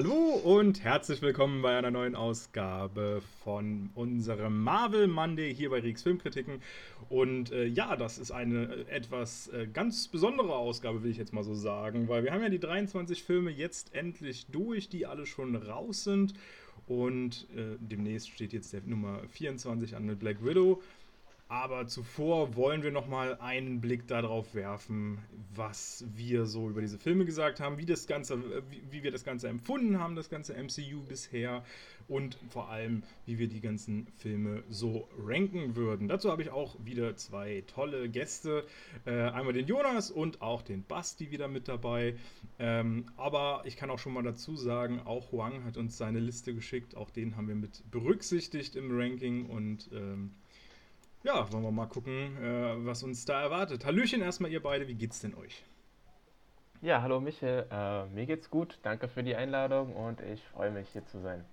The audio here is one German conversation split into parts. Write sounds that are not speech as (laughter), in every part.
Hallo und herzlich willkommen bei einer neuen Ausgabe von unserem Marvel Monday hier bei Rix Filmkritiken. Und äh, ja, das ist eine äh, etwas äh, ganz besondere Ausgabe, will ich jetzt mal so sagen, weil wir haben ja die 23 Filme jetzt endlich durch, die alle schon raus sind. Und äh, demnächst steht jetzt der Nummer 24 an mit Black Widow. Aber zuvor wollen wir noch mal einen Blick darauf werfen, was wir so über diese Filme gesagt haben, wie das Ganze, wie, wir das Ganze empfunden haben, das ganze MCU bisher und vor allem, wie wir die ganzen Filme so ranken würden. Dazu habe ich auch wieder zwei tolle Gäste, äh, einmal den Jonas und auch den Basti wieder mit dabei. Ähm, aber ich kann auch schon mal dazu sagen, auch Huang hat uns seine Liste geschickt, auch den haben wir mit berücksichtigt im Ranking und ähm, ja, wollen wir mal gucken, äh, was uns da erwartet. Hallöchen erstmal ihr beide, wie geht's denn euch? Ja, hallo Michel, äh, mir geht's gut, danke für die Einladung und ich freue mich hier zu sein.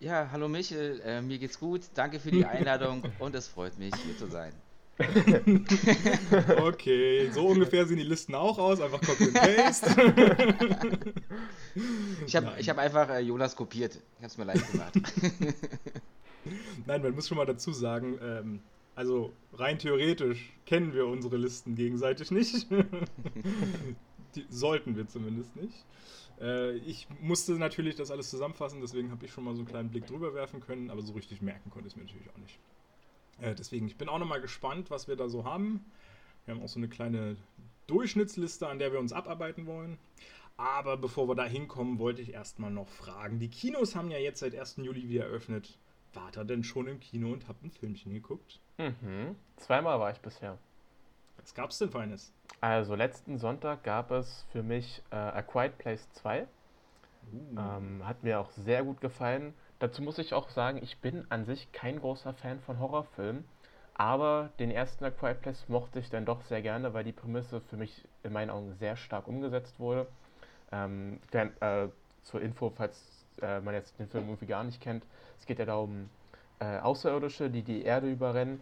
Ja, hallo Michel, äh, mir geht's gut, danke für die (laughs) Einladung und es freut mich hier zu sein. (laughs) okay, so ungefähr sehen die Listen auch aus, einfach Copy and Paste. (laughs) ich habe hab einfach äh, Jonas kopiert, ich habe es mir leicht gemacht. Nein, man muss schon mal dazu sagen, ähm, also rein theoretisch kennen wir unsere Listen gegenseitig nicht. (laughs) Die sollten wir zumindest nicht. Äh, ich musste natürlich das alles zusammenfassen, deswegen habe ich schon mal so einen kleinen Blick drüber werfen können, aber so richtig merken konnte ich es mir natürlich auch nicht. Äh, deswegen, ich bin auch nochmal gespannt, was wir da so haben. Wir haben auch so eine kleine Durchschnittsliste, an der wir uns abarbeiten wollen. Aber bevor wir da hinkommen, wollte ich erstmal noch fragen. Die Kinos haben ja jetzt seit 1. Juli wieder eröffnet. Wart ihr denn schon im Kino und habt ein Filmchen geguckt? Mhm. Zweimal war ich bisher. Was gab's denn Feines? Also letzten Sonntag gab es für mich äh, A Quiet Place 2. Uh. Ähm, hat mir auch sehr gut gefallen. Dazu muss ich auch sagen, ich bin an sich kein großer Fan von Horrorfilmen, aber den ersten A Quiet Place mochte ich dann doch sehr gerne, weil die Prämisse für mich in meinen Augen sehr stark umgesetzt wurde. Ähm, denn, äh, zur Info, falls äh, man jetzt den Film irgendwie gar nicht kennt, es geht ja darum, äh, Außerirdische, die die Erde überrennen,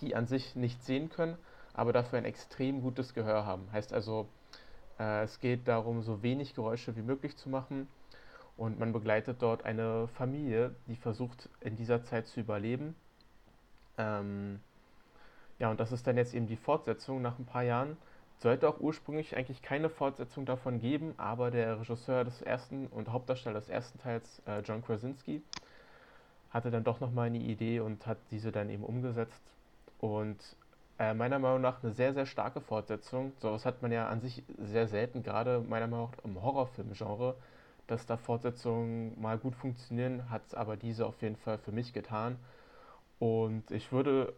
die an sich nicht sehen können, aber dafür ein extrem gutes Gehör haben. Heißt also, äh, es geht darum, so wenig Geräusche wie möglich zu machen. Und man begleitet dort eine Familie, die versucht, in dieser Zeit zu überleben. Ähm, ja, und das ist dann jetzt eben die Fortsetzung nach ein paar Jahren. Sollte auch ursprünglich eigentlich keine Fortsetzung davon geben, aber der Regisseur des ersten und Hauptdarsteller des ersten Teils, äh, John Krasinski, hatte dann doch nochmal eine Idee und hat diese dann eben umgesetzt. Und äh, meiner Meinung nach eine sehr, sehr starke Fortsetzung. Sowas hat man ja an sich sehr selten, gerade meiner Meinung nach im Horrorfilmgenre, dass da Fortsetzungen mal gut funktionieren, hat es aber diese auf jeden Fall für mich getan. Und ich würde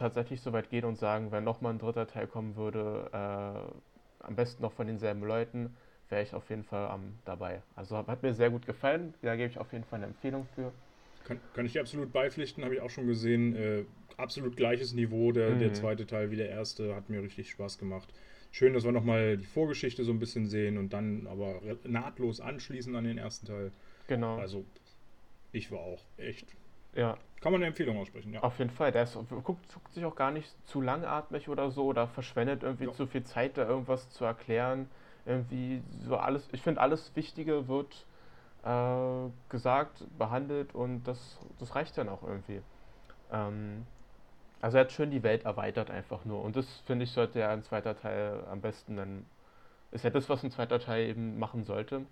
tatsächlich so weit gehen und sagen, wenn nochmal ein dritter Teil kommen würde, äh, am besten noch von denselben Leuten, wäre ich auf jeden Fall ähm, dabei. Also hat mir sehr gut gefallen, da gebe ich auf jeden Fall eine Empfehlung für. Kann, kann ich dir absolut beipflichten, habe ich auch schon gesehen. Äh, absolut gleiches Niveau, der, mhm. der zweite Teil wie der erste, hat mir richtig Spaß gemacht. Schön, dass wir nochmal die Vorgeschichte so ein bisschen sehen und dann aber nahtlos anschließen an den ersten Teil. Genau. Also, ich war auch echt. Ja. Kann man eine Empfehlung aussprechen, ja. Auf jeden Fall. Der ist, guckt, guckt sich auch gar nicht zu langatmig oder so oder verschwendet irgendwie ja. zu viel Zeit, da irgendwas zu erklären. Irgendwie so alles. Ich finde, alles Wichtige wird äh, gesagt, behandelt und das, das reicht dann auch irgendwie. Ähm, also er hat schön die Welt erweitert einfach nur und das finde ich sollte ja ein zweiter Teil am besten dann ist ja das, was ein zweiter Teil eben machen sollte.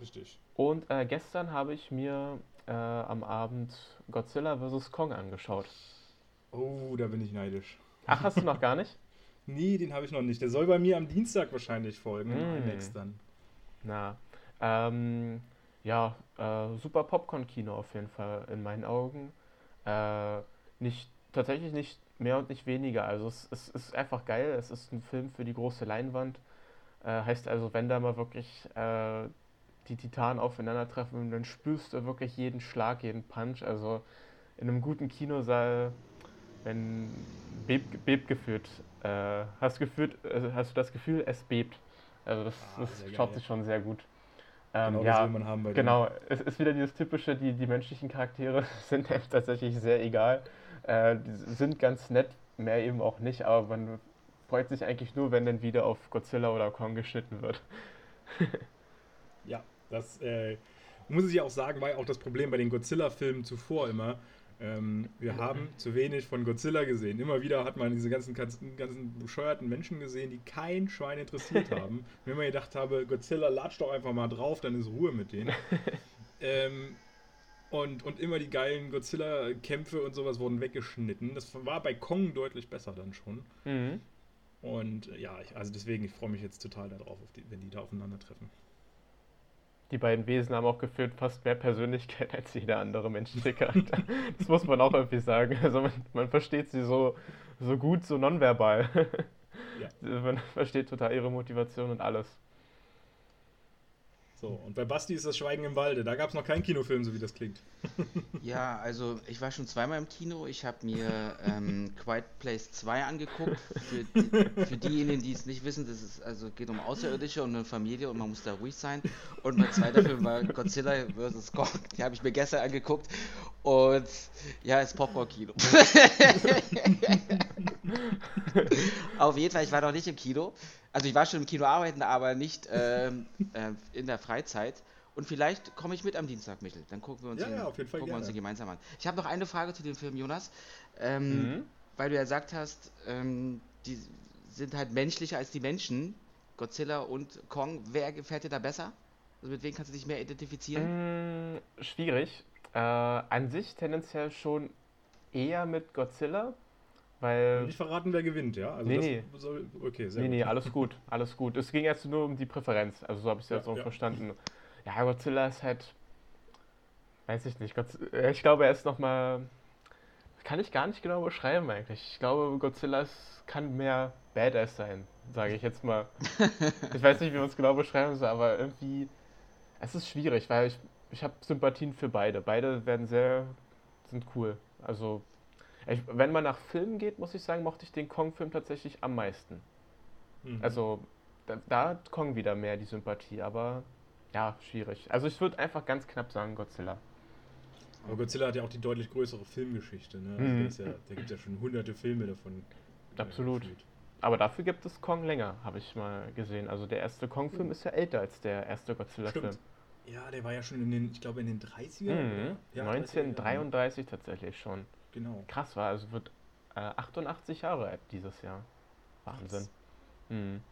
Richtig. Und äh, gestern habe ich mir äh, am Abend Godzilla vs. Kong angeschaut. Oh, da bin ich neidisch. Ach, hast du noch gar nicht? (laughs) nee, den habe ich noch nicht. Der soll bei mir am Dienstag wahrscheinlich folgen, mm. IMAX dann. Na, ähm, ja, äh, super Popcorn-Kino auf jeden Fall in meinen Augen. Äh, nicht, tatsächlich nicht mehr und nicht weniger. Also es, es, ist einfach geil. Es ist ein Film für die große Leinwand. Äh, heißt also, wenn da mal wirklich äh, die Titanen aufeinandertreffen, dann spürst du wirklich jeden Schlag, jeden Punch. Also in einem guten Kinosaal, wenn bebt, bebt gefühlt, äh, hast, gefühlt äh, hast du das Gefühl, es bebt. Also das, ah, das schaut sich schon sehr gut. Ähm, genau ja, das will man haben bei Genau, dem. es ist wieder dieses typische, die, die menschlichen Charaktere (laughs) sind tatsächlich sehr egal. Äh, sind ganz nett, mehr eben auch nicht, aber man freut sich eigentlich nur, wenn dann wieder auf Godzilla oder Kong geschnitten wird. (laughs) Ja, das äh, muss ich auch sagen, war ja auch das Problem bei den Godzilla-Filmen zuvor immer. Ähm, wir haben zu wenig von Godzilla gesehen. Immer wieder hat man diese ganzen, ganzen, bescheuerten Menschen gesehen, die kein Schwein interessiert (laughs) haben. Wenn man gedacht habe, Godzilla latscht doch einfach mal drauf, dann ist Ruhe mit denen. (laughs) ähm, und, und immer die geilen Godzilla-Kämpfe und sowas wurden weggeschnitten. Das war bei Kong deutlich besser dann schon. Mhm. Und ja, ich, also deswegen, ich freue mich jetzt total darauf, die, wenn die da aufeinandertreffen die beiden Wesen haben auch gefühlt fast mehr Persönlichkeit (laughs) als jeder andere menschliche (laughs) Charakter. das muss man auch irgendwie sagen. Also man, man versteht sie so, so gut, so nonverbal. Ja. (laughs) Man versteht total ihre Motivation und alles. So, und bei Basti ist das Schweigen im Walde. Da gab es noch keinen Kinofilm, so wie das klingt. (laughs) ja, also ich war schon zweimal im Kino. Ich habe mir ähm, Quiet Place 2 angeguckt. Für, die, für diejenigen, die es nicht wissen, das ist, also geht um Außerirdische und eine Familie und man muss da ruhig sein. Und mein zweiter Film war Godzilla vs. Kong. Die habe ich mir gestern angeguckt. Und ja, ist Popcorn-Kino. (laughs) Auf jeden Fall, ich war noch nicht im Kino. Also ich war schon im Kino arbeiten, aber nicht ähm, (laughs) äh, in der Freizeit. Und vielleicht komme ich mit am Dienstag, Michel. Dann gucken wir uns, ja, ihn, ja, gucken wir uns ihn gemeinsam an. Ich habe noch eine Frage zu dem Film, Jonas. Ähm, mhm. Weil du ja gesagt hast, ähm, die sind halt menschlicher als die Menschen. Godzilla und Kong. Wer gefällt dir da besser? Also mit wem kannst du dich mehr identifizieren? Mm, schwierig. Äh, an sich tendenziell schon eher mit Godzilla, weil. Nicht verraten, wer gewinnt, ja? Also nee, nee. Soll, okay, sehr nee, gut. nee, alles gut, alles gut. Es ging jetzt nur um die Präferenz, also so habe ich es jetzt ja, auch ja. verstanden. Ja, Godzilla ist halt. Weiß ich nicht. Godzilla, ich glaube, er ist nochmal. Kann ich gar nicht genau beschreiben eigentlich. Ich glaube, Godzilla ist, kann mehr Badass sein, sage ich jetzt mal. (laughs) ich weiß nicht, wie man es genau beschreiben soll, aber irgendwie. Es ist schwierig, weil ich, ich habe Sympathien für beide. Beide werden sehr. sind cool. Also ich, wenn man nach Filmen geht, muss ich sagen, mochte ich den Kong-Film tatsächlich am meisten. Mhm. Also da, da, hat Kong wieder mehr die Sympathie, aber ja, schwierig. Also ich würde einfach ganz knapp sagen Godzilla. Aber Godzilla hat ja auch die deutlich größere Filmgeschichte. Ne? Also mhm. ja, da gibt es ja schon hunderte Filme davon. Absolut. Aber dafür gibt es Kong länger, habe ich mal gesehen. Also der erste Kong-Film mhm. ist ja älter als der erste Godzilla-Film. Ja, der war ja schon in den, ich glaube in den 30ern. Mhm. Ja, 1933 tatsächlich schon. Genau. Krass war, also wird äh, 88 Jahre alt dieses Jahr. Wahnsinn. Mhm.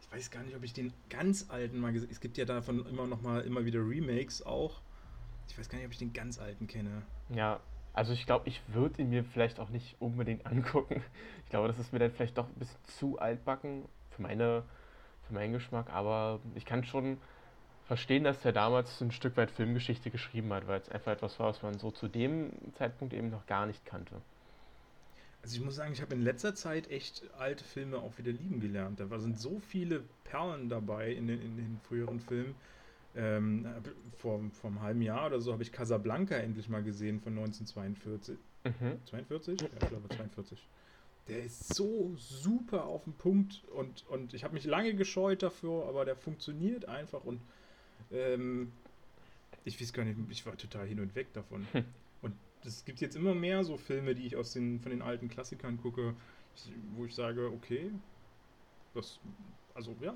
Ich weiß gar nicht, ob ich den ganz alten mal gesehen Es gibt ja davon immer noch mal immer wieder Remakes auch. Ich weiß gar nicht, ob ich den ganz alten kenne. Ja, also ich glaube, ich würde ihn mir vielleicht auch nicht unbedingt (laughs) angucken. Ich glaube, das ist mir dann vielleicht doch ein bisschen zu altbacken für meine für meinen Geschmack, aber ich kann schon verstehen, dass er damals ein Stück weit Filmgeschichte geschrieben hat, weil es einfach etwas war, was man so zu dem Zeitpunkt eben noch gar nicht kannte. Also ich muss sagen, ich habe in letzter Zeit echt alte Filme auch wieder lieben gelernt. Da sind so viele Perlen dabei in den, in den früheren Filmen. Ähm, vor, vor einem halben Jahr oder so habe ich Casablanca endlich mal gesehen von 1942. Mhm. 42? Ja, ich glaube 42. Der ist so super auf den Punkt und, und ich habe mich lange gescheut dafür, aber der funktioniert einfach und ähm, ich weiß gar nicht, ich war total hin und weg davon. Hm. Und es gibt jetzt immer mehr so Filme, die ich aus den, von den alten Klassikern gucke, wo ich sage, okay, das, also ja,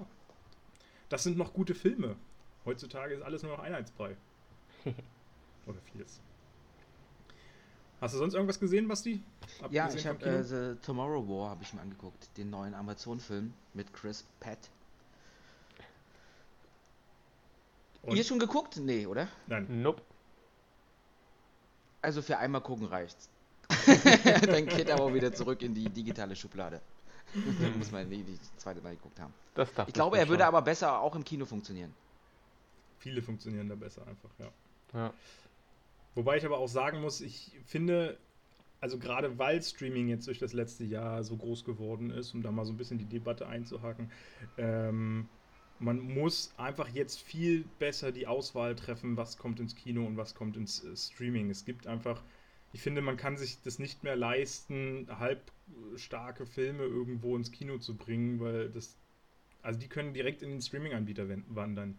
das sind noch gute Filme. Heutzutage ist alles nur noch Einheitsbrei. (laughs) Oder vieles. Hast du sonst irgendwas gesehen, Basti? Ab ja, ich habe äh, The Tomorrow War habe ich mir angeguckt, den neuen Amazon-Film mit Chris Pratt. Und? Ihr schon geguckt? Nee, oder? Nein. Nope. Also für einmal gucken reicht's. (laughs) Dann geht er aber wieder zurück in die digitale Schublade. Dann muss man nie die zweite Mal geguckt haben. ich glaube, er würde schon. aber besser auch im Kino funktionieren. Viele funktionieren da besser einfach, ja. ja. Wobei ich aber auch sagen muss, ich finde, also gerade weil Streaming jetzt durch das letzte Jahr so groß geworden ist, um da mal so ein bisschen die Debatte einzuhaken, ähm, man muss einfach jetzt viel besser die Auswahl treffen, was kommt ins Kino und was kommt ins äh, Streaming. Es gibt einfach, ich finde, man kann sich das nicht mehr leisten, halbstarke Filme irgendwo ins Kino zu bringen, weil das, also die können direkt in den Streaming-Anbieter wandern.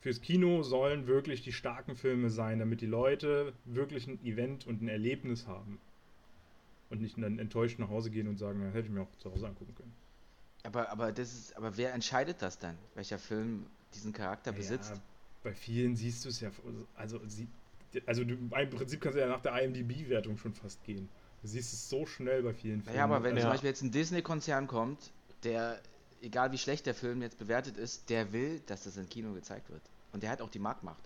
Fürs Kino sollen wirklich die starken Filme sein, damit die Leute wirklich ein Event und ein Erlebnis haben. Und nicht dann enttäuscht nach Hause gehen und sagen, hätte ich mir auch zu Hause angucken können. Aber, aber das ist, aber wer entscheidet das dann? Welcher Film diesen Charakter besitzt. Ja, bei vielen siehst du es ja, also, also du, im Prinzip kannst du ja nach der IMDb-Wertung schon fast gehen. Du siehst es so schnell bei vielen Filmen. Ja, aber wenn ja. zum Beispiel jetzt ein Disney-Konzern kommt, der, egal wie schlecht der Film jetzt bewertet ist, der will, dass das im Kino gezeigt wird. Und der hat auch die Marktmacht.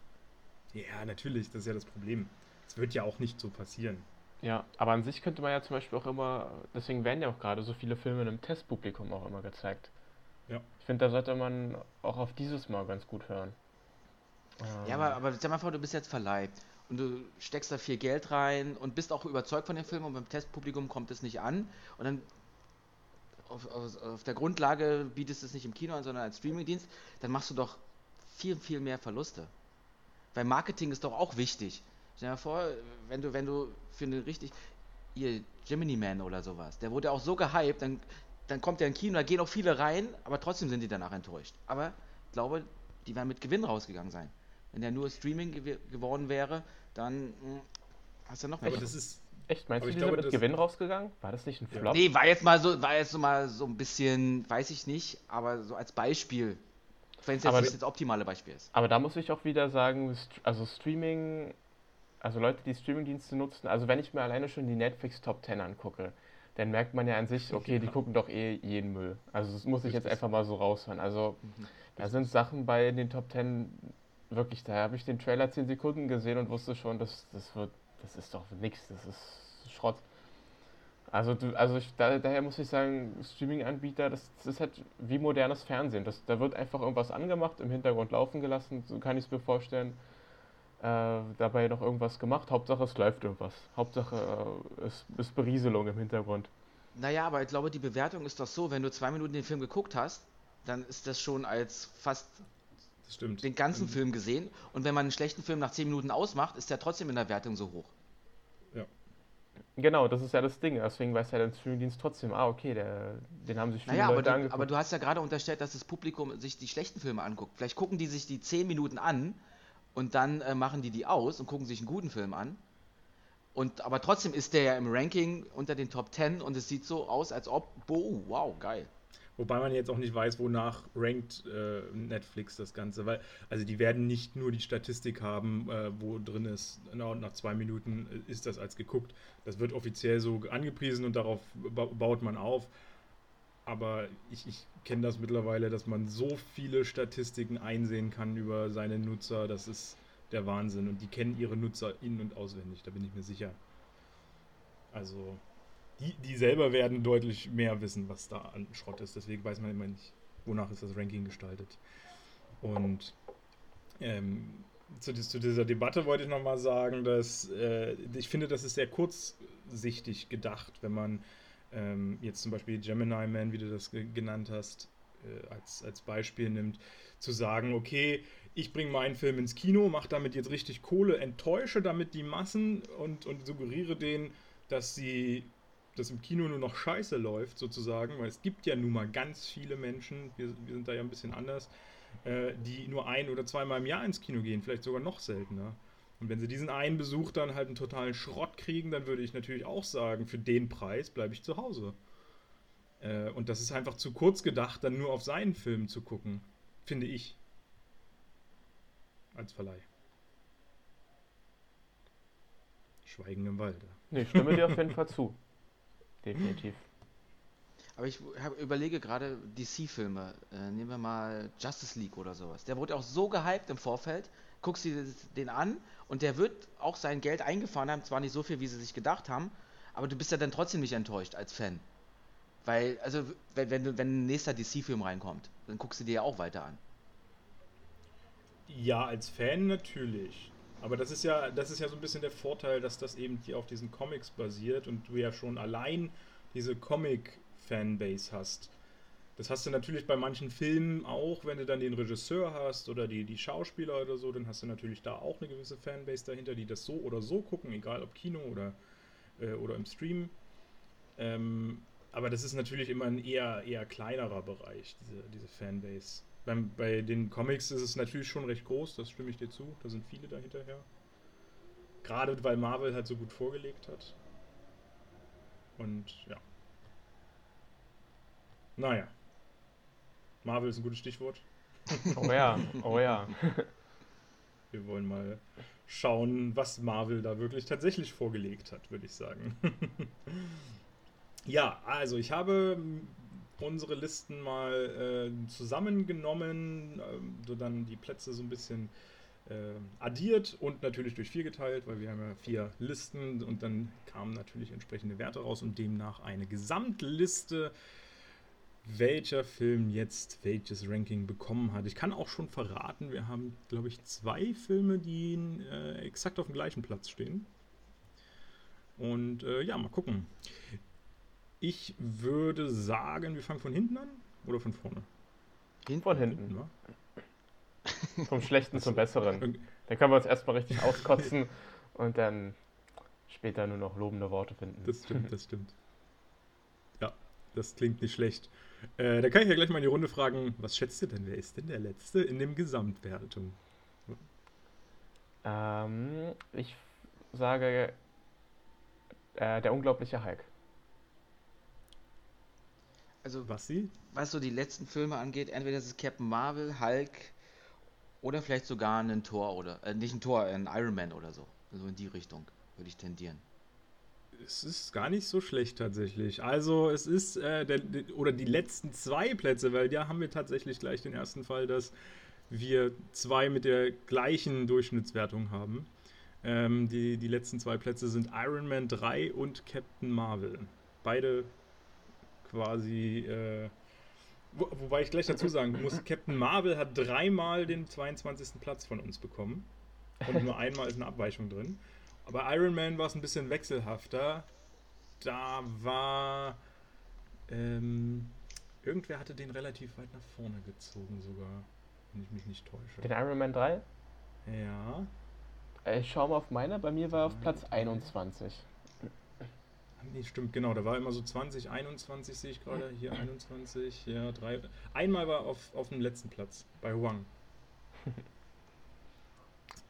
Ja, natürlich, das ist ja das Problem. Es wird ja auch nicht so passieren. Ja, aber an sich könnte man ja zum Beispiel auch immer, deswegen werden ja auch gerade so viele Filme im Testpublikum auch immer gezeigt. Ja. Ich finde, da sollte man auch auf dieses Mal ganz gut hören. Ja, aber, aber stell mal vor, du bist jetzt Verleih und du steckst da viel Geld rein und bist auch überzeugt von dem Film und beim Testpublikum kommt es nicht an und dann auf, auf, auf der Grundlage bietest du es nicht im Kino an, sondern als Streamingdienst, dann machst du doch viel, viel mehr Verluste. Weil Marketing ist doch auch wichtig. Stell dir mal vor, wenn du, wenn du für eine richtig, ihr Gemini Man oder sowas, der wurde auch so gehypt, dann, dann kommt der in Kino, da gehen auch viele rein, aber trotzdem sind die danach enttäuscht. Aber ich glaube, die werden mit Gewinn rausgegangen sein. Wenn der nur Streaming gew geworden wäre, dann mh, hm, hast du noch mehr. Aber das ist. Echt, meinst du, die sind mit Gewinn rausgegangen? War das nicht ein Flop? Nee, war jetzt mal so, war jetzt so mal so ein bisschen, weiß ich nicht, aber so als Beispiel. Wenn es jetzt nicht das optimale Beispiel ist. Aber da muss ich auch wieder sagen, also Streaming, also Leute, die Streamingdienste nutzen, also wenn ich mir alleine schon die Netflix Top 10 angucke, dann merkt man ja an sich, (laughs) okay, die gucken doch eh jeden Müll. Also das muss ich jetzt einfach mal so raushören. Also mhm. da sind Sachen bei den Top 10, wirklich, da habe ich den Trailer 10 Sekunden gesehen und wusste schon, das, das wird, das ist doch nichts, das ist Schrott. Also, du, also ich, da, daher muss ich sagen, Streaming-Anbieter, das, das, ist halt wie modernes Fernsehen. Das, da wird einfach irgendwas angemacht, im Hintergrund laufen gelassen, so kann ich es mir vorstellen. Äh, dabei noch irgendwas gemacht. Hauptsache es läuft irgendwas. Hauptsache äh, es ist Berieselung im Hintergrund. Naja, aber ich glaube, die Bewertung ist doch so, wenn du zwei Minuten den Film geguckt hast, dann ist das schon als fast den ganzen mhm. Film gesehen. Und wenn man einen schlechten Film nach 10 Minuten ausmacht, ist der trotzdem in der Wertung so hoch. Ja. Genau, das ist ja das Ding. Deswegen weiß ja der Streamingdienst trotzdem, ah, okay, der, den haben sich viele naja, Leute aber du, aber du hast ja gerade unterstellt, dass das Publikum sich die schlechten Filme anguckt. Vielleicht gucken die sich die 10 Minuten an und dann äh, machen die die aus und gucken sich einen guten Film an. Und, aber trotzdem ist der ja im Ranking unter den Top 10 und es sieht so aus, als ob, oh, wow, geil. Wobei man jetzt auch nicht weiß, wonach rankt äh, Netflix das Ganze, weil also die werden nicht nur die Statistik haben, äh, wo drin ist, na, nach zwei Minuten äh, ist das als geguckt. Das wird offiziell so angepriesen und darauf ba baut man auf. Aber ich, ich kenne das mittlerweile, dass man so viele Statistiken einsehen kann über seine Nutzer. Das ist der Wahnsinn. Und die kennen ihre Nutzer in- und auswendig, da bin ich mir sicher. Also, die, die selber werden deutlich mehr wissen, was da an Schrott ist. Deswegen weiß man immer nicht, wonach ist das Ranking gestaltet. Und ähm, zu, zu, dieser Debatte wollte ich nochmal sagen, dass äh, ich finde, das ist sehr kurzsichtig gedacht, wenn man ähm, jetzt zum Beispiel Gemini Man, wie du das genannt hast, äh, als, als Beispiel nimmt, zu sagen, okay, ich bringe meinen Film ins Kino, mache damit jetzt richtig Kohle, enttäusche damit die Massen und, und suggeriere denen, dass sie dass im Kino nur noch Scheiße läuft, sozusagen, weil es gibt ja nun mal ganz viele Menschen, wir, wir sind da ja ein bisschen anders, äh, die nur ein oder zweimal im Jahr ins Kino gehen, vielleicht sogar noch seltener. Und wenn sie diesen einen Besuch dann halt einen totalen Schrott kriegen, dann würde ich natürlich auch sagen, für den Preis bleibe ich zu Hause. Äh, und das ist einfach zu kurz gedacht, dann nur auf seinen Film zu gucken, finde ich. Als Verleih. Schweigen im Walde. Nee, ich stimme dir auf jeden Fall zu. (laughs) Definitiv. Aber ich hab, überlege gerade DC-Filme. Äh, nehmen wir mal Justice League oder sowas. Der wurde auch so gehypt im Vorfeld. Guckst du den an und der wird auch sein Geld eingefahren haben, zwar nicht so viel, wie sie sich gedacht haben, aber du bist ja dann trotzdem nicht enttäuscht als Fan. Weil, also, wenn, wenn, wenn ein nächster DC-Film reinkommt, dann guckst du dir ja auch weiter an. Ja, als Fan natürlich. Aber das ist ja, das ist ja so ein bisschen der Vorteil, dass das eben hier auf diesen Comics basiert und du ja schon allein diese Comic-Fanbase hast. Das hast du natürlich bei manchen Filmen auch, wenn du dann den Regisseur hast oder die, die Schauspieler oder so, dann hast du natürlich da auch eine gewisse Fanbase dahinter, die das so oder so gucken, egal ob Kino oder, äh, oder im Stream. Ähm, aber das ist natürlich immer ein eher, eher kleinerer Bereich, diese, diese Fanbase. Beim, bei den Comics ist es natürlich schon recht groß, das stimme ich dir zu. Da sind viele dahinterher. Gerade weil Marvel halt so gut vorgelegt hat. Und ja. Naja. Marvel ist ein gutes Stichwort. Oh ja, oh ja. (laughs) Wir wollen mal schauen, was Marvel da wirklich tatsächlich vorgelegt hat, würde ich sagen. (laughs) ja, also ich habe unsere Listen mal äh, zusammengenommen, äh, so dann die Plätze so ein bisschen äh, addiert und natürlich durch vier geteilt, weil wir haben ja vier Listen und dann kamen natürlich entsprechende Werte raus und demnach eine Gesamtliste, welcher Film jetzt welches Ranking bekommen hat. Ich kann auch schon verraten, wir haben, glaube ich, zwei Filme, die äh, exakt auf dem gleichen Platz stehen. Und äh, ja, mal gucken. Ich würde sagen, wir fangen von hinten an oder von vorne? Von hinten. hinten Vom Schlechten zum Besseren. Dann können wir uns erstmal richtig auskotzen und dann später nur noch lobende Worte finden. Das stimmt, das stimmt. Ja, das klingt nicht schlecht. Äh, da kann ich ja gleich mal in die Runde fragen, was schätzt ihr denn? Wer ist denn der Letzte in dem Gesamtwertung? Ähm, ich sage äh, der unglaubliche Hulk. Also, was sie? Was so die letzten Filme angeht, entweder ist es Captain Marvel, Hulk oder vielleicht sogar ein Tor oder, äh, nicht ein Tor, ein Iron Man oder so. So in die Richtung würde ich tendieren. Es ist gar nicht so schlecht tatsächlich. Also es ist, äh, der, oder die letzten zwei Plätze, weil ja haben wir tatsächlich gleich den ersten Fall, dass wir zwei mit der gleichen Durchschnittswertung haben. Ähm, die, die letzten zwei Plätze sind Iron Man 3 und Captain Marvel. Beide quasi äh, wo, wobei ich gleich dazu sagen muss, Captain Marvel hat dreimal den 22. Platz von uns bekommen. Und nur einmal ist eine Abweichung drin. Aber Iron Man war es ein bisschen wechselhafter. Da war. Ähm, irgendwer hatte den relativ weit nach vorne gezogen, sogar. Wenn ich mich nicht täusche. Den Iron Man 3? Ja. Ich schaue mal auf meiner. Bei mir war er auf Platz 21. Nee, stimmt, genau. Da war immer so 20, 21 sehe ich gerade. Hier 21, ja, drei. Einmal war auf, auf dem letzten Platz bei Huang.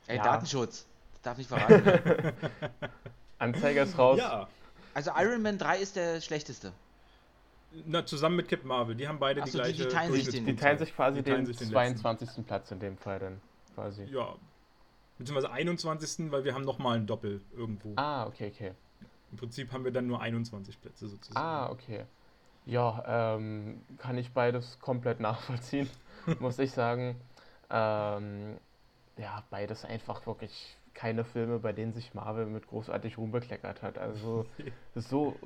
Ey, ja. Datenschutz. Darf ich verraten. (laughs) Anzeige ist raus. Ja. Also Iron Man 3 ist der schlechteste. Na, zusammen mit Captain Marvel. Die haben beide Ach die gleiche. Die, die, teilen sich den, die teilen sich quasi den, sich den 22. Letzten. Platz in dem Fall dann. Quasi. Ja. Beziehungsweise 21. weil wir haben nochmal ein Doppel irgendwo. Ah, okay, okay. Im Prinzip haben wir dann nur 21 Plätze sozusagen. Ah, okay. Ja, ähm, kann ich beides komplett nachvollziehen, (laughs) muss ich sagen. Ähm, ja, beides einfach wirklich keine Filme, bei denen sich Marvel mit großartig Ruhm bekleckert hat. Also (laughs) so,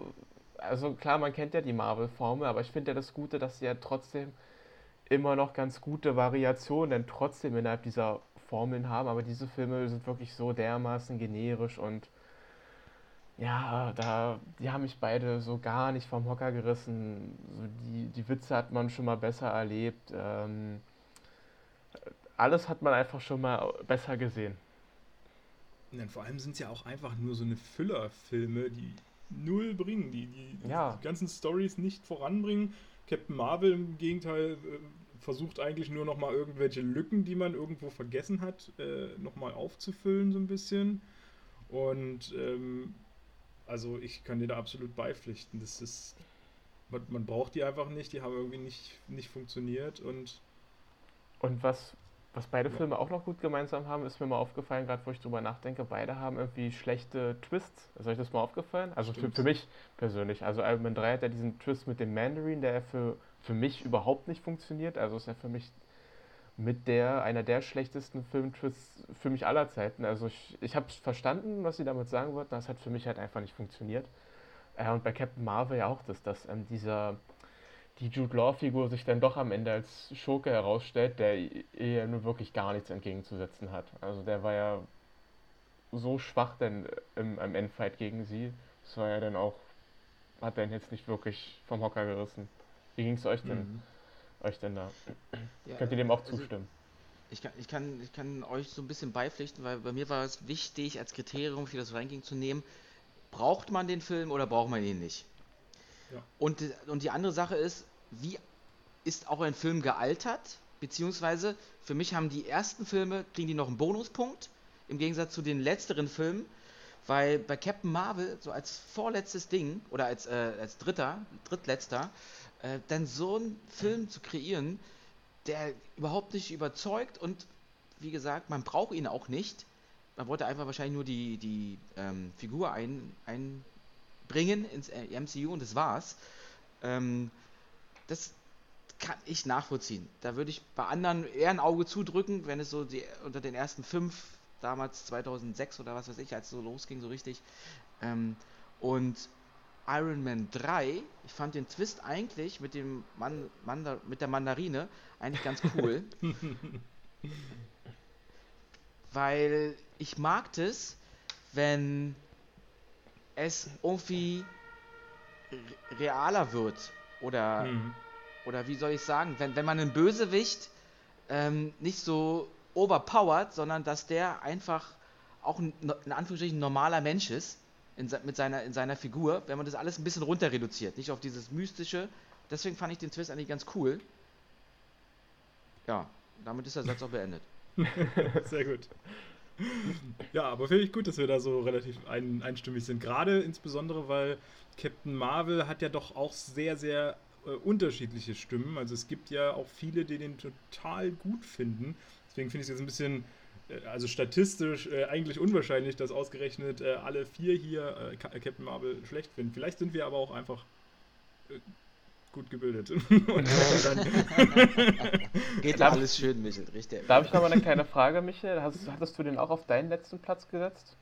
also klar, man kennt ja die Marvel-Formel, aber ich finde ja das Gute, dass sie ja trotzdem immer noch ganz gute Variationen trotzdem innerhalb dieser Formeln haben, aber diese Filme sind wirklich so dermaßen generisch und ja, da, die haben mich beide so gar nicht vom Hocker gerissen. So die, die Witze hat man schon mal besser erlebt. Ähm, alles hat man einfach schon mal besser gesehen. Und vor allem sind es ja auch einfach nur so eine Füllerfilme, die null bringen, die die, ja. die ganzen Stories nicht voranbringen. Captain Marvel im Gegenteil äh, versucht eigentlich nur noch mal irgendwelche Lücken, die man irgendwo vergessen hat, äh, noch mal aufzufüllen so ein bisschen. Und ähm, also ich kann dir da absolut beipflichten. Das ist, man, man, braucht die einfach nicht, die haben irgendwie nicht, nicht funktioniert und. Und was, was beide. Filme auch noch gut gemeinsam haben, ist mir mal aufgefallen, gerade wo ich drüber nachdenke, beide haben irgendwie schlechte Twists. Ist euch das mal aufgefallen? Also für, für, mich persönlich. Also Iron Man 3 hat ja diesen Twist mit dem Mandarin, der für, für mich überhaupt nicht funktioniert. Also ist ja für mich mit der, einer der schlechtesten Filmtwists für mich aller Zeiten. Also ich, ich habe verstanden, was sie damit sagen wollten, das hat für mich halt einfach nicht funktioniert. Äh, und bei Captain Marvel ja auch, dass, dass ähm, dieser, die Jude Law-Figur sich dann doch am Ende als Schurke herausstellt, der ihr nur wirklich gar nichts entgegenzusetzen hat. Also der war ja so schwach denn im, im Endfight gegen sie. Das war ja dann auch, hat dann jetzt nicht wirklich vom Hocker gerissen. Wie ging es euch denn? Mhm euch denn da? Ja, Könnt ihr dem auch also zustimmen? Ich kann, ich, kann, ich kann euch so ein bisschen beipflichten, weil bei mir war es wichtig, als Kriterium für das Ranking zu nehmen, braucht man den Film oder braucht man ihn nicht? Ja. Und, und die andere Sache ist, wie ist auch ein Film gealtert? Beziehungsweise, für mich haben die ersten Filme, kriegen die noch einen Bonuspunkt, im Gegensatz zu den letzteren Filmen, weil bei Captain Marvel, so als vorletztes Ding, oder als, äh, als dritter, drittletzter, äh, dann so einen Film zu kreieren, der überhaupt nicht überzeugt und wie gesagt, man braucht ihn auch nicht. Man wollte einfach wahrscheinlich nur die, die ähm, Figur ein, einbringen ins äh, MCU und das war's. Ähm, das kann ich nachvollziehen. Da würde ich bei anderen eher ein Auge zudrücken, wenn es so die, unter den ersten fünf, damals 2006 oder was weiß ich, als es so losging, so richtig. Ähm, und Iron Man 3, ich fand den Twist eigentlich mit dem Man Mandar mit der Mandarine eigentlich ganz cool. (laughs) weil ich mag das, wenn es irgendwie realer wird oder mhm. oder wie soll ich sagen, wenn, wenn man einen Bösewicht ähm, nicht so overpowered, sondern dass der einfach auch ein, in Anführungsstrichen normaler Mensch ist in, mit seiner, in seiner Figur, wenn man das alles ein bisschen runter reduziert, nicht auf dieses mystische. Deswegen fand ich den Twist eigentlich ganz cool. Ja, damit ist der Satz auch beendet. (laughs) Sehr gut. Ja, aber finde ich gut, dass wir da so relativ ein, einstimmig sind. Gerade insbesondere, weil Captain Marvel hat ja doch auch sehr, sehr äh, unterschiedliche Stimmen. Also es gibt ja auch viele, die den total gut finden. Deswegen finde ich es jetzt ein bisschen, äh, also statistisch äh, eigentlich unwahrscheinlich, dass ausgerechnet äh, alle vier hier äh, Captain Marvel schlecht finden. Vielleicht sind wir aber auch einfach äh, gut gebildet. (laughs) (laughs) Geht darf, alles schön, Michel, richtig. Darf ich nochmal eine kleine Frage, Michel? Hast, hattest du den auch auf deinen letzten Platz gesetzt?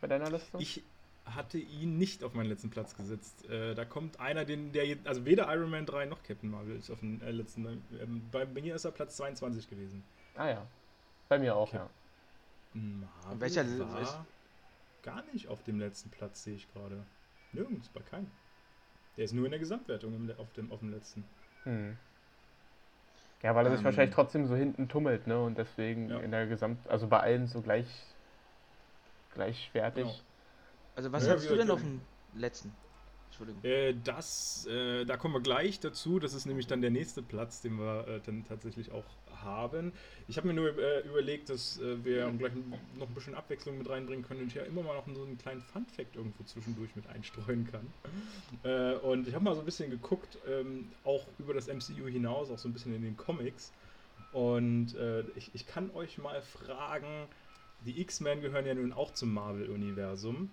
Bei deiner Liste? Ich hatte ihn nicht auf meinen letzten Platz gesetzt. Äh, da kommt einer, den, der jetzt, also weder Iron Man 3 noch Captain Marvel ist auf dem äh, letzten. Ähm, bei mir ist er Platz 22 gewesen. Ah ja. Bei mir auch, Cap ja. Marvel welcher war gar nicht auf dem letzten Platz, sehe ich gerade. Nirgends, bei keinem. Der ist nur in der Gesamtwertung im, auf, dem, auf dem letzten. Hm. Ja, weil er sich ähm, wahrscheinlich trotzdem so hinten tummelt, ne? Und deswegen ja. in der Gesamt, also bei allen so gleich gleichwertig. Genau. Also was ja, hast du denn auf dem letzten? Entschuldigung. Äh, das, äh, da kommen wir gleich dazu. Das ist nämlich dann der nächste Platz, den wir äh, dann tatsächlich auch haben. Ich habe mir nur äh, überlegt, dass äh, wir gleich noch ein bisschen Abwechslung mit reinbringen können und ich ja immer mal noch so einen kleinen Fun-Fact irgendwo zwischendurch mit einstreuen kann. Äh, und ich habe mal so ein bisschen geguckt, ähm, auch über das MCU hinaus, auch so ein bisschen in den Comics. Und ich, ich kann euch mal fragen, die X-Men gehören ja nun auch zum Marvel-Universum.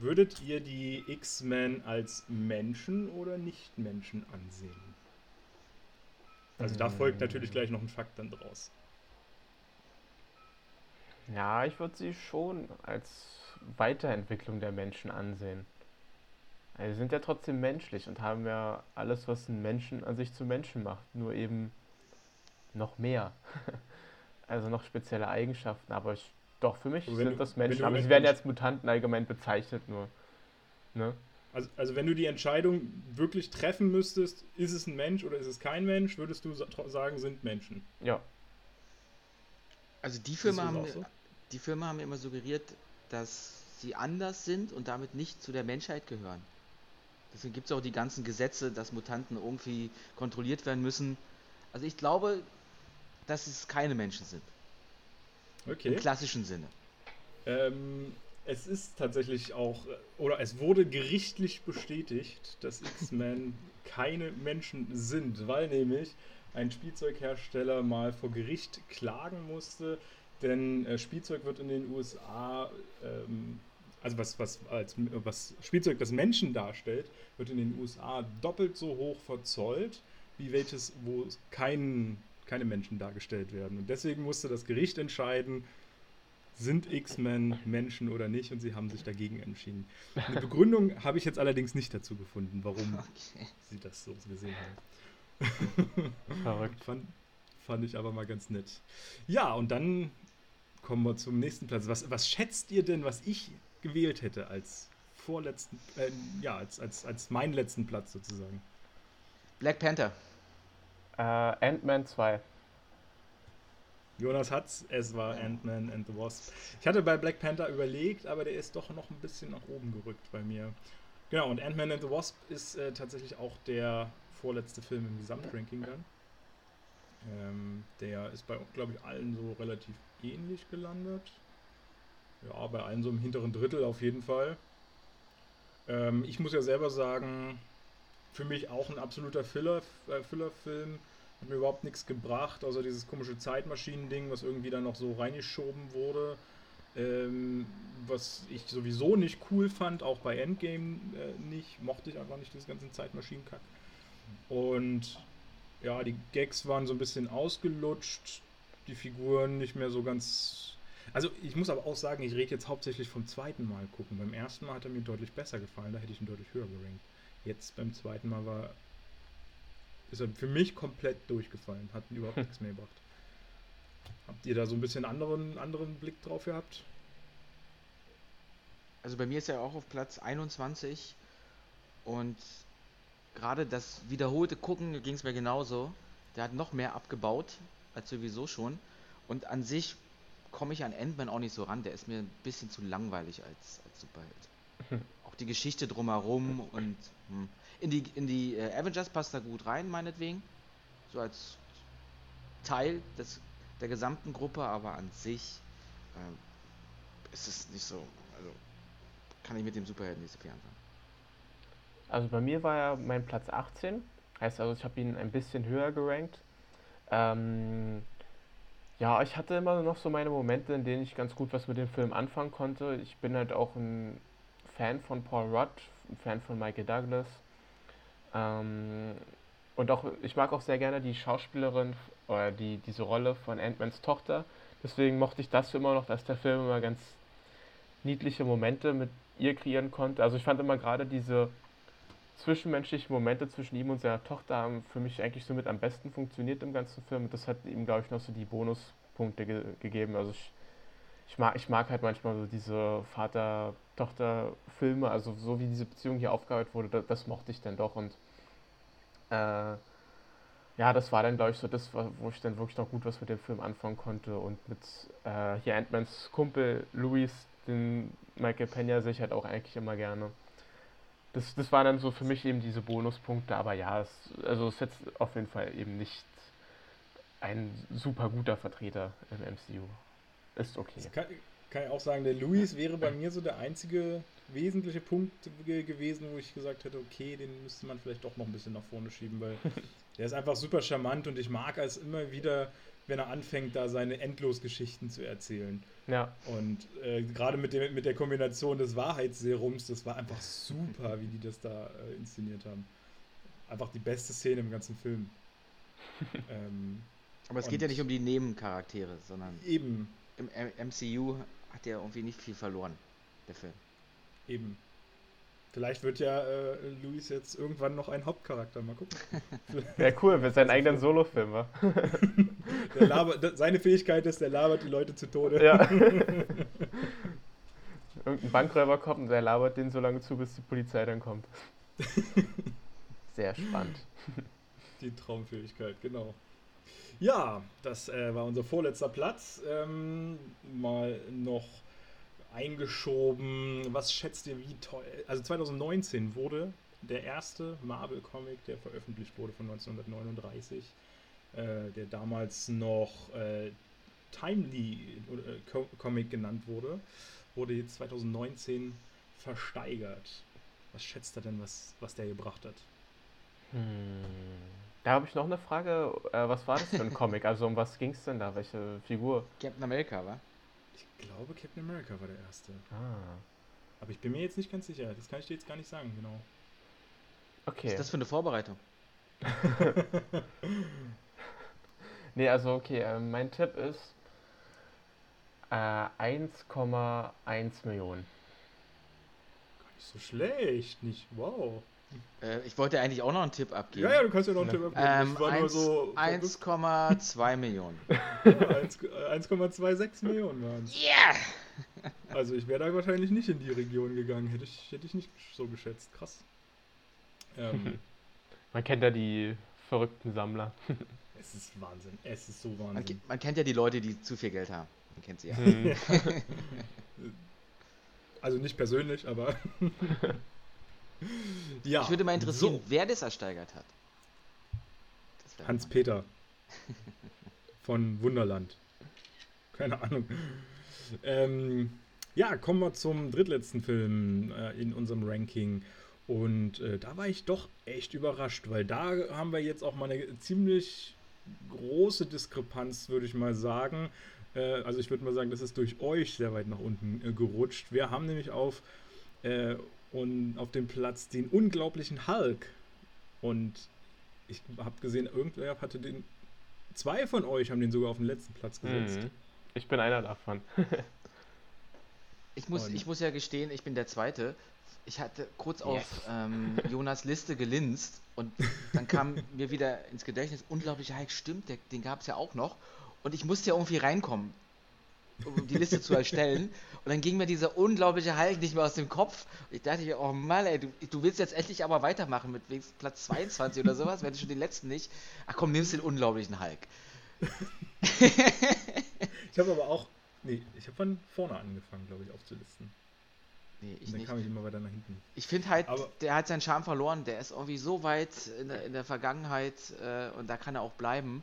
Würdet ihr die X-Men als Menschen oder Nicht-Menschen ansehen? Also da folgt natürlich gleich noch ein Fakt dann draus. Ja, ich würde sie schon als Weiterentwicklung der Menschen ansehen. Also sie sind ja trotzdem menschlich und haben ja alles, was einen Menschen an sich zu Menschen macht, nur eben noch mehr. (laughs) also noch spezielle Eigenschaften, aber ich doch, für mich sind du, das Menschen. Aber sie werden jetzt Mutanten allgemein bezeichnet nur. Ne? Also, also wenn du die Entscheidung wirklich treffen müsstest, ist es ein Mensch oder ist es kein Mensch, würdest du sagen, sind Menschen. Ja. Also die Firma, haben, so? die Firma haben immer suggeriert, dass sie anders sind und damit nicht zu der Menschheit gehören. Deswegen gibt es auch die ganzen Gesetze, dass Mutanten irgendwie kontrolliert werden müssen. Also ich glaube, dass es keine Menschen sind. Okay. Im klassischen Sinne. Ähm, es ist tatsächlich auch, oder es wurde gerichtlich bestätigt, dass X-Men (laughs) keine Menschen sind, weil nämlich ein Spielzeughersteller mal vor Gericht klagen musste, denn äh, Spielzeug wird in den USA, ähm, also was, was, als, was Spielzeug, das Menschen darstellt, wird in den USA doppelt so hoch verzollt, wie welches, wo kein keine Menschen dargestellt werden. Und deswegen musste das Gericht entscheiden, sind X-Men Menschen oder nicht? Und sie haben sich dagegen entschieden. Eine (laughs) Begründung habe ich jetzt allerdings nicht dazu gefunden, warum okay. sie das so gesehen haben. Verrückt. Fand, fand ich aber mal ganz nett. Ja, und dann kommen wir zum nächsten Platz. Was, was schätzt ihr denn, was ich gewählt hätte als vorletzten, äh, ja, als, als, als meinen letzten Platz sozusagen? Black Panther. Äh, Ant-Man 2. Jonas hat's, es war Ant-Man and the Wasp. Ich hatte bei Black Panther überlegt, aber der ist doch noch ein bisschen nach oben gerückt bei mir. Genau, und Ant-Man and the Wasp ist äh, tatsächlich auch der vorletzte Film im Gesamtranking dann. Ähm, der ist bei, glaube ich, allen so relativ ähnlich gelandet. Ja, bei allen so im hinteren Drittel auf jeden Fall. Ähm, ich muss ja selber sagen, für mich auch ein absoluter Filler, äh, Filler-Film Hat mir überhaupt nichts gebracht, außer dieses komische Zeitmaschinen-Ding, was irgendwie dann noch so reingeschoben wurde. Ähm, was ich sowieso nicht cool fand, auch bei Endgame äh, nicht, mochte ich einfach nicht das ganze Zeitmaschinenkack. Und ja, die Gags waren so ein bisschen ausgelutscht, die Figuren nicht mehr so ganz. Also ich muss aber auch sagen, ich rede jetzt hauptsächlich vom zweiten Mal gucken. Beim ersten Mal hat er mir deutlich besser gefallen, da hätte ich ihn deutlich höher gerankt. Jetzt beim zweiten Mal war ist er für mich komplett durchgefallen, hat (laughs) überhaupt nichts mehr gebracht. Habt ihr da so ein bisschen anderen, anderen Blick drauf gehabt? Also bei mir ist er auch auf Platz 21 und gerade das wiederholte Gucken ging es mir genauso. Der hat noch mehr abgebaut als sowieso schon. Und an sich komme ich an Endman auch nicht so ran. Der ist mir ein bisschen zu langweilig als, als Superheld. (laughs) Auch die Geschichte drumherum und hm. In die, in die äh, Avengers passt er gut rein, meinetwegen. So als Teil des, der gesamten Gruppe, aber an sich äh, ist es nicht so. Also kann ich mit dem Superhelden nicht so viel anfangen. Also bei mir war er mein Platz 18. Heißt also, ich habe ihn ein bisschen höher gerankt. Ähm, ja, ich hatte immer noch so meine Momente, in denen ich ganz gut was mit dem Film anfangen konnte. Ich bin halt auch ein Fan von Paul Rudd, ein Fan von Michael Douglas. Ähm, und auch, ich mag auch sehr gerne die Schauspielerin oder die, diese Rolle von Ant-Mans Tochter. Deswegen mochte ich das immer noch, dass der Film immer ganz niedliche Momente mit ihr kreieren konnte. Also ich fand immer gerade diese zwischenmenschlichen Momente zwischen ihm und seiner Tochter haben für mich eigentlich so mit am besten funktioniert im ganzen Film. Das hat ihm, glaube ich, noch so die Bonuspunkte ge gegeben. Also ich, ich, mag, ich mag halt manchmal so diese Vater-Tochter-Filme, also so wie diese Beziehung hier aufgearbeitet wurde, das, das mochte ich dann doch. Und äh, ja, das war dann, glaube ich, so das, wo ich dann wirklich noch gut was mit dem Film anfangen konnte. Und mit äh, hier Ant-Mans Kumpel Louis, den Michael Pena, sehe ich halt auch eigentlich immer gerne das, das waren dann so für mich eben diese Bonuspunkte, aber ja, es, also es ist jetzt auf jeden Fall eben nicht ein super guter Vertreter im MCU. Ist okay. Kann, kann, ich auch sagen, der Luis wäre bei mir so der einzige wesentliche Punkt gewesen, wo ich gesagt hätte, okay, den müsste man vielleicht doch noch ein bisschen nach vorne schieben, weil (laughs) der ist einfach super charmant und ich mag es immer wieder, wenn er anfängt, da seine Endlosgeschichten zu erzählen. Ja. Und äh, gerade mit, dem, mit der Kombination des Wahrheitsserums, das war einfach super, wie die das da äh, inszeniert haben. Einfach die beste Szene im ganzen Film. (laughs) ähm, Aber es geht ja nicht um die Nebencharaktere, sondern eben. Im MCU hat der irgendwie nicht viel verloren, der Film. Eben. Vielleicht wird ja äh, Luis jetzt irgendwann noch ein Hauptcharakter. Mal gucken. (laughs) Wäre cool, wenn sein eigenen Solo-Film war. (laughs) seine Fähigkeit ist, der labert die Leute zu Tode. Ja. (laughs) Irgendein Bankräuber kommt und der labert den so lange zu, bis die Polizei dann kommt. Sehr spannend. Die Traumfähigkeit, genau. Ja, das äh, war unser vorletzter Platz. Ähm, mal noch eingeschoben. Was schätzt ihr, wie toll? Also 2019 wurde der erste Marvel-Comic, der veröffentlicht wurde von 1939, äh, der damals noch äh, Timely äh, Comic genannt wurde, wurde jetzt 2019 versteigert. Was schätzt er denn, was, was der gebracht hat? Hm. Da habe ich noch eine Frage. Äh, was war das für ein Comic? Also um was ging es denn da? Welche Figur? Captain America, wa? Ich glaube, Captain America war der erste. Ah. Aber ich bin mir jetzt nicht ganz sicher. Das kann ich dir jetzt gar nicht sagen, genau. Okay. Was ist das für eine Vorbereitung? (laughs) nee, also okay, äh, mein Tipp ist äh, 1,1 Millionen. Gar nicht so schlecht, nicht? Wow. Äh, ich wollte eigentlich auch noch einen Tipp abgeben. Ja, ja, du kannst ja noch einen Tipp abgeben. Ähm, 1,2 Millionen. (laughs) 1,26 Millionen waren es. Yeah! Also ich wäre da wahrscheinlich nicht in die Region gegangen. Hätte ich, hätte ich nicht so geschätzt. Krass. Ähm, (laughs) man kennt ja die verrückten Sammler. (laughs) es ist Wahnsinn. Es ist so Wahnsinn. Man, man, kennt ja die Leute, die zu viel Geld haben. Man kennt sie ja. Hm. also nicht persönlich, aber ja. Ich würde mal interessieren, so. wer das ersteigert hat. Hans-Peter von Wunderland. Keine Ahnung. Ähm, ja, kommen wir zum drittletzten Film äh, in unserem Ranking. Und äh, da war ich doch echt überrascht, weil da haben wir jetzt auch mal eine ziemlich große Diskrepanz, würde ich mal sagen. Äh, also ich würde mal sagen, das ist durch euch sehr weit nach unten äh, gerutscht. Wir haben nämlich auf, äh, und auf dem Platz den unglaublichen Hulk. Und ich habe gesehen, irgendwer hatte den. Zwei von euch haben den sogar auf den letzten Platz gesetzt. Mhm. Ich bin einer davon. ich, muss, ich muss ja gestehen, ich bin der Zweite. Ich hatte kurz yes. auf ähm, Jonas Liste gelinst und dann kam (laughs) mir wieder ins Gedächtnis, unglaublicher Hulk, stimmt, der, den gab es ja auch noch. Und ich musste ja irgendwie reinkommen, um die Liste zu erstellen. Und dann ging mir dieser unglaubliche Hulk nicht mehr aus dem Kopf. Und ich dachte mir, oh Mann, ey, du, du willst jetzt endlich aber weitermachen mit Platz 22 oder sowas, wenn du schon den letzten nicht. Ach komm, nimmst den unglaublichen Hulk. (laughs) ich habe aber auch, nee, ich habe von vorne angefangen, glaube ich, aufzulisten. Nee, ich und dann nicht. kam ich immer weiter nach hinten. Ich finde halt, aber der hat seinen Charme verloren. Der ist irgendwie so weit in der, in der Vergangenheit äh, und da kann er auch bleiben.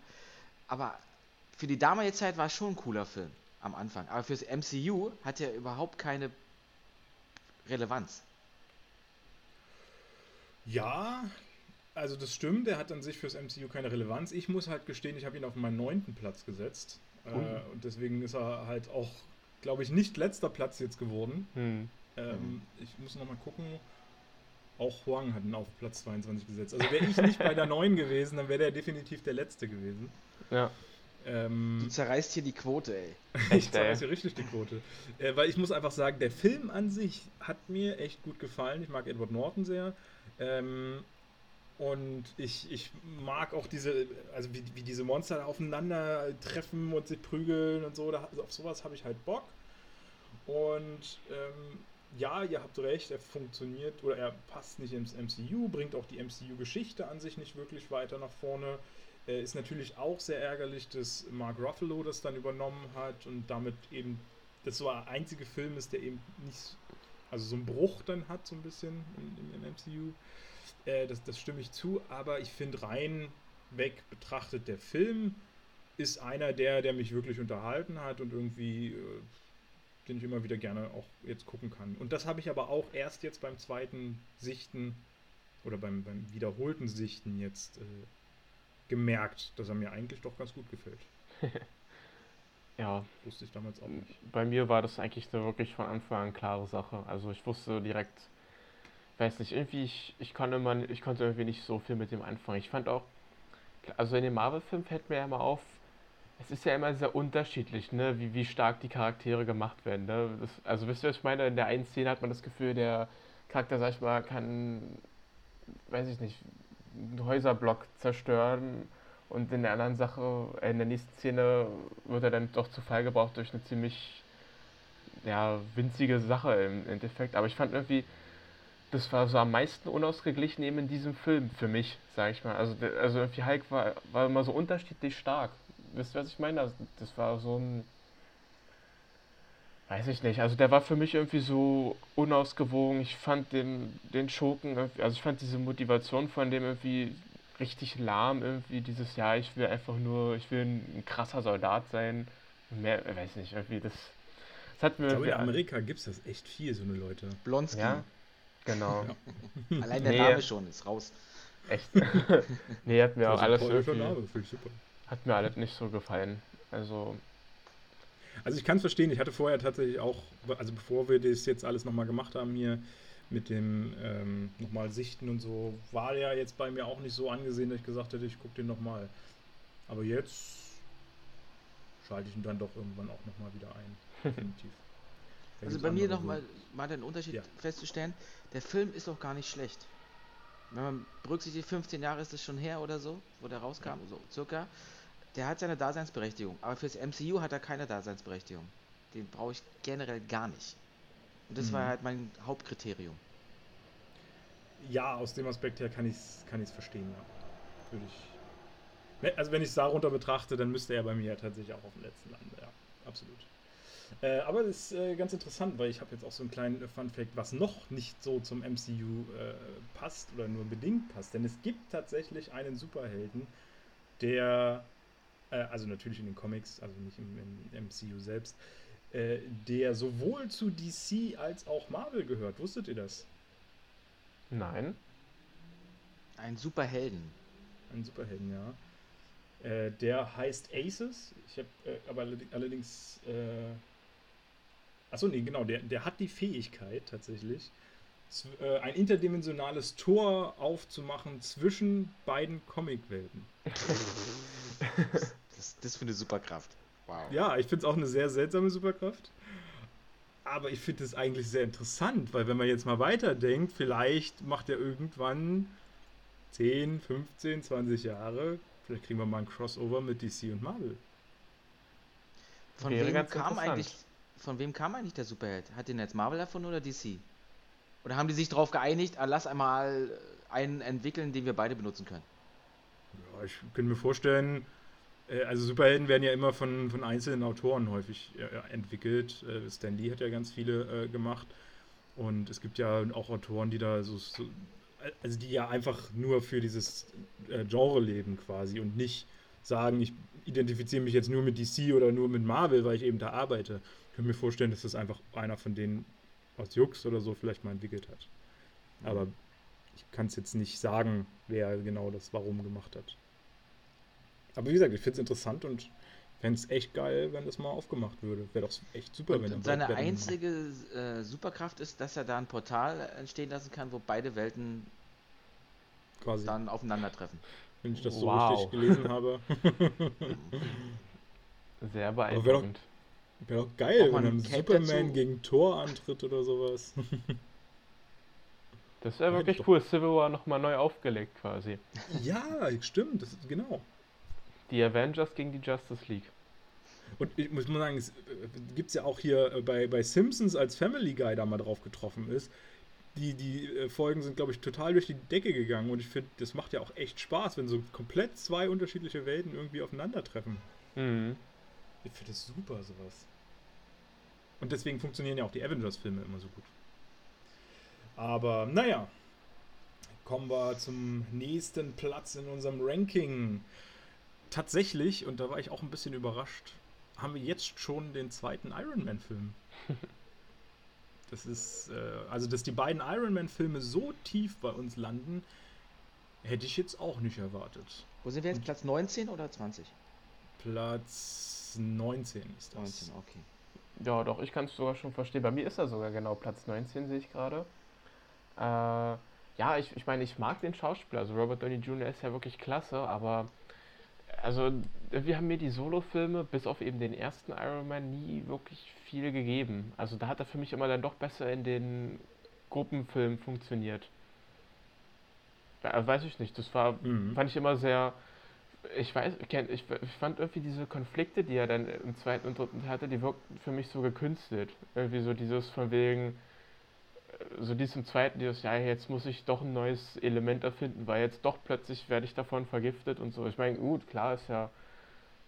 Aber für die damalige Zeit war es schon ein cooler Film am Anfang. Aber fürs MCU hat er überhaupt keine Relevanz. Ja, also das stimmt, der hat an sich fürs MCU keine Relevanz. Ich muss halt gestehen, ich habe ihn auf meinen neunten Platz gesetzt. Äh, und deswegen ist er halt auch, glaube ich, nicht letzter Platz jetzt geworden. Hm. Ähm, ich muss nochmal gucken. Auch Huang hat ihn auf Platz 22 gesetzt. Also wäre ich nicht bei der 9 gewesen, dann wäre der definitiv der letzte gewesen. Ja. Ähm, du zerreißt hier die Quote, ey. Echt, zerreißt hier richtig die Quote. Äh, weil ich muss einfach sagen, der Film an sich hat mir echt gut gefallen. Ich mag Edward Norton sehr. Ähm, und ich, ich mag auch diese, also wie, wie diese Monster aufeinandertreffen und sich prügeln und so. Da, also auf sowas habe ich halt Bock. Und ähm, ja, ihr habt recht, er funktioniert oder er passt nicht ins MCU, bringt auch die MCU-Geschichte an sich nicht wirklich weiter nach vorne. Äh, ist natürlich auch sehr ärgerlich, dass Mark Ruffalo das dann übernommen hat und damit eben das so der einzige Film ist, der eben nicht, also so einen Bruch dann hat, so ein bisschen im, im MCU. Äh, das, das stimme ich zu, aber ich finde rein weg betrachtet, der Film ist einer der, der mich wirklich unterhalten hat und irgendwie, äh, den ich immer wieder gerne auch jetzt gucken kann. Und das habe ich aber auch erst jetzt beim zweiten Sichten oder beim, beim wiederholten Sichten jetzt äh, gemerkt, dass er mir eigentlich doch ganz gut gefällt. (laughs) ja. Wusste ich damals auch nicht. Bei mir war das eigentlich so wirklich von Anfang an klare Sache. Also ich wusste direkt, weiß nicht, irgendwie, ich, ich, konnte, man, ich konnte irgendwie nicht so viel mit dem anfangen. Ich fand auch, also in dem Marvel-Film fällt mir ja immer auf, es ist ja immer sehr unterschiedlich, ne, wie, wie stark die Charaktere gemacht werden. Ne? Das, also wisst ihr, was ich meine? In der einen Szene hat man das Gefühl, der Charakter, sag ich mal, kann, weiß ich nicht, einen Häuserblock zerstören und in der anderen Sache, äh, in der nächsten Szene wird er dann doch zu Fall gebraucht durch eine ziemlich ja, winzige Sache im Endeffekt. Aber ich fand irgendwie, das war so am meisten unausgeglichen eben in diesem Film für mich, sag ich mal. Also, also irgendwie Hulk war, war immer so unterschiedlich stark. Wisst ihr, was ich meine? Also, das war so ein Weiß ich nicht. Also der war für mich irgendwie so unausgewogen. Ich fand den, den Schurken, also ich fand diese Motivation von dem irgendwie richtig lahm. Irgendwie dieses, ja, ich will einfach nur, ich will ein, ein krasser Soldat sein. Mehr, weiß nicht, irgendwie das. das hat mir ich glaube, in Amerika gibt es das echt viel, so eine Leute. Blonski. Ja, genau. Ja. (laughs) Allein der nee. Name schon ist raus. Echt? (laughs) nee, hat mir auch alles irgendwie, Name, Hat mir alles nicht so gefallen. Also also ich kann es verstehen, ich hatte vorher tatsächlich auch, also bevor wir das jetzt alles nochmal gemacht haben hier mit dem ähm, nochmal Sichten und so, war der jetzt bei mir auch nicht so angesehen, dass ich gesagt hätte, ich gucke den nochmal. Aber jetzt schalte ich ihn dann doch irgendwann auch nochmal wieder ein. (laughs) Definitiv. also bei mir nochmal mal den Unterschied ja. festzustellen, der Film ist auch gar nicht schlecht. Wenn man berücksichtigt, 15 Jahre ist es schon her oder so, wo der rauskam, ja. so circa der hat seine Daseinsberechtigung, aber fürs MCU hat er keine Daseinsberechtigung. Den brauche ich generell gar nicht. Und das mhm. war halt mein Hauptkriterium. Ja, aus dem Aspekt her kann ich es kann verstehen, ja. Würde ich. Also wenn ich es darunter betrachte, dann müsste er bei mir tatsächlich auch auf dem letzten landen, ja, absolut. Äh, aber das ist äh, ganz interessant, weil ich habe jetzt auch so einen kleinen äh, Fun-Fact, was noch nicht so zum MCU äh, passt oder nur bedingt passt. Denn es gibt tatsächlich einen Superhelden, der äh, also natürlich in den Comics, also nicht im, im MCU selbst, äh, der sowohl zu DC als auch Marvel gehört. Wusstet ihr das? Nein. Ein Superhelden. Ein Superhelden, ja. Äh, der heißt Aces. Ich habe äh, aber allerdings. Äh, achso, nee, genau. Der, der hat die Fähigkeit tatsächlich, äh, ein interdimensionales Tor aufzumachen zwischen beiden Comicwelten. (laughs) das, das für eine Superkraft. Wow. Ja, ich finde es auch eine sehr seltsame Superkraft. Aber ich finde es eigentlich sehr interessant, weil wenn man jetzt mal weiterdenkt, vielleicht macht er irgendwann 10, 15, 20 Jahre, vielleicht kriegen wir mal ein Crossover mit DC und Marvel. Von wem kam eigentlich von wem kam eigentlich der Superheld? Hat den jetzt Marvel erfunden oder DC? Oder haben die sich darauf geeinigt, ah, lass einmal einen entwickeln, den wir beide benutzen können? Ja, ich könnte mir vorstellen, äh, also Superhelden werden ja immer von, von einzelnen Autoren häufig äh, entwickelt. Äh, Stan Lee hat ja ganz viele gemacht. Und es gibt ja auch Autoren, die da so, so also die ja einfach nur für dieses Genre leben quasi und nicht sagen, ich identifiziere mich jetzt nur mit DC oder nur mit Marvel, weil ich eben da arbeite. Ich könnte mir vorstellen, dass das einfach einer von denen aus Jux oder so vielleicht mal entwickelt hat. Aber ich kann es jetzt nicht sagen, wer genau das warum gemacht hat. Aber wie gesagt, ich finde es interessant und fände es echt geil, wenn das mal aufgemacht würde. Wäre doch echt super, und wenn er Seine einzige äh, Superkraft ist, dass er da ein Portal entstehen lassen kann, wo beide Welten Quasi. dann aufeinandertreffen. Wenn ich das so wow. richtig gelesen habe. (laughs) Sehr beeindruckend. Wäre doch, geil, wenn ein Superman dazu. gegen Thor antritt oder sowas. (laughs) Das wäre wirklich cool. Civil War nochmal neu aufgelegt quasi. Ja, stimmt, das ist, genau. Die Avengers gegen die Justice League. Und ich muss mal sagen, es äh, gibt es ja auch hier äh, bei, bei Simpsons, als Family Guy da mal drauf getroffen ist. Die, die äh, Folgen sind, glaube ich, total durch die Decke gegangen und ich finde, das macht ja auch echt Spaß, wenn so komplett zwei unterschiedliche Welten irgendwie aufeinandertreffen. Mhm. Ich finde das super, sowas. Und deswegen funktionieren ja auch die Avengers-Filme immer so gut. Aber naja, kommen wir zum nächsten Platz in unserem Ranking tatsächlich, und da war ich auch ein bisschen überrascht, haben wir jetzt schon den zweiten Iron Man-Film. (laughs) Das ist, äh, also dass die beiden Iron Man-Filme so tief bei uns landen, hätte ich jetzt auch nicht erwartet. Wo sind wir jetzt? Platz 19 oder 20? Platz 19 ist das. 19, okay. Ja, doch, ich kann es sogar schon verstehen. Bei mir ist er sogar genau Platz 19, sehe ich gerade. Äh, ja, ich, ich meine, ich mag den Schauspieler. Also Robert Downey Jr. ist ja wirklich klasse, aber also wir haben mir die Solo-Filme bis auf eben den ersten Iron Man nie wirklich viel gegeben. Also da hat er für mich immer dann doch besser in den Gruppenfilmen funktioniert. Ja, weiß ich nicht. Das war, mhm. fand ich immer sehr. Ich weiß, ich, fand irgendwie diese Konflikte, die er dann im zweiten und dritten hatte, die wirkten für mich so gekünstelt. Irgendwie so dieses von wegen, so dies im zweiten, dieses, ja, jetzt muss ich doch ein neues Element erfinden, weil jetzt doch plötzlich werde ich davon vergiftet und so. Ich meine, gut, klar, ist ja,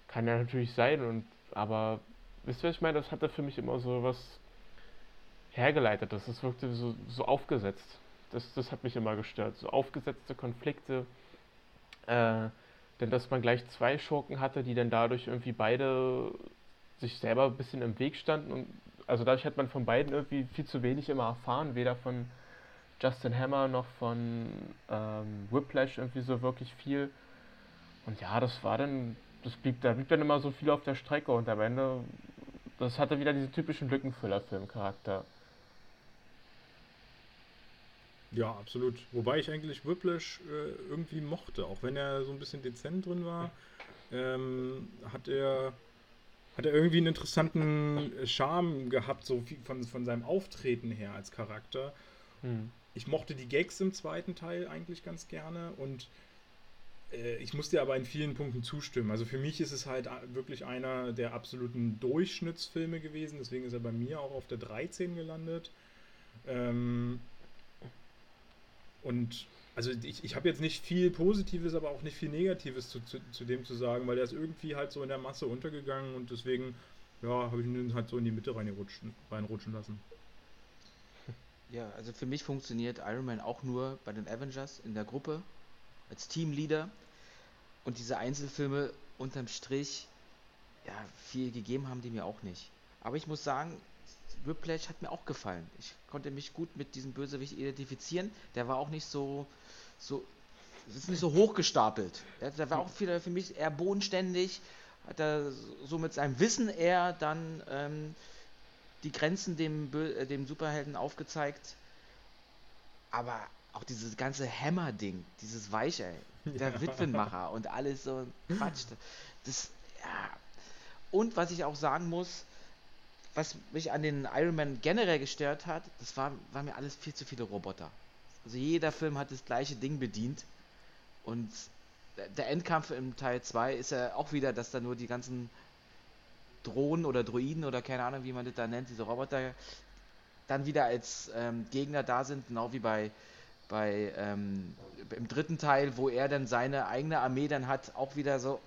kann ja natürlich sein, und aber wisst ihr, was ich meine? Das hatte für mich immer so was hergeleitet. Das wirklich so, so aufgesetzt. Das, das hat mich immer gestört. So aufgesetzte Konflikte. Äh, denn dass man gleich zwei Schurken hatte, die dann dadurch irgendwie beide sich selber ein bisschen im Weg standen und also dadurch hat man von beiden irgendwie viel zu wenig immer erfahren, weder von Justin Hammer noch von ähm, Whiplash irgendwie so wirklich viel. Und ja, das war dann, das blieb, da blieb dann immer so viel auf der Strecke und am Ende, das hatte wieder diesen typischen Lückenfüller-Filmcharakter. Ja, absolut. Wobei ich eigentlich Whiplash äh, irgendwie mochte, auch wenn er so ein bisschen dezent drin war, ähm, hat er hat er irgendwie einen interessanten Charme gehabt, so von, von seinem Auftreten her als Charakter. Hm. Ich mochte die Gags im zweiten Teil eigentlich ganz gerne und äh, ich muss dir aber in vielen Punkten zustimmen. Also für mich ist es halt wirklich einer der absoluten Durchschnittsfilme gewesen, deswegen ist er bei mir auch auf der 13 gelandet. Ähm, und also ich, ich habe jetzt nicht viel Positives, aber auch nicht viel Negatives zu, zu, zu, dem zu sagen, weil der ist irgendwie halt so in der Masse untergegangen und deswegen, ja, habe ich ihn halt so in die Mitte reinrutschen, reinrutschen lassen. (laughs) Ja, also für mich funktioniert Iron Man auch nur bei den Avengers in der Gruppe als Teamleader und diese Einzelfilme unterm Strich, ja, viel gegeben haben die mir auch nicht. Aber ich muss sagen, Whiplash hat mir auch gefallen. Ich konnte mich gut mit diesem Bösewicht identifizieren. Der war auch nicht so, so ist nicht so hochgestapelt. Der, der war auch für, für mich eher bodenständig, hat er so mit seinem Wissen eher dann ähm, die Grenzen dem, äh, dem Superhelden aufgezeigt. Aber auch dieses ganze Hammer-Ding, dieses Weiche, der (laughs) ja. Witwenmacher und alles so Quatsch. Das, ja. Und was ich auch sagen muss, was mich an den Iron Man generell gestört hat, das war, war mir alles viel zu viele Roboter. Also jeder Film hat das gleiche Ding bedient. Und der Endkampf im Teil 2 ist ja auch wieder, dass da nur die ganzen Drohnen oder Droiden oder keine Ahnung, wie man das da nennt, diese Roboter, dann wieder als ähm, Gegner da sind, genau wie bei, bei ähm, im dritten Teil, wo er dann seine eigene Armee dann hat, auch wieder so,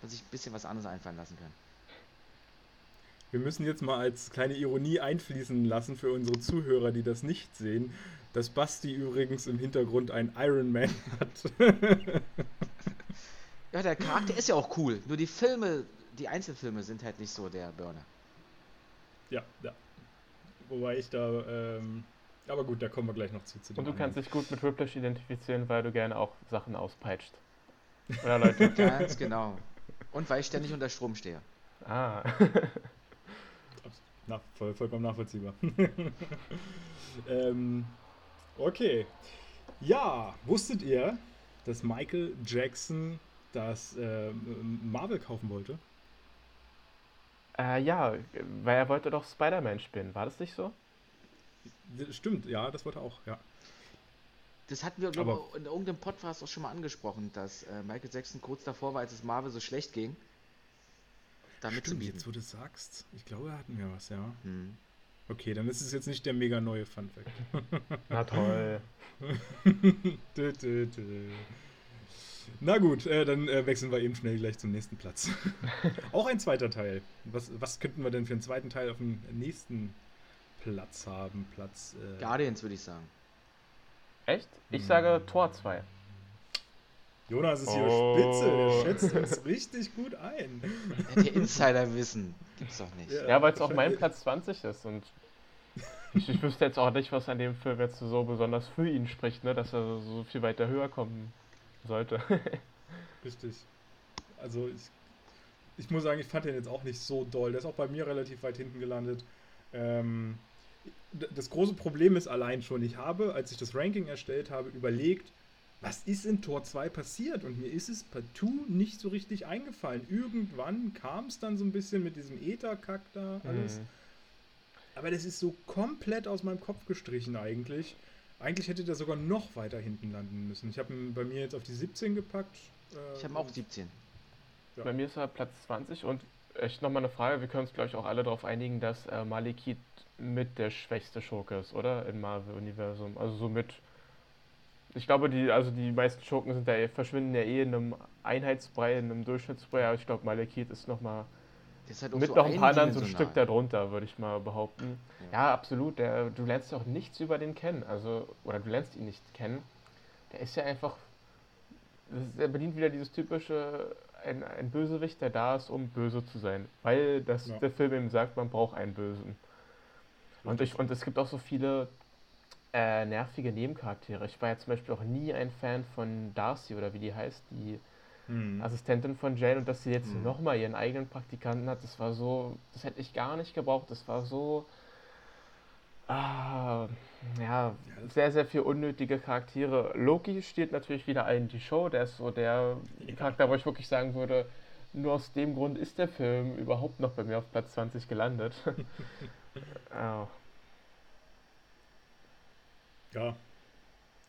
dass sich ein bisschen was anderes einfallen lassen können. Wir müssen jetzt mal als kleine Ironie einfließen lassen für unsere Zuhörer, die das nicht sehen, dass Basti übrigens im Hintergrund ein Iron Man (laughs) hat. ja, der Charakter ist ja auch cool. Nur die Filme, die Einzelfilme sind halt nicht so der Burner. Ja, ja. Wobei ich da, ähm, aber gut, da kommen wir gleich noch zu. zu Und du kannst dich gut mit Whiplash identifizieren, weil du gerne auch Sachen auspeitscht. Oder Leute? (laughs) Ganz genau. Und weil ich ständig unter Strom stehe. Ah. (laughs) Na, voll, vollkommen nachvollziehbar. (laughs) ähm, okay. Ja, wusstet ihr, dass Michael Jackson das äh, Marvel kaufen wollte? Äh, ja, weil er wollte doch Spider-Man spielen. War das nicht so? Stimmt, ja, das wollte er auch, ja. Das hatten wir, glaube ich, in irgendeinem Podcast auch schon mal angesprochen, dass äh, Michael Jackson kurz davor war, als es Marvel so schlecht ging damit Stimmt, zu bieten. jetzt wo du sagst, ich glaube, da hatten wir was, ja. Hm. Okay, dann ist es jetzt nicht der mega neue Funfact. Na toll. (laughs) dö, dö, dö. Na gut, äh, dann äh, wechseln wir eben schnell gleich zum nächsten Platz. (laughs) Auch ein zweiter Teil. Was, was könnten wir denn für einen zweiten Teil auf dem nächsten Platz haben? Platz. Äh... Guardians würde ich sagen. Echt? Ich hm. sage Tor 2. Jonas ist hier oh. spitze, der schätzt uns richtig gut ein. Der Insider-Wissen gibt's doch nicht. Ja, ja weil es auch mein Platz 20 ist und ich, ich, wüsste jetzt auch nicht, was an dem Film jetzt so besonders für ihn spricht, ne? dass er so viel weiter höher kommen sollte. (laughs) Richtig. Also ich, ich muss sagen, ich fand den jetzt auch nicht so doll. Der ist auch bei mir relativ weit hinten gelandet. Ähm, das große Problem ist allein schon, ich habe, als ich das Ranking erstellt habe, überlegt, was ist in Tor 2 passiert? Und mir ist es partout nicht so richtig eingefallen. Irgendwann kam es dann so ein bisschen mit diesem Ether-Kack da alles. Mhm. Aber das ist so komplett aus meinem Kopf gestrichen eigentlich. Eigentlich hätte der sogar noch weiter hinten landen müssen. Ich habe ihn bei mir jetzt auf die 17 gepackt. Äh, ich habe auch 17. Ja. Bei mir ist er Platz 20 und echt nochmal eine Frage, wir können uns glaube ich auch alle darauf einigen, dass äh, Malekith mit der schwächste Schurke ist, oder? Im Marvel-Universum. Also so mit ich glaube, die, also die meisten Schurken sind ja, verschwinden ja eh in einem Einheitsbrei, in einem Durchschnittsbrei, aber ich glaube, Malekith ist nochmal halt mit so noch ein paar anderen so ein Stück darunter, würde ich mal behaupten. Ja, ja absolut. Der, du lernst ja auch nichts über den kennen, also, oder du lernst ihn nicht kennen. Der ist ja einfach, er bedient wieder dieses typische, ein, ein Bösewicht, der da ist, um böse zu sein. Weil das, ja. der Film eben sagt, man braucht einen Bösen. Und, ich, und es gibt auch so viele äh, nervige Nebencharaktere. Ich war ja zum Beispiel auch nie ein Fan von Darcy oder wie die heißt, die hm. Assistentin von Jane und dass sie jetzt hm. nochmal ihren eigenen Praktikanten hat, das war so, das hätte ich gar nicht gebraucht. Das war so, ah, ja, sehr, sehr viel unnötige Charaktere. Loki steht natürlich wieder in die Show, der ist so der ja. Charakter, wo ich wirklich sagen würde, nur aus dem Grund ist der Film überhaupt noch bei mir auf Platz 20 gelandet. (laughs) oh. Ja.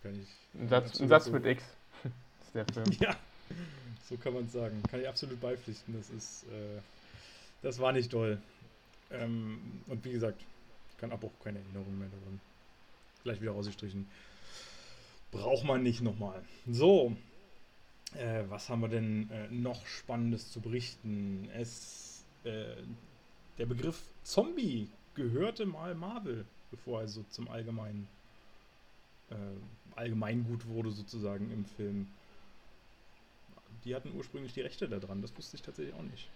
Kann ich. Ein Satz, ein Satz so mit X. (laughs) ist der Film. Ja, so kann man es sagen. Kann ich absolut beipflichten. Das ist. Äh, das war nicht toll. Ähm, und wie gesagt, ich kann auch keine Erinnerung mehr daran. Gleich wieder rausgestrichen. Braucht man nicht nochmal. So. Äh, was haben wir denn äh, noch Spannendes zu berichten? Es, äh, der Begriff Zombie gehörte mal Marvel, bevor er so zum Allgemeinen äh, Allgemeingut wurde sozusagen im Film. Die hatten ursprünglich die Rechte daran, das wusste ich tatsächlich auch nicht.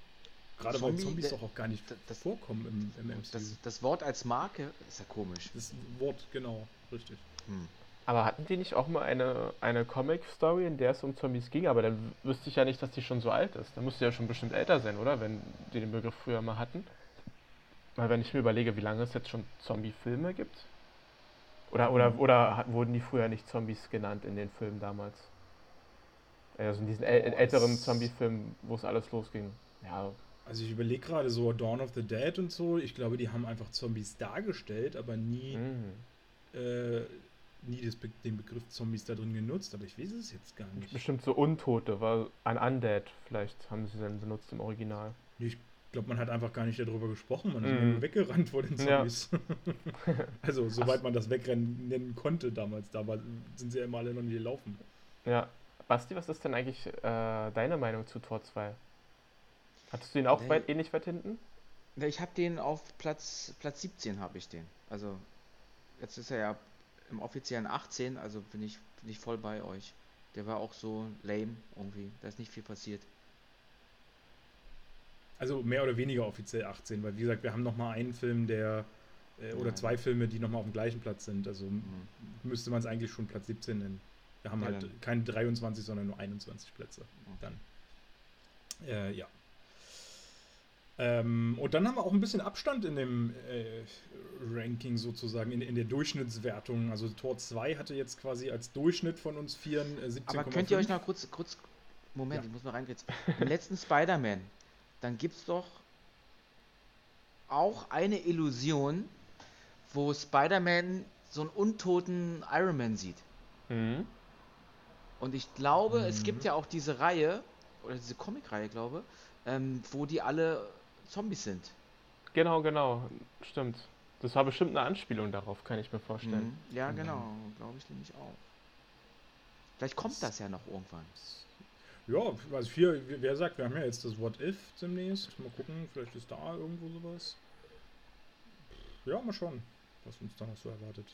Gerade Zombie, weil Zombies doch auch gar nicht das, vorkommen im, im MCU. Das, das, Wort als Marke ist ja komisch. Das Wort, genau, richtig. Hm. Aber hatten die nicht auch mal eine, eine Comic-Story, in der es um Zombies ging? Aber dann wüsste ich ja nicht, dass die schon so alt ist. Dann müsste ja schon bestimmt älter sein, oder? Wenn die den Begriff früher mal hatten. Weil wenn ich mir überlege, wie lange es jetzt schon Zombie-Filme gibt. Oder, oder, mhm. oder wurden die früher nicht Zombies genannt in den Filmen damals? Also in diesen äl älteren Zombie-Filmen, wo es alles losging. Ja. Also ich überlege gerade so Dawn of the Dead und so. Ich glaube, die haben einfach Zombies dargestellt, aber nie mhm. äh, nie das, den Begriff Zombies da drin genutzt, aber ich weiß es jetzt gar nicht. Bestimmt so Untote, weil ein Undead vielleicht haben sie dann benutzt im Original. Ich glaube, man hat einfach gar nicht darüber gesprochen, man ist mm. nur weggerannt vor den Zombies. Ja. (laughs) also, soweit Ach. man das Wegrennen nennen konnte damals, da sind sie ja immer alle noch nie gelaufen. Ja. Basti, was ist denn eigentlich äh, deine Meinung zu Tor 2? Hattest du ihn auch nee. weit, ähnlich weit hinten? Ich habe den auf Platz, Platz 17 habe ich den. Also jetzt ist er ja im offiziellen 18, also bin ich, bin ich voll bei euch. Der war auch so lame irgendwie. Da ist nicht viel passiert. Also mehr oder weniger offiziell 18, weil wie gesagt, wir haben noch mal einen Film, der äh, oder zwei Filme, die noch mal auf dem gleichen Platz sind. Also mhm. müsste man es eigentlich schon Platz 17 nennen. Wir haben ja, halt dann. keine 23, sondern nur 21 Plätze. Mhm. Dann. Äh, ja. Ähm, und dann haben wir auch ein bisschen Abstand in dem äh, Ranking sozusagen, in, in, der Durchschnittswertung. Also Tor 2 hatte jetzt quasi als Durchschnitt von uns vier äh, 17,5. Aber könnt ihr euch noch kurz, kurz Moment, ja. ich muss mal reingehen. Im letzten Spider-Man, dann gibt es doch auch eine Illusion, wo Spider-Man so einen untoten Iron Man sieht. Mhm. Und ich glaube, mhm. es gibt ja auch diese Reihe, oder diese Comic-Reihe, glaube ähm, wo die alle Zombies sind. Genau, genau, stimmt. Das war bestimmt eine Anspielung darauf, kann ich mir vorstellen. Mhm. Ja, genau, glaube ich nämlich auch. Vielleicht kommt das ja noch irgendwann. Ja, also hier, wer sagt, wir haben ja jetzt das What If demnächst. Mal gucken, vielleicht ist da irgendwo sowas. Ja, mal schauen, was uns da noch so erwartet.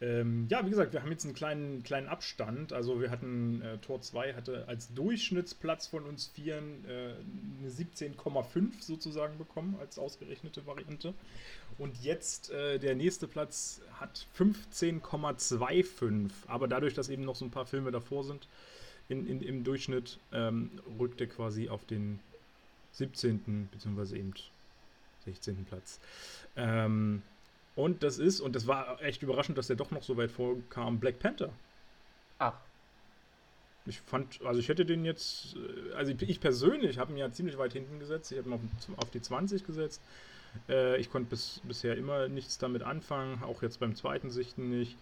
Ähm, ja, wie gesagt, wir haben jetzt einen kleinen, kleinen Abstand. Also wir hatten, äh, Tor 2 hatte als Durchschnittsplatz von uns Vieren äh, eine 17,5 sozusagen bekommen als ausgerechnete Variante. Und jetzt äh, der nächste Platz hat 15,25. Aber dadurch, dass eben noch so ein paar Filme davor sind, in, in, im Durchschnitt, ähm, rückt er quasi auf den 17. bzw. eben 16. Platz. Ähm, und das ist, und das war echt überraschend, dass der doch noch so weit vorkam, Black Panther. Ach. Ich fand, also ich hätte den jetzt, äh, also ich persönlich habe ihn ja ziemlich weit hinten gesetzt. Ich habe ihn auf, auf, die 20 gesetzt. Äh, ich konnte bis, bisher immer nichts damit anfangen, auch jetzt beim zweiten Sichten nicht.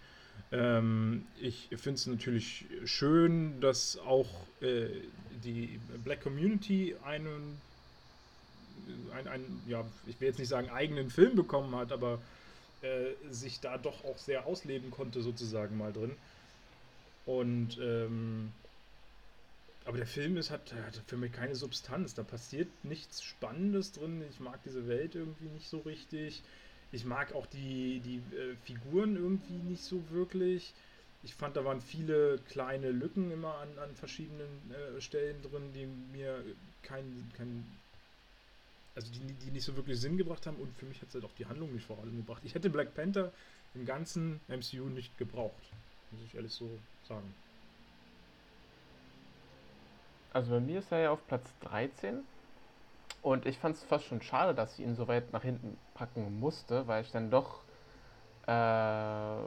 Ähm, ich finde es natürlich schön, dass auch äh, die Black Community einen, ein, ein, ja, ich will jetzt nicht sagen eigenen Film bekommen hat, aber äh, sich da doch auch sehr ausleben konnte, sozusagen mal drin. Und ähm, aber der Film ist, hat, hat für mich keine Substanz. Da passiert nichts Spannendes drin. Ich mag diese Welt irgendwie nicht so richtig. Ich mag auch die, die äh, Figuren irgendwie nicht so wirklich. Ich fand, da waren viele kleine Lücken immer an, an verschiedenen äh, Stellen drin, die mir keinen kein also die, die nicht so wirklich Sinn gebracht haben und für mich hat es halt auch die Handlung nicht vor allem gebracht. Ich hätte Black Panther im ganzen MCU nicht gebraucht, muss ich ehrlich so sagen. Also bei mir ist er ja auf Platz 13 und ich fand es fast schon schade, dass sie ihn so weit nach hinten packen musste, weil ich dann doch äh,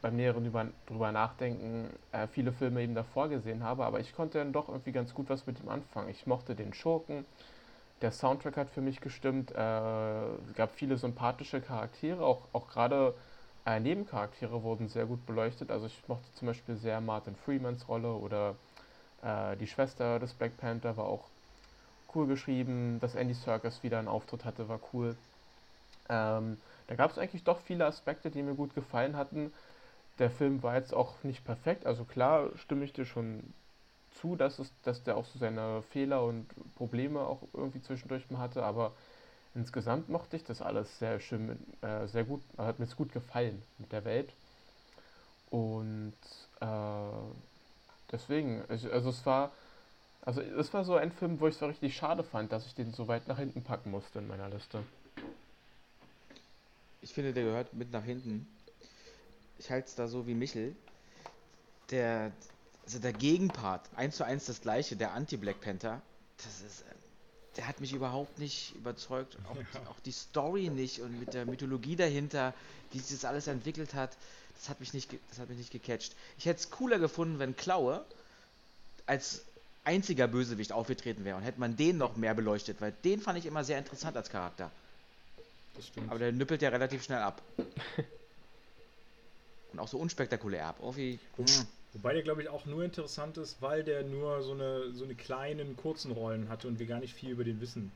beim näheren über, drüber nachdenken äh, viele Filme eben davor gesehen habe, aber ich konnte dann doch irgendwie ganz gut was mit ihm anfangen. Ich mochte den Schurken, der Soundtrack hat für mich gestimmt. Äh, es gab viele sympathische Charaktere, auch, auch gerade äh, Nebencharaktere wurden sehr gut beleuchtet. Also ich mochte zum Beispiel sehr Martin Freemans Rolle oder äh, die Schwester des Black Panther war auch cool geschrieben. Dass Andy Serkis wieder einen Auftritt hatte, war cool. Ähm, da gab es eigentlich doch viele Aspekte, die mir gut gefallen hatten. Der Film war jetzt auch nicht perfekt. Also klar stimme ich dir schon zu, dass, es, dass der auch so seine Fehler und Probleme auch irgendwie zwischendurch mal hatte, aber insgesamt mochte ich das alles sehr schön, äh, sehr gut, hat mir es gut gefallen mit der Welt. Und äh, deswegen, also es war, also es war so ein Film, wo ich es so richtig schade fand, dass ich den so weit nach hinten packen musste in meiner Liste. Ich finde, der gehört mit nach hinten. ich halte es da so wie Michel. Der, also der Gegenpart, eins zu eins das gleiche, der Anti-Black Panther, das ist, äh, der hat mich überhaupt nicht überzeugt. Auch, ja. auch, die Story nicht und mit der Mythologie dahinter, wie sich das alles entwickelt hat, das hat mich nicht, das hat mich nicht gecatcht. Ich hätte es cooler gefunden, wenn Klaue als einziger Bösewicht aufgetreten wäre und hätte man den noch mehr beleuchtet, weil den fand ich immer sehr interessant als Charakter. Das stimmt. Aber der nüppelt ja relativ schnell ab. (laughs) und auch so unspektakulär ab. Irgendwie, hm. Wobei der, glaube ich, auch nur interessant ist, weil der nur so eine, so eine kleinen, kurzen Rollen hatte und wir gar nicht viel über den wissen.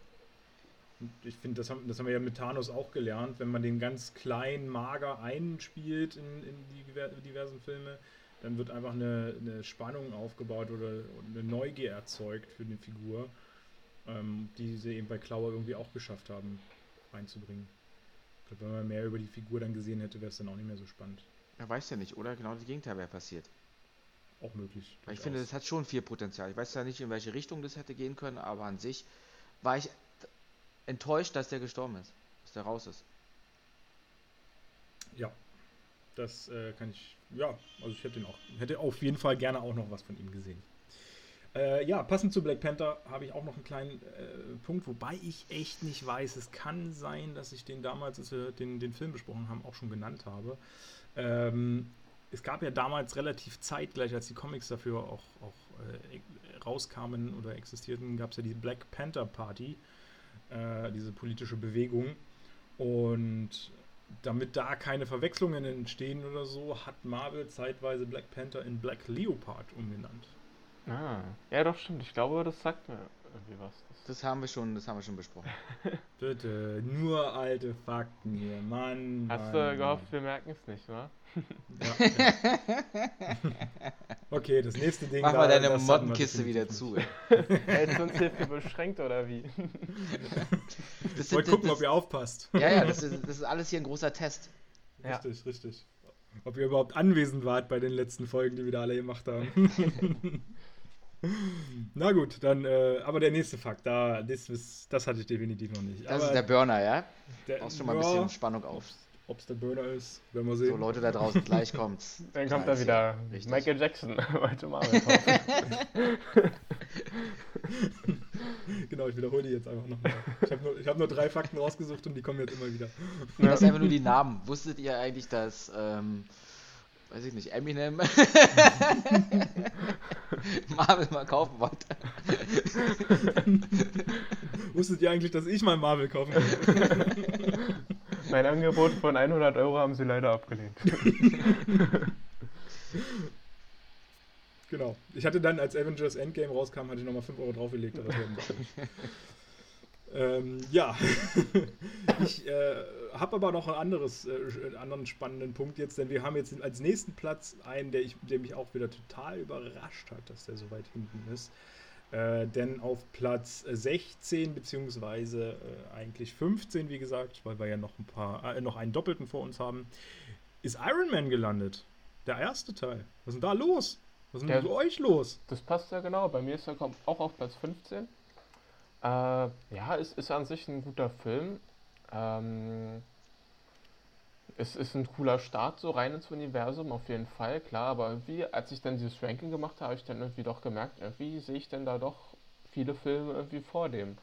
Und ich finde, das haben, das haben wir ja mit Thanos auch gelernt, wenn man den ganz kleinen, mager einspielt in, in die diversen Filme, dann wird einfach eine, eine Spannung aufgebaut oder eine Neugier erzeugt für eine Figur, ähm, die sie eben bei Klauer irgendwie auch geschafft haben reinzubringen. Ich glaube, wenn man mehr über die Figur dann gesehen hätte, wäre es dann auch nicht mehr so spannend. Er weiß ja nicht, oder? Genau das Gegenteil wäre passiert. Auch möglich. Ich finde, das hat schon viel Potenzial. Ich weiß ja nicht, in welche Richtung das hätte gehen können, aber an sich war ich enttäuscht, dass der gestorben ist, dass der raus ist. Ja, das äh, kann ich, ja, also ich hätte, ihn auch, hätte auf jeden Fall gerne auch noch was von ihm gesehen. Äh, ja, passend zu Black Panther habe ich auch noch einen kleinen äh, Punkt, wobei ich echt nicht weiß. Es kann sein, dass ich den damals, als wir den, den Film besprochen haben, auch schon genannt habe. Ähm, es gab ja damals relativ zeitgleich, als die Comics dafür auch, auch äh, rauskamen oder existierten, gab es ja die Black Panther Party, äh, diese politische Bewegung. Und damit da keine Verwechslungen entstehen oder so, hat Marvel zeitweise Black Panther in Black Leopard umgenannt. Ah, ja doch stimmt. Ich glaube, das sagt mir irgendwie was. Das haben wir schon, das haben wir schon besprochen. (laughs) Bitte, nur alte Fakten hier, Mann. Hast Mann, du gehofft, wir merken es nicht, wa? Ja, ja. okay, das nächste Ding. Mach da, mal deine Moddenkiste wieder zu. (laughs) Hältst du uns hier für beschränkt oder wie? (laughs) Ich wollte gucken, das, ob ihr aufpasst. Ja, ja, das ist, das ist alles hier ein großer Test. Richtig, ja. richtig. Ob ihr überhaupt anwesend wart bei den letzten Folgen, die wir da alle gemacht haben. (laughs) Na gut, dann, äh, aber der nächste Fakt, da, das, ist, das hatte ich definitiv noch nicht. Das aber ist der Burner, ja? Der, Brauchst schon mal ein bisschen Spannung auf. Ob es der Burner ist, werden wir sehen. So, Leute da draußen, gleich kommt's. (laughs) Dann kommt da wieder Richtig. Michael Jackson (laughs) heute mal. (laughs) genau, ich wiederhole die jetzt einfach nochmal. Ich habe nur, hab nur drei Fakten rausgesucht und die kommen jetzt immer wieder. Das sind einfach nur die (laughs) Namen. Wusstet ihr eigentlich, dass ähm, weiß ich nicht, Eminem (laughs) Marvel mal kaufen wollte. Wusstet ihr eigentlich, dass ich mal Marvel kaufen wollte? mein Angebot von 100 Euro haben sie leider abgelehnt. Genau. Ich hatte dann, als Avengers Endgame rauskam, hatte ich nochmal 5 Euro draufgelegt. Aber (laughs) ähm, ja, (laughs) ich äh, habe aber noch ein anderes, äh, anderen spannenden Punkt jetzt, denn wir haben jetzt als nächsten Platz einen, der, ich, der mich auch wieder total überrascht hat, dass der so weit hinten ist. Äh, denn auf Platz 16 beziehungsweise äh, eigentlich 15, wie gesagt, weil wir ja noch ein paar, äh, noch einen doppelten vor uns haben, ist Iron Man gelandet. Der erste Teil. Was ist denn da los? Was ist denn mit euch los? Das passt ja genau. Bei mir ist er auch auf Platz 15. Äh, ja, es ist an sich ein guter Film. Ähm, es ist ein cooler Start so rein ins Universum, auf jeden Fall, klar, aber irgendwie, als ich dann dieses Ranking gemacht habe, habe ich dann irgendwie doch gemerkt, irgendwie sehe ich denn da doch viele Filme irgendwie vor dem.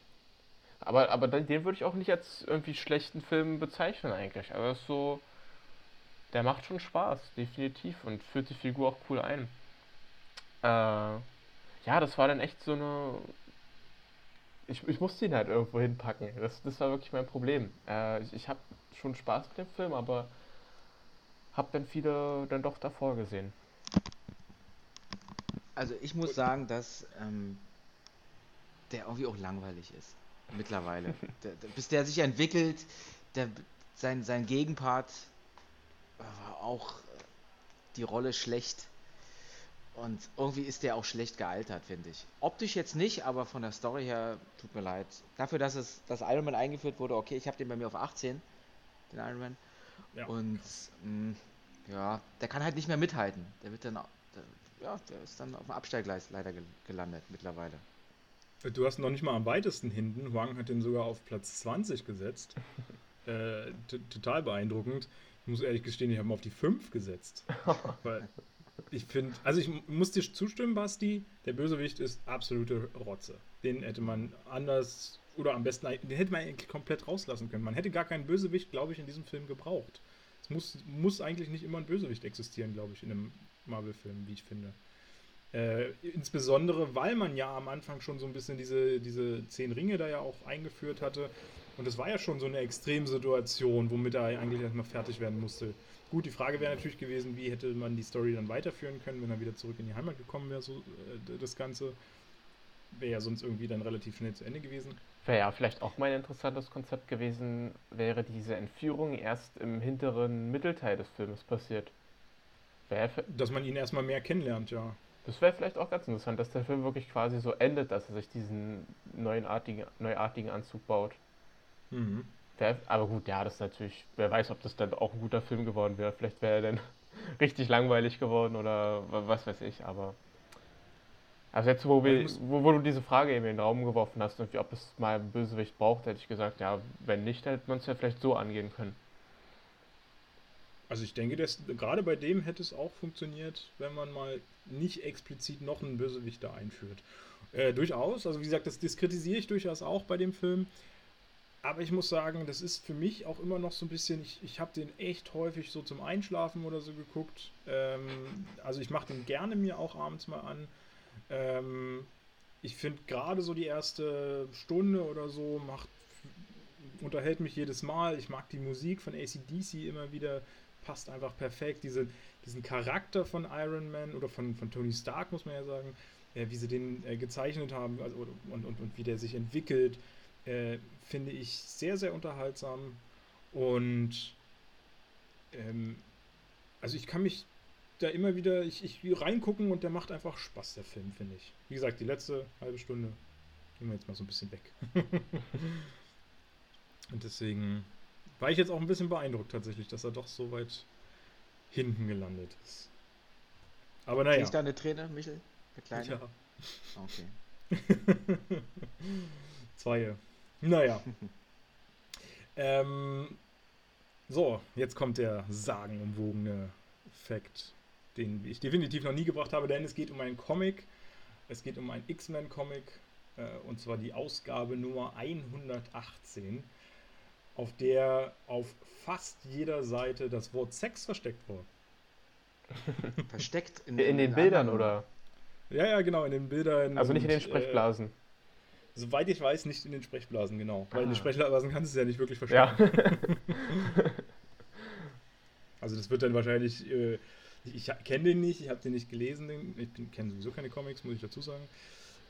Aber, aber den, den würde ich auch nicht als irgendwie schlechten Film bezeichnen eigentlich. Aber es ist so, der macht schon Spaß, definitiv, und führt die Figur auch cool ein. Äh, ja, das war dann echt so eine ich, ich musste ihn halt irgendwo hinpacken. Das, das war wirklich mein Problem. Äh, ich ich habe schon Spaß mit dem Film, aber habe dann viele dann doch davor gesehen. Also ich muss sagen, dass ähm, der irgendwie auch langweilig ist. Mittlerweile. (laughs) der, der, bis der sich entwickelt, der, sein, sein Gegenpart war auch die Rolle schlecht. Und irgendwie ist der auch schlecht gealtert, finde ich. Optisch jetzt nicht, aber von der Story her, tut mir leid. Dafür, dass es dass Iron Man eingeführt wurde, okay, ich habe den bei mir auf 18, den Iron Man. Ja. Und mh, mm, ja, der kann halt nicht mehr mithalten. Der wird dann, der, ja, der ist dann auf dem Abstellgleis leider gelandet mittlerweile. Du hast noch nicht mal am weitesten hinten. Huang hat den sogar auf Platz 20 gesetzt. (laughs) äh, total beeindruckend. Ich muss ehrlich gestehen, ich habe ihn auf die 5 gesetzt. weil (laughs) ich finde, also ich muss dir zustimmen, Basti, der Bösewicht ist absolute Rotze. Den hätte man anders oder am besten, den hätte man eigentlich komplett rauslassen können. Man hätte gar keinen Bösewicht, glaube ich, in diesem Film gebraucht. Es muss, muss eigentlich nicht immer ein Bösewicht existieren, glaube ich, in einem Marvel-Film, wie ich finde. Äh, insbesondere, weil man ja am Anfang schon so ein bisschen diese, diese zehn Ringe da ja auch eingeführt hatte. Und das war ja schon so eine Extremsituation, womit er eigentlich erstmal fertig werden musste. Gut, die Frage wäre natürlich gewesen, wie hätte man die Story dann weiterführen können, wenn er wieder zurück in die Heimat gekommen wäre, so äh, das Ganze. Wäre ja sonst irgendwie dann relativ schnell zu Ende gewesen. Wäre ja vielleicht auch mal ein interessantes Konzept gewesen, wäre diese Entführung erst im hinteren Mittelteil des Filmes passiert. Dass man ihn erstmal mehr kennenlernt, ja. Das wäre vielleicht auch ganz interessant, dass der Film wirklich quasi so endet, dass er sich diesen neuartigen, neuartigen Anzug baut. Mhm. Aber gut, ja, das ist natürlich, wer weiß, ob das dann auch ein guter Film geworden wäre. Vielleicht wäre er dann (laughs) richtig langweilig geworden oder was weiß ich, aber. Also jetzt, wo, wir, wo, wo, du diese Frage eben in den Raum geworfen hast, irgendwie, ob es mal ein Bösewicht braucht, hätte ich gesagt, ja, wenn nicht, hätte man es ja vielleicht so angehen können. Also ich denke, dass, gerade bei dem hätte es auch funktioniert, wenn man mal nicht explizit noch einen Bösewicht da einführt. Äh, durchaus, also wie gesagt, das diskretisiere ich durchaus auch bei dem Film. Aber ich muss sagen, das ist für mich auch immer noch so ein bisschen, ich, ich habe den echt häufig so zum Einschlafen oder so geguckt. Ähm, also ich mache den gerne mir auch abends mal an. Ähm, ich finde gerade so die erste Stunde oder so macht, unterhält mich jedes Mal. Ich mag die Musik von ACDC immer wieder, passt einfach perfekt. Diese, diesen Charakter von Iron Man oder von, von Tony Stark, muss man ja sagen, äh, wie sie den äh, gezeichnet haben also, und, und, und wie der sich entwickelt, äh, finde ich sehr, sehr unterhaltsam. Und ähm, also ich kann mich da immer wieder, ich, ich reingucken und der macht einfach Spaß, der Film, finde ich. Wie gesagt, die letzte halbe Stunde gehen wir jetzt mal so ein bisschen weg. (laughs) und deswegen war ich jetzt auch ein bisschen beeindruckt tatsächlich, dass er doch so weit hinten gelandet ist. Aber naja. Kriegst du eine Träne, Michel? Der Kleine? Ja. Okay. (laughs) (laughs) Zwei. Naja. (laughs) ähm, so, jetzt kommt der sagenumwogene Fakt den ich definitiv noch nie gebracht habe, denn es geht um einen Comic. Es geht um einen X-Men-Comic, äh, und zwar die Ausgabe Nummer 118, auf der auf fast jeder Seite das Wort Sex versteckt war. Versteckt in, in, in den Bildern, oder? Ja, ja, genau, in den Bildern. Also nicht in den Sprechblasen. Äh, soweit ich weiß, nicht in den Sprechblasen, genau. Weil ah. in den ah. Sprechblasen kannst du es ja nicht wirklich verstecken. Ja. (laughs) also das wird dann wahrscheinlich äh, ich kenne den nicht, ich habe den nicht gelesen, den, ich kenne sowieso keine Comics, muss ich dazu sagen.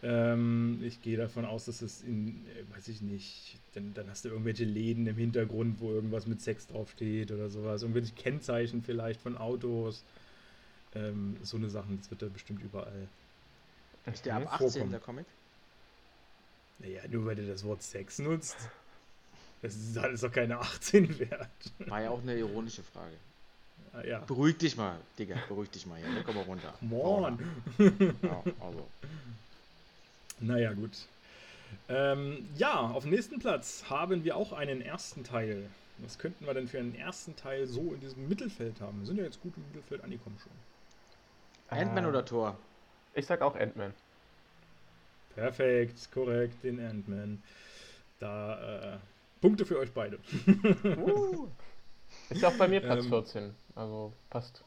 Ähm, ich gehe davon aus, dass es in, äh, weiß ich nicht, dann, dann hast du irgendwelche Läden im Hintergrund, wo irgendwas mit Sex draufsteht oder sowas. Irgendwelche Kennzeichen vielleicht von Autos. Ähm, so eine Sachen, das wird da bestimmt überall. Ist der ab 18 vorkommen. der Comic? Naja, nur weil du das Wort Sex nutzt. Das ist, ist doch keine 18 wert. War ja auch eine ironische Frage. Ah, ja. Beruhig dich mal, Digga, beruhig dich mal hier. Ne? Komm mal runter. Morn. Ja, also. Naja, gut. Ähm, ja, auf dem nächsten Platz haben wir auch einen ersten Teil. Was könnten wir denn für einen ersten Teil so in diesem Mittelfeld haben? Wir sind ja jetzt gut im Mittelfeld angekommen schon. Ant-Man äh, oder Thor? Ich sag auch Ant-Man. Perfekt, korrekt, den Ant-Man. Da äh, Punkte für euch beide. (laughs) uh. Ist ja auch bei mir Platz ähm, 14. Also passt.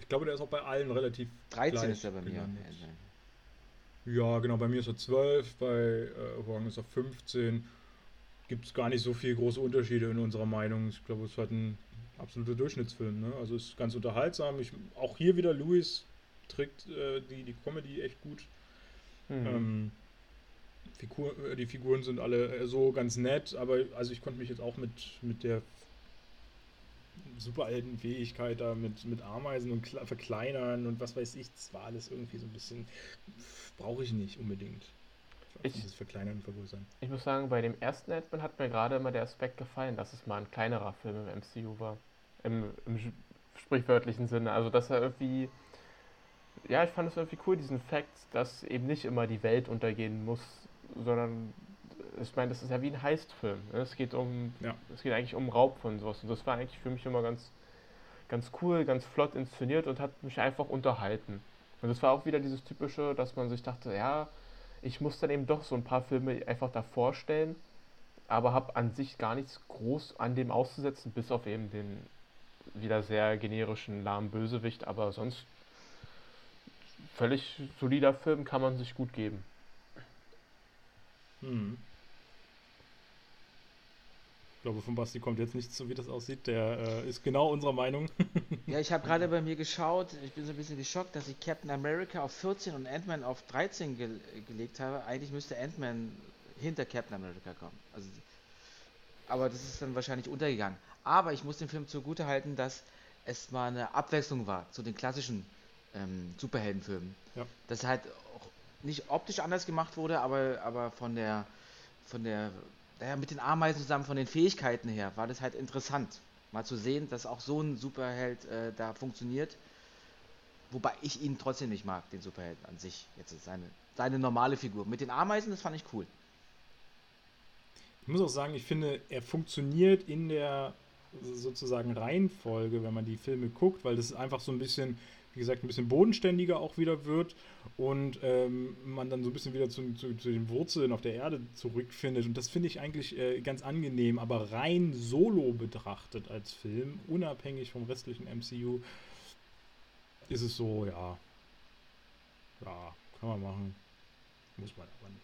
Ich glaube, der ist auch bei allen relativ. 13 ist er bei mir. Ja, genau, bei mir ist er 12, bei äh, Huang ist er 15. Gibt es gar nicht so viele große Unterschiede in unserer Meinung. Ich glaube, es ist halt ein absoluter Durchschnittsfilm. Ne? Also es ist ganz unterhaltsam. Ich, auch hier wieder Louis trägt äh, die, die Comedy echt gut. Mhm. Ähm, Figur, äh, die Figuren sind alle äh, so ganz nett, aber also ich konnte mich jetzt auch mit, mit der Superheldenfähigkeit da mit, mit Ameisen und verkleinern und was weiß ich, das war alles irgendwie so ein bisschen, brauche ich nicht unbedingt. Ich, dieses Verkleinern und Vergrößern. Ich muss sagen, bei dem ersten Ant-Man hat mir gerade immer der Aspekt gefallen, dass es mal ein kleinerer Film im MCU war. Im, im sprichwörtlichen Sinne. Also, dass er irgendwie. Ja, ich fand es irgendwie cool, diesen Fakt, dass eben nicht immer die Welt untergehen muss, sondern ich meine, das ist ja wie ein Heistfilm. Ne? Es geht um, Ja. es geht eigentlich um Raub von sowas. Und das war eigentlich für mich immer ganz, ganz cool, ganz flott inszeniert und hat mich einfach unterhalten. Und das war auch wieder dieses typische, dass man sich dachte, ja, ich muss dann eben doch so ein paar Filme einfach da vorstellen, aber habe an sich gar nichts groß an dem auszusetzen, bis auf eben den wieder sehr generischen lahmen Bösewicht, aber sonst völlig solider Film kann man sich gut geben. Hm. Ich glaube, von Basti kommt jetzt nichts, so wie das aussieht. Der äh, ist genau unserer Meinung. (laughs) Ja, ich habe gerade bei mir geschaut, ich bin so ein bisschen geschockt, dass ich Captain America auf 14 und Ant-Man auf 13 ge gelegt habe. Eigentlich müsste Ant-Man hinter Captain America kommen. Also, aber das ist dann wahrscheinlich untergegangen. Aber ich muss dem Film zugute halten, dass es mal eine Abwechslung war zu den klassischen ähm, Superheldenfilmen. Ja. Dass halt auch nicht optisch anders gemacht wurde, aber, aber von der, von der, naja, mit den Ameisen zusammen, von den Fähigkeiten her, war das halt interessant. Mal zu sehen, dass auch so ein Superheld äh, da funktioniert. Wobei ich ihn trotzdem nicht mag, den Superhelden an sich. Jetzt ist seine, seine normale Figur. Mit den Ameisen, das fand ich cool. Ich muss auch sagen, ich finde, er funktioniert in der sozusagen Reihenfolge, wenn man die Filme guckt, weil das einfach so ein bisschen, wie gesagt, ein bisschen bodenständiger auch wieder wird und ähm, man dann so ein bisschen wieder zu, zu, zu, den Wurzeln auf der Erde zurückfindet. Und das finde ich eigentlich äh, ganz angenehm, aber rein solo betrachtet als Film, unabhängig vom restlichen MCU, ist es so, ja. Ja, kann man machen. Muss man aber nicht.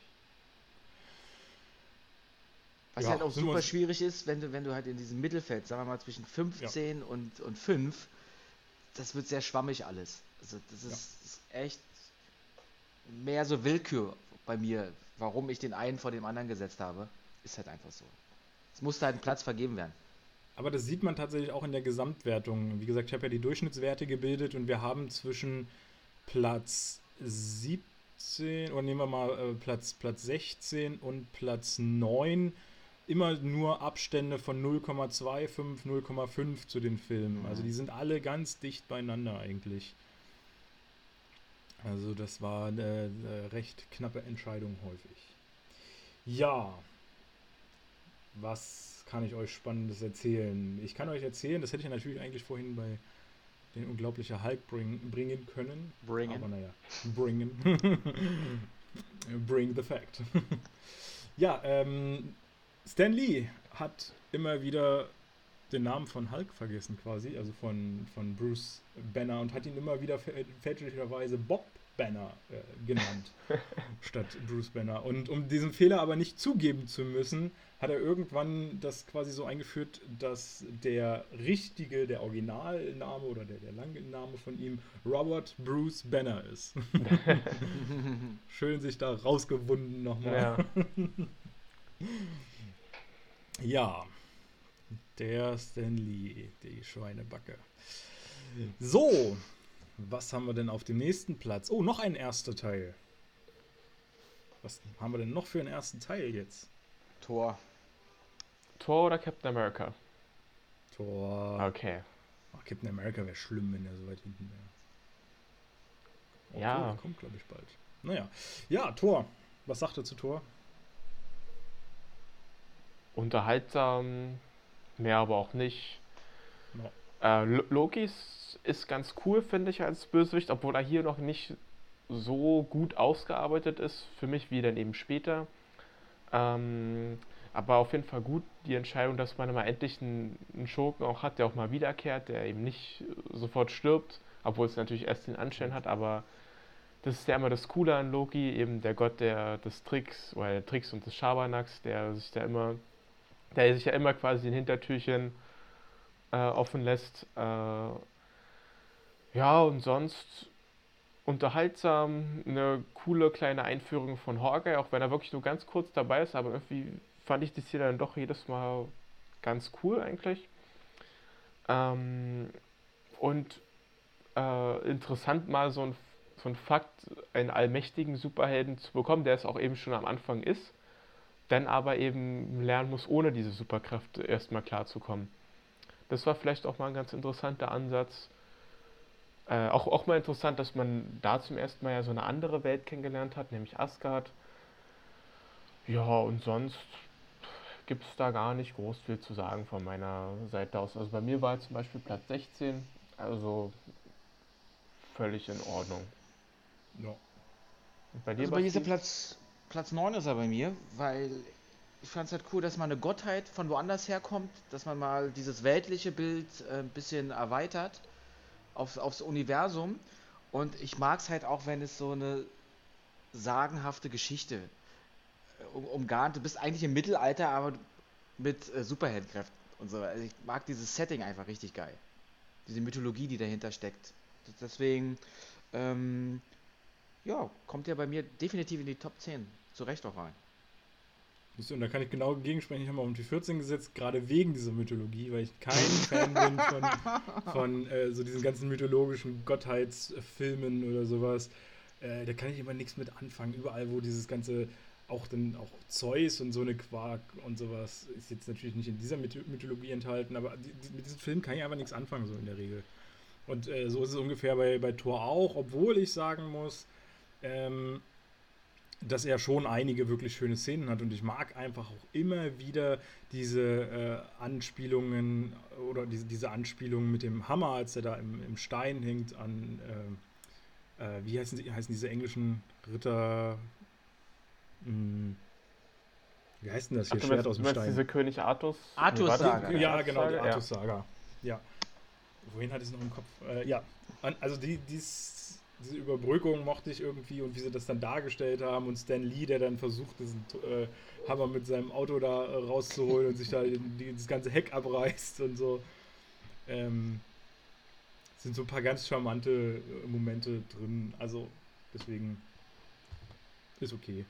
Was Ja, halt auch super schwierig ist, wenn du, wenn du halt in diesem Mittelfeld, sagen wir mal zwischen 15 und, und 5, das wird sehr schwammig alles. Also das ist, ist echt mehr so Willkür bei mir, warum ich den einen vor dem anderen gesetzt habe. Ist halt einfach so. Es musste halt ein Platz vergeben werden. Aber das sieht man tatsächlich auch in der Gesamtwertung. Wie gesagt, ich habe ja die Durchschnittswerte gebildet und wir haben zwischen Platz 17 oder nehmen wir mal äh, Platz, Platz 16 und Platz 9 immer nur Abstände von 0,25, 0,5 zu den Filmen. Also die sind alle ganz dicht beieinander eigentlich. Also das war eine, eine recht knappe Entscheidung häufig. Ja, was kann ich euch Spannendes erzählen? Ich kann euch erzählen, das hätte ich natürlich eigentlich vorhin bei den unglaublichen Hulk bring, bringen können. Bringen. Aber naja, bringen. (laughs) Bring the fact. (laughs) ja, ähm, Stan Lee hat immer wieder den Namen von Hulk vergessen quasi, also von, von Bruce Banner und hat ihn immer wieder fä- fälschlicherweise Bob Banner äh, genannt, (laughs) statt Bruce Banner. Und um diesen Fehler aber nicht zugeben zu müssen, hat er irgendwann das quasi so eingeführt, dass der richtige, der Originalname oder der, der lange Name von ihm Robert Bruce Banner ist. (laughs) Schön sich da rausgewunden nochmal. Ja. (laughs) Ja, der Stan Lee, die Schweinebacke. So, was haben wir denn auf dem nächsten Platz? Oh, noch ein erster Teil. Was haben wir denn noch für einen ersten Teil jetzt? Tor. Thor oder Captain America? Tor. Okay. Oh, Captain America wäre schlimm, wenn er so weit hinten wäre. Ja. Tor kommt, glaube ich, bald. Naja. Ja, Tor. Was sagt er zu Tor? Unterhaltsam, mehr aber auch nicht. Ja. Äh, Lo- Loki ist, ganz cool, finde ich, als Bösewicht, obwohl er hier noch nicht so gut ausgearbeitet ist, für mich wie dann eben später. Ähm, aber auf jeden Fall gut die Entscheidung, dass man mal endlich einen, einen Schurken auch hat, der auch mal wiederkehrt, der eben nicht sofort stirbt, obwohl es natürlich erst den Anschein hat, aber das ist ja immer das Coole an Loki, eben der Gott der, des Tricks, oder der Tricks und des Schabernacks, der sich da immer, der sich ja immer quasi ein Hintertürchen äh, offen lässt. Äh, ja, und sonst unterhaltsam, eine coole kleine Einführung von Hawkeye, auch wenn er wirklich nur ganz kurz dabei ist, aber irgendwie fand ich das hier dann doch jedes Mal ganz cool eigentlich. Ähm, und äh, interessant mal so ein, so ein Fakt, einen allmächtigen Superhelden zu bekommen, der es auch eben schon am Anfang ist, dann aber eben lernen muss, ohne diese Superkraft erstmal klarzukommen. Das war vielleicht auch mal ein ganz interessanter Ansatz. Äh, auch, auch mal interessant, dass man da zum ersten Mal ja so eine andere Welt kennengelernt hat, nämlich Asgard. Ja, und sonst gibt es da gar nicht groß viel zu sagen von meiner Seite aus. Also bei mir war zum Beispiel Platz 16, also völlig in Ordnung. Ja. Und bei dir, also bei mir Platz, Platz 9 ist er bei mir, weil ich fand es halt cool, dass mal eine Gottheit von woanders herkommt, dass man mal dieses weltliche Bild äh, ein bisschen erweitert aufs, aufs Universum. Und ich mag es halt auch, wenn es so eine sagenhafte Geschichte äh, um, umgarnt. Du bist eigentlich im Mittelalter, aber mit äh, Superheldenkräften und so. Also ich mag dieses Setting einfach richtig geil. Diese Mythologie, die dahinter steckt. Deswegen, ähm, ja, kommt ja bei mir definitiv in die Top 10. Zu Recht auch rein. Und da kann ich genau gegensprechen. Ich habe mal um die 14 gesetzt, gerade wegen dieser Mythologie, weil ich kein Fan bin von, (laughs) von äh, so diesen ganzen mythologischen Gottheitsfilmen oder sowas. Äh, da kann ich immer nichts mit anfangen. Überall, wo dieses ganze, auch dann auch Zeus und so eine Quark und sowas, ist jetzt natürlich nicht in dieser Mythologie enthalten, aber die, die, mit diesem Film kann ich einfach nichts anfangen, so in der Regel. Und äh, so ist es ungefähr bei, bei Thor auch, obwohl ich sagen muss, ähm, dass er schon einige wirklich schöne Szenen hat und ich mag einfach auch immer wieder diese äh, Anspielungen oder diese, diese Anspielungen mit dem Hammer, als er da im, im Stein hängt an, äh, äh, wie heißen, heißen diese englischen Ritter? Hm, wie heißt denn das hier? Ach, Schwert aus dem Stein. diese König Artus? Artus-Saga. Ja, genau, die Artus-Saga. Ja. Wohin hat es noch im Kopf? Äh, ja, also die, dies diese Überbrückung mochte ich irgendwie und wie sie das dann dargestellt haben und Stan Lee, der dann versucht, diesen äh, Hammer mit seinem Auto da äh, rauszuholen und sich da die, das ganze Heck abreißt und so. Ähm, sind so ein paar ganz charmante äh, Momente drin. Also deswegen ist okay.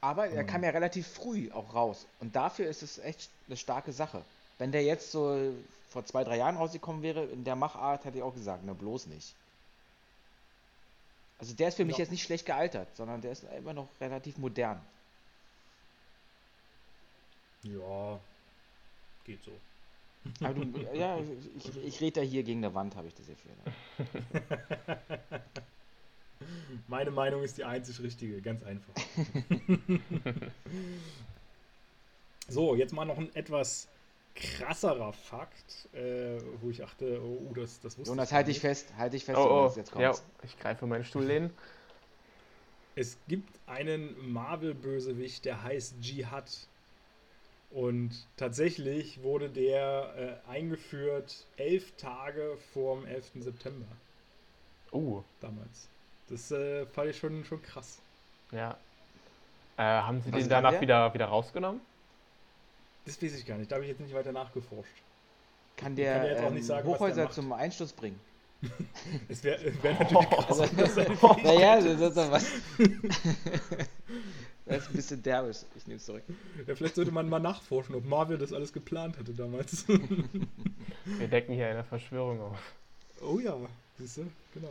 Aber er kam ja relativ früh auch raus. Und dafür ist es echt eine starke Sache. Wenn der jetzt so vor zwei, drei Jahren rausgekommen wäre, in der Machart, hätte ich auch gesagt, na bloß nicht. Also der ist für mich ja. jetzt nicht schlecht gealtert, sondern der ist immer noch relativ modern. Ja, geht so. (laughs) Aber du, ja, ich, ich rede da hier gegen eine Wand, habe ich das Gefühl. (laughs) Meine Meinung ist die einzig richtige, ganz einfach. (laughs) so, jetzt mal noch ein etwas krasserer Fakt, äh, wo ich dachte, oh, das, das wusste Jonas, ich halte dich fest, halte dich fest, oh, Jonas, oh. jetzt kommt's. Ja, ich greife meinen Stuhl Es gibt einen Marvel-Bösewicht, der heißt Jihad. Und tatsächlich wurde der äh, eingeführt elf Tage vor dem 11. September. Oh. Damals. Das äh, fand ich schon, schon krass. Ja. Äh, haben sie Was den danach wieder, wieder rausgenommen? Das weiß ich gar nicht. Da habe ich jetzt nicht weiter nachgeforscht. Kann der, kann der ähm, nicht sagen, Hochhäuser zum Einsturz bringen? (laughs) Es wäre wär natürlich (laughs) krass. Also, (laughs) naja, das ist doch was. das ist ein bisschen derbisch. Ich nehme es zurück. Ja, vielleicht sollte man mal nachforschen, ob Marvel das alles geplant hatte damals. Wir decken hier eine Verschwörung auf. Oh ja, siehst du? Genau.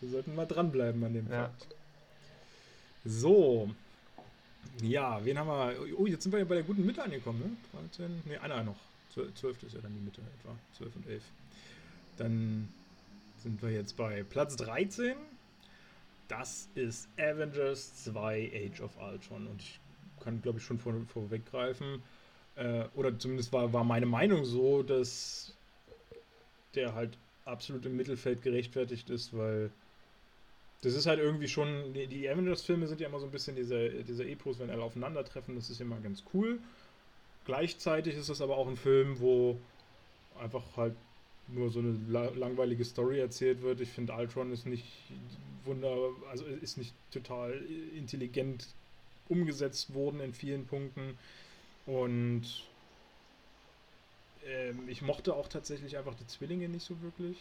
Wir sollten mal dranbleiben an dem ja. Fakt. So, ja, wen haben wir? Oh, jetzt sind wir ja bei der guten Mitte angekommen, ne? 13, ne, einer noch. 12 ist ja dann die Mitte etwa. 12 und 11. Dann sind wir jetzt bei Platz 13. Das ist Avengers 2 Age of Ultron. Und ich kann, glaube ich, schon vor, vorweggreifen. Äh, oder zumindest war, war meine Meinung so, dass der halt absolut im Mittelfeld gerechtfertigt ist, weil das ist halt irgendwie schon, die, Avengers-Filme sind ja immer so ein bisschen dieser, dieser Epos, wenn alle aufeinandertreffen, das ist immer ganz cool. Gleichzeitig ist das aber auch ein Film, wo einfach halt nur so eine la langweilige Story erzählt wird. Ich finde, Ultron ist nicht wunder, also ist nicht total intelligent umgesetzt worden in vielen Punkten. Und ähm, ich mochte auch tatsächlich einfach die Zwillinge nicht so wirklich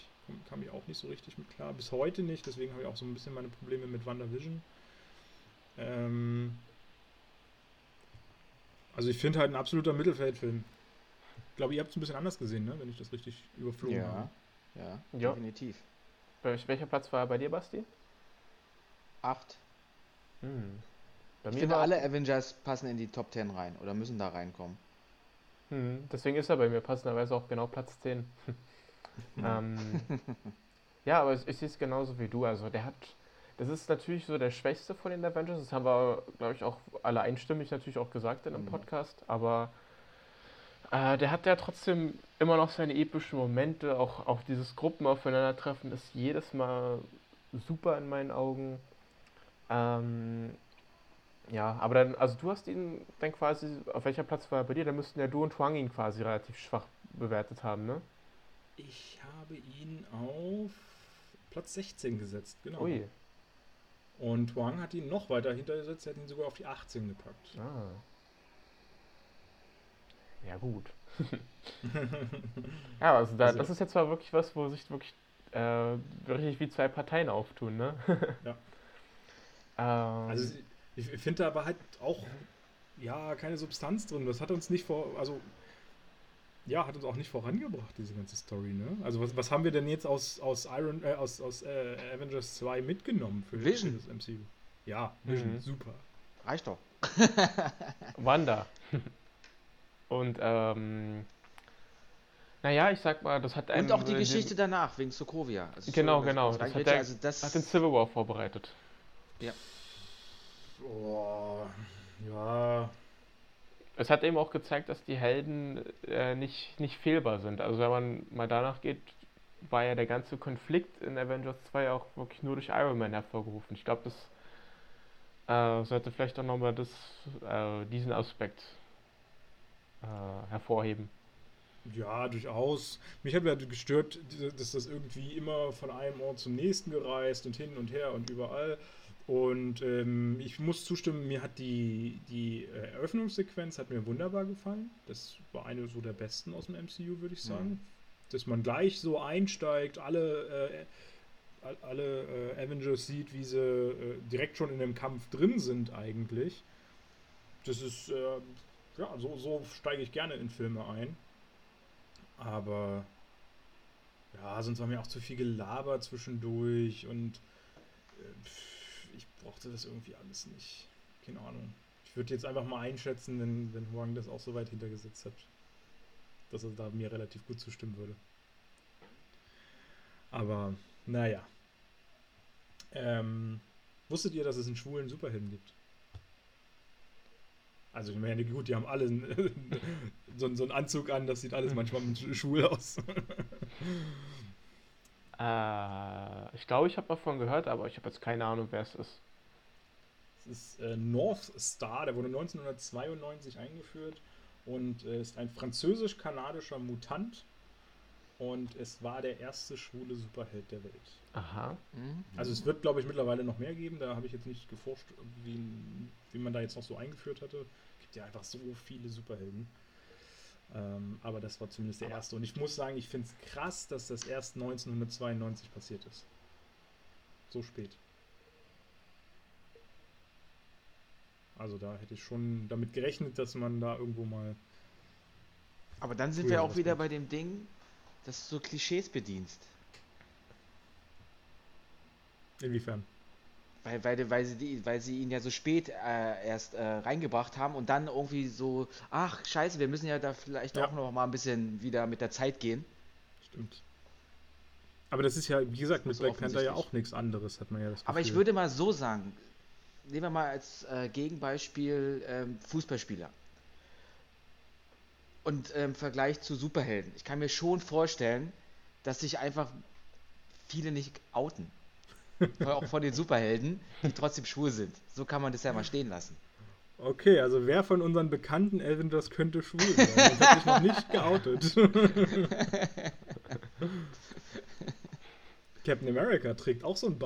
kam ich auch nicht so richtig mit klar. Bis heute nicht, deswegen habe ich auch so ein bisschen meine Probleme mit WandaVision. Ähm also ich finde halt ein absoluter Mittelfeldfilm. Ich glaube, ihr habt es ein bisschen anders gesehen, ne? wenn ich das richtig überflogen ja. habe. Ja, ja, definitiv. Welcher Platz war er bei dir, Basti? Acht. Hm. ich finde, alle Avengers passen in die Top 10 rein oder müssen da reinkommen. Hm. Deswegen ist er bei mir passenderweise auch genau Platz 10. (laughs) ähm, (laughs) ja, aber ich, ich sehe es genauso wie du. Also der hat, das ist natürlich so der schwächste von den Avengers. Das haben wir, glaube ich, auch alle einstimmig natürlich auch gesagt in einem Mhm. Podcast. Aber äh, der hat ja trotzdem immer noch seine epischen Momente. Auch, auch dieses Gruppenaufeinandertreffen ist jedes Mal super in meinen Augen. Ähm, ja, aber dann, also du hast ihn dann quasi, auf welcher Platz war er bei dir? Da müssten ja du und Huang ihn quasi relativ schwach bewertet haben, ne? Ich habe ihn auf Platz 16 gesetzt, genau. Ui. Und Huang hat ihn noch weiter hintergesetzt, er hat ihn sogar auf die 18 gepackt. Ah. Ja, gut. (laughs) ja, also, da, Also- das ist jetzt mal wirklich was, wo sich wirklich äh, richtig wie zwei Parteien auftun, ne? (laughs) Ja. ähm, Also ich finde da aber halt auch ja keine Substanz drin. Das hat uns nicht vor, also ja, hat uns auch nicht vorangebracht, diese ganze Story, ne? Also was, was haben wir denn jetzt aus, aus Iron, äh, aus, aus äh, Avengers 2 mitgenommen für, Vision. das MCU? Ja, Vision, Mhm. super. Reicht doch. (laughs) Wanda. Und ähm, naja, ich sag mal, das hat einem. Und auch die äh, Geschichte danach, wegen Sokovia. Also, Genau, Entschuldigung, genau. dass ich Das hat der- also das Hat den Civil War vorbereitet. Boah, ja, Es hat eben auch gezeigt, dass die Helden äh, nicht, nicht fehlbar sind. Also wenn man mal danach geht, war ja der ganze Konflikt in Avengers 2 auch wirklich nur durch Iron Man hervorgerufen. Ich glaube, das äh, sollte vielleicht auch nochmal äh, diesen Aspekt äh, hervorheben. Ja, durchaus. Mich hat halt gestört, dass das irgendwie immer von einem Ort zum nächsten gereist und hin und her und überall. Und ähm, ich muss zustimmen, mir hat die, die äh, Eröffnungssequenz hat mir wunderbar gefallen. Das war eine so der besten aus dem MCU, würde ich sagen. Dass man gleich so einsteigt, alle, äh, all- alle äh, Avengers sieht, wie sie äh, direkt schon in dem Kampf drin sind eigentlich. Das ist, äh, ja, so, so steige ich gerne in Filme ein. Aber ja, sonst war mir auch zu viel Gelaber zwischendurch und äh, pff, brauchte das irgendwie alles nicht. Keine Ahnung. Ich würde jetzt einfach mal einschätzen, wenn, wenn Huang das auch so weit hintergesetzt hat, dass er da mir relativ gut zustimmen würde. Aber naja. Ähm, wusstet ihr, dass es einen schwulen Superhelden gibt? Also, ich meine, gut, die haben alle (laughs) so, so einen Anzug an, das sieht alles manchmal sch- schwul aus. (laughs) Äh, ich glaube, ich habe davon gehört, aber ich habe jetzt keine Ahnung, wer es ist. Es ist äh, North Star, der wurde 1992 eingeführt und äh, ist ein französisch-kanadischer Mutant. Und es war der erste schwule Superheld der Welt. Aha. Mhm. Also es wird, glaube ich, mittlerweile noch mehr geben. Da habe ich jetzt nicht geforscht, wie, wie man da jetzt noch so eingeführt hatte. Es gibt ja einfach so viele Superhelden. Ähm, aber das war zumindest der erste. Und ich muss sagen, ich finde es krass, dass das erst 1992 passiert ist. So spät. Also da hätte ich schon damit gerechnet, dass man da irgendwo mal. Aber dann sind wir auch wieder gut. bei dem Ding, dass du so Klischees bedienst. Inwiefern? Weil, weil, weil, sie die, weil sie ihn ja so spät äh, erst äh, reingebracht haben und dann irgendwie so, ach scheiße, wir müssen ja da vielleicht Ja. auch noch mal ein bisschen wieder mit der Zeit gehen. Stimmt. Aber das ist ja, wie gesagt, mit Also Black Panther ja auch nichts anderes, hat man ja das Aber ich Gefühl. würde mal so sagen, nehmen wir mal als äh, Gegenbeispiel ähm, Fußballspieler. Und im Vergleich zu Superhelden. Ich kann mir schon vorstellen, dass sich einfach viele nicht outen. (laughs) auch von den Superhelden, die trotzdem schwul sind. So kann man das ja mal stehen lassen. Okay, also wer von unseren bekannten Avengers könnte schwul sein? Das hat sich noch nicht geoutet. (laughs) Captain America trägt auch so einen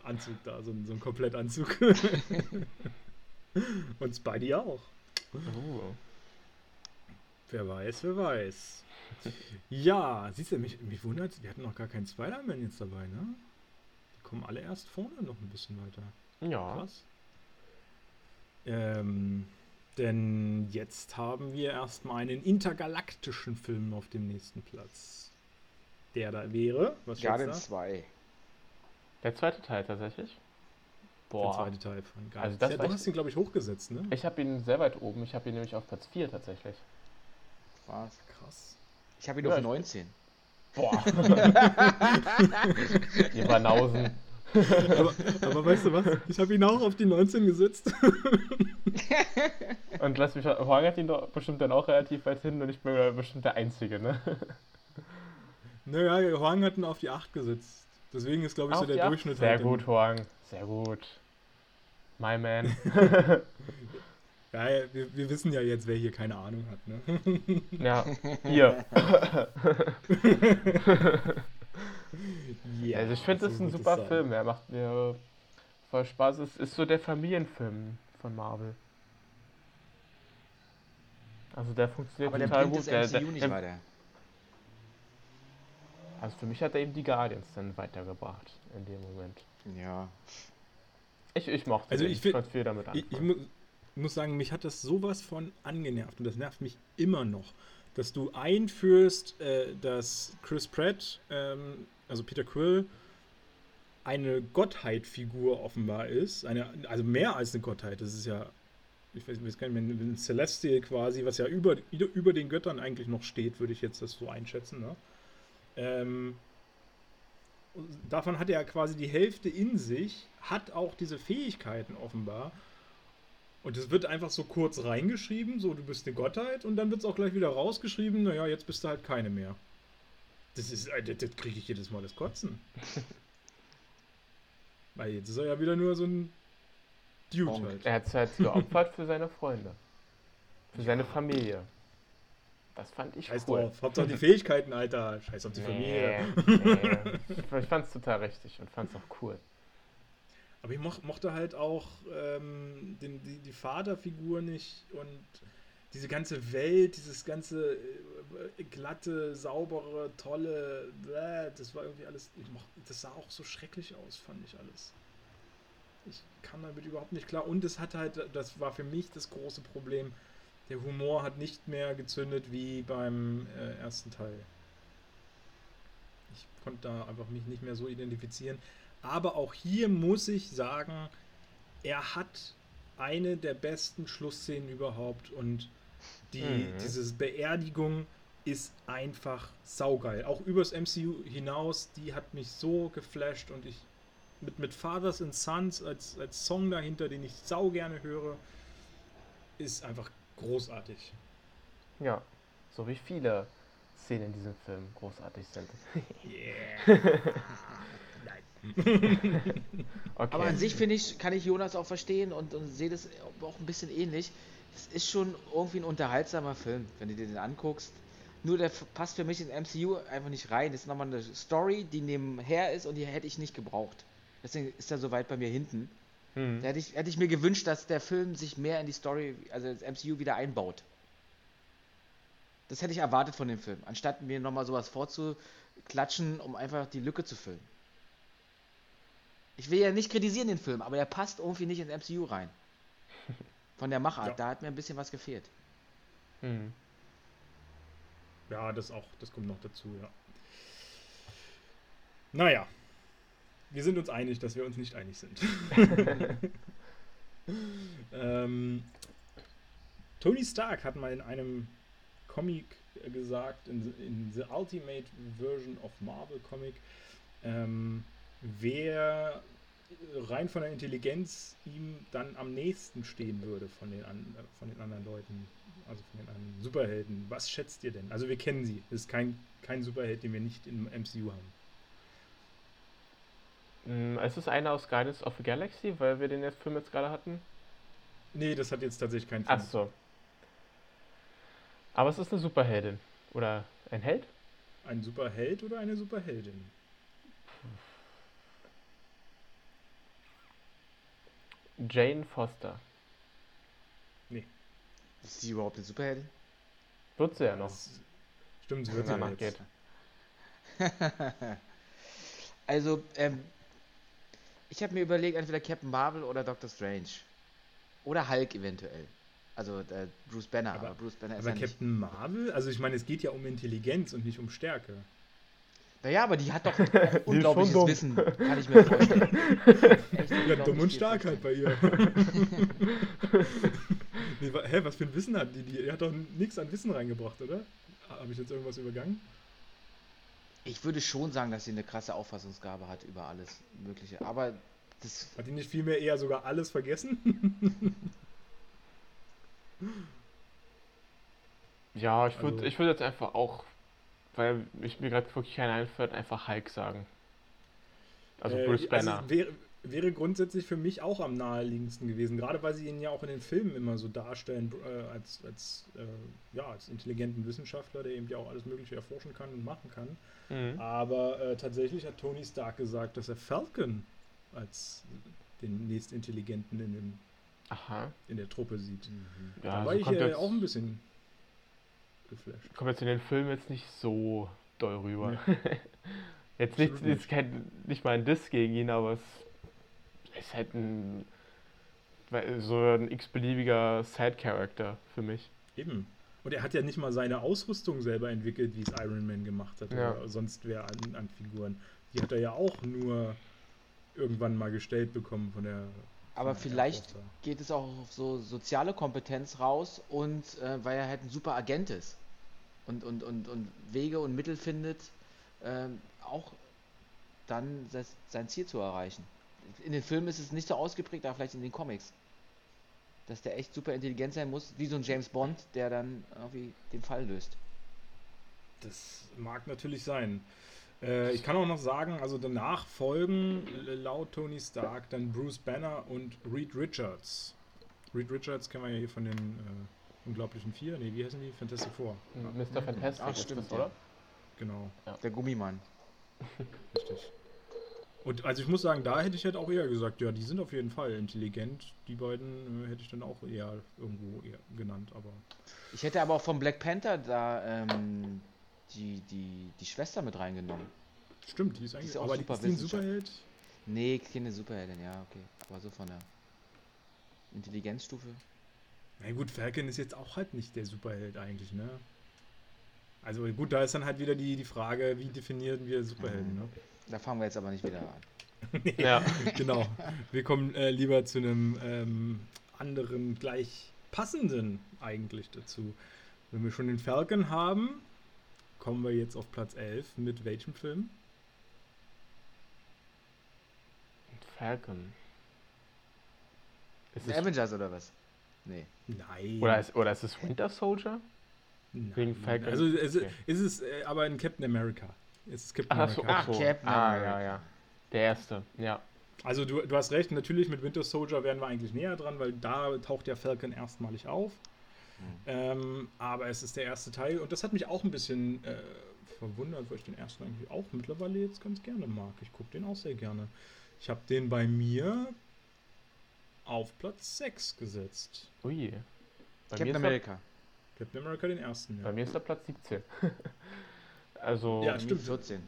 Buddy-Anzug da, so einen, so einen Komplettanzug. (laughs) Und Spidey auch. Oh. Wer weiß, wer weiß. Ja, siehst du, mich, mich wundert, wir hatten noch gar keinen Spider-Man jetzt dabei, ne? Die kommen alle erst vorne noch ein bisschen weiter. Ja. Krass. Ähm, denn jetzt haben wir erstmal einen intergalaktischen Film auf dem nächsten Platz. Der da wäre, was schätzt Guardians 2. Der zweite Teil tatsächlich. Der Boah. zweite Teil von Guardians. Also das ja, du ich- hast ihn, glaube ich, hochgesetzt, ne? Ich habe ihn sehr weit oben. Ich habe ihn nämlich auf Platz 4 tatsächlich. Was? Krass. Ich habe ihn Ja, auf ich- 19. Boah. (laughs) (laughs) Ihr Banausen. aber, aber, weißt du was? Ich habe ihn auch auf die 19 gesetzt. (laughs) und lass mich Huang hat ihn doch bestimmt dann auch relativ weit hin und ich bin bestimmt der Einzige, ne? Naja, Huang hat ihn auf die 8 gesetzt. Deswegen ist, glaube ich, so der Durchschnitt. Sehr halt gut, Huang. Sehr gut. My man. (laughs) ja, wir, wir, wissen ja jetzt, wer hier keine Ahnung hat, ne? (laughs) Ja, ihr. (laughs) ja, also ich finde, das ist ein super Film. Er macht mir voll Spaß. Es ist so der Familienfilm von Marvel. Also der funktioniert Aber total der gut. Der, der, nicht der, weiter. Also für mich hat er eben die Guardians dann weitergebracht in dem Moment. Ja. Ich, ich mochte also ich, find, viel damit ich, ich, mu muss sagen, mich hat das sowas von angenervt und das nervt mich immer noch, dass du einführst, äh, dass Chris Pratt, ähm, also Peter Quill, eine Gottheitfigur offenbar ist. Eine, also mehr als eine Gottheit. Das ist ja, ich weiß, weiß gar nicht mehr, ein Celestial quasi, was ja über, über den Göttern eigentlich noch steht, würde ich jetzt das so einschätzen. Ne? Ähm, davon hat er quasi die Hälfte in sich, hat auch diese Fähigkeiten offenbar. Und es wird einfach so kurz reingeschrieben, so du bist eine Gottheit, und dann wird es auch gleich wieder rausgeschrieben, naja, jetzt bist du halt keine mehr. Das ist, äh, das, das kriege ich jedes Mal das Kotzen. (laughs) Weil jetzt ist er ja wieder nur so ein Dude Und halt. Er hat es halt geopfert für seine Freunde. Für seine Familie. Das fand ich Scheiß cool. drauf. Hauptsache die Fähigkeiten, Alter. Scheiß auf die nee, Familie. Nee. (laughs) Ich fand's total richtig und fand's auch cool. Aber ich moch, mochte halt auch ähm, den, die, die Vaterfigur nicht und diese ganze Welt, dieses ganze äh, glatte, saubere, tolle, bläh, das war irgendwie alles, ich moch, das sah auch so schrecklich aus, fand ich alles. Ich kam damit überhaupt nicht klar und es hat halt, das war für mich das große Problem, der Humor hat nicht mehr gezündet wie beim äh, ersten Teil. Ich konnte da einfach mich nicht mehr so identifizieren. Aber auch hier muss ich sagen, er hat eine der besten Schlussszenen überhaupt und die, mhm. diese Beerdigung ist einfach saugeil. Auch übers MCU hinaus, die hat mich so geflasht und ich mit, mit Fathers and Sons als, als Song dahinter, den ich sau gerne höre, ist einfach großartig. Ja, so wie viele Szenen in diesem Film großartig sind. Yeah. (laughs) okay. Aber an sich finde ich, kann ich Jonas auch verstehen und, und sehe das auch ein bisschen ähnlich. Es ist schon irgendwie ein unterhaltsamer Film, wenn du dir den anguckst. Nur der passt für mich ins MCU einfach nicht rein. Das ist nochmal eine Story, die nebenher ist und die hätte ich nicht gebraucht. Deswegen ist er so weit bei mir hinten. Mhm. Da hätte ich, hätte ich mir gewünscht, dass der Film sich mehr in die Story, also das MCU wieder einbaut. Das hätte ich erwartet von dem Film, anstatt mir nochmal sowas vorzuklatschen, um einfach die Lücke zu füllen. Ich will ja nicht kritisieren den Film, aber der passt irgendwie nicht ins MCU rein. (laughs) Von der Machart, ja. da hat mir ein bisschen was gefehlt. Mhm. Ja, das auch, das kommt noch dazu, ja. Naja, wir sind uns einig, dass wir uns nicht einig sind. (laughs) ähm, Tony Stark hat mal in einem Comic gesagt, in, in The Ultimate Version of Marvel Comic, ähm, wer rein von der Intelligenz ihm dann am nächsten stehen würde von den, an, von den anderen Leuten, also von den anderen Superhelden. Was schätzt ihr denn? Also wir kennen sie. Es ist kein, kein Superheld, den wir nicht im MCU haben. Hm, ist es einer aus Guardians of the Galaxy, weil wir den jetzt Film jetzt gerade hatten? Nee, das hat jetzt tatsächlich keinen Film. Ach so. Aber es ist eine Superheldin. Oder ein Held? Ein Superheld oder eine Superheldin? Jane Foster. Nee. Ist sie überhaupt eine Superheldin? Wird sie ja noch. Das stimmt, sie wird ja noch. Geht. (laughs) also, ähm, ich habe mir überlegt, entweder Captain Marvel oder Doctor Strange. Oder Hulk eventuell. Also äh, Bruce Banner, aber, aber, Bruce Banner ist Aber ja Captain nicht. Marvel? Also ich meine, es geht ja um Intelligenz und nicht um Stärke. Naja, aber die hat doch (laughs) unglaubliches Wissen, kann ich mir vorstellen. (laughs) ja, dumm und stark halt bei ihr. (laughs) nee, hä, was für ein Wissen hat die? Die hat doch nichts an Wissen reingebracht, oder? Habe ich jetzt irgendwas übergangen? Ich würde schon sagen, dass sie eine krasse Auffassungsgabe hat über alles Mögliche. Aber das. Hat die nicht vielmehr eher sogar alles vergessen? (laughs) ja, ich würde also, würd jetzt einfach auch, weil ich mir gerade wirklich keinen einfällt, einfach Hulk sagen. Also äh, Bruce Banner. Also wäre, grundsätzlich für mich auch am naheliegendsten gewesen, gerade weil sie ihn ja auch in den Filmen immer so darstellen, äh, als, als, äh, ja, als intelligenten Wissenschaftler, der eben ja auch alles Mögliche erforschen kann und machen kann. Mhm. Aber äh, tatsächlich hat Tony Stark gesagt, dass er Falcon als den nächstintelligenten in, dem, Aha. in der Truppe sieht. Mhm. Ja, da war ich ja auch ein bisschen geflasht. Kommt jetzt in den Film jetzt nicht so doll rüber. Nee. (laughs) jetzt nicht, nicht. Kein, nicht mal ein Diss gegen ihn, aber es ist halt ein so ein x-beliebiger Side-Character für mich. Eben. Und er hat ja nicht mal seine Ausrüstung selber entwickelt, wie es Iron Man gemacht hat ja. oder sonst wer an, an, Figuren. Die hat er ja auch nur irgendwann mal gestellt bekommen von der. Aber von vielleicht geht es auch auf so soziale Kompetenz raus und äh, weil er halt ein super Agent ist und, und, und, und Wege und Mittel findet, äh, auch dann sein Ziel zu erreichen in den Filmen ist es nicht so ausgeprägt, aber vielleicht in den Comics. Dass der echt super intelligent sein muss, wie so ein James Bond, der dann irgendwie den Fall löst. Das mag natürlich sein. Äh, ich kann auch noch sagen, also danach folgen laut Tony Stark dann Bruce Banner und Reed Richards. Reed Richards kennen wir ja hier von den äh, Unglaublichen Vier. Ne, wie heißen die? Fantastic Four. Mr. Fantastic, Ach, stimmt, das, oder? Genau. Ja. Der Gummimann. Richtig. Und also ich muss sagen, da hätte ich halt auch eher gesagt, ja, die sind auf jeden Fall intelligent. Die beiden äh, hätte ich dann auch eher irgendwo eher genannt, aber. Ich hätte aber auch von Black Panther da ähm, die, die, die Schwester mit reingenommen. Stimmt, die ist eigentlich. Die ist aber super die, ist die ein Superheld? Nee, keine Superheldin, ja, okay. Aber so von der Intelligenzstufe. Na gut, Falcon ist jetzt auch halt nicht der Superheld eigentlich, ne? Also gut, da ist dann halt wieder die, die Frage, wie definieren wir Superhelden, mhm. ne? Da fangen wir jetzt aber nicht wieder an. (laughs) ja, (laughs) genau. Wir kommen äh, lieber zu einem ähm, anderen, gleich passenden eigentlich dazu. Wenn wir schon den Falcon haben, kommen wir jetzt auf Platz 11 mit welchem Film? Falcon. Ist es Avengers oder was? Nee. Nein. Oder ist, oder ist es Winter Soldier? Nein. Wegen Falcon. Also es, okay. ist es äh, aber in Captain America. Es gibt Ach, so, Ach. Captain ah, ja, ja. Der erste, ja. Also du, du hast recht, natürlich mit Winter Soldier wären wir eigentlich näher dran, weil da taucht der Falcon erstmalig auf. Mhm. Ähm, aber es ist der erste Teil und das hat mich auch ein bisschen äh, verwundert, weil ich den ersten eigentlich auch mittlerweile jetzt ganz gerne mag. Ich gucke den auch sehr gerne. Ich habe den bei mir auf Platz 6 gesetzt. Ui. Bei Captain America. Captain America den ersten, ja. Bei mir ist der Platz 17. (laughs) Also. Ja, stimmt. 14.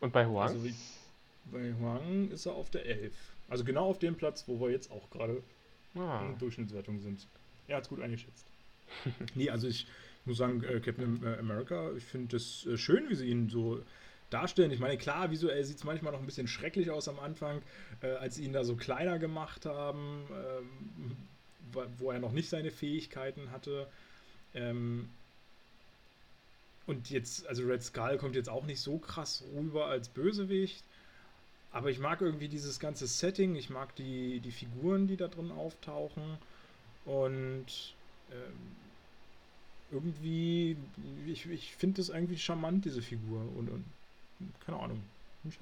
Und bei Huang? Also bei Huang ist er auf der 11. Also genau auf dem Platz, wo wir jetzt auch gerade ah. in Durchschnittswertung sind. Er hat es gut eingeschätzt. (laughs) nee, also ich muss sagen, äh, Captain America, ich finde es äh, schön, wie sie ihn so darstellen. Ich meine, klar, visuell sieht es manchmal noch ein bisschen schrecklich aus am Anfang, äh, als sie ihn da so kleiner gemacht haben, ähm, wo er noch nicht seine Fähigkeiten hatte. Ähm, und jetzt, also Red Skull kommt jetzt auch nicht so krass rüber als Bösewicht. Aber ich mag irgendwie dieses ganze Setting, ich mag die, die Figuren, die da drin auftauchen. Und ähm, irgendwie, ich, ich finde das irgendwie charmant, diese Figur. Und, und keine Ahnung, ich,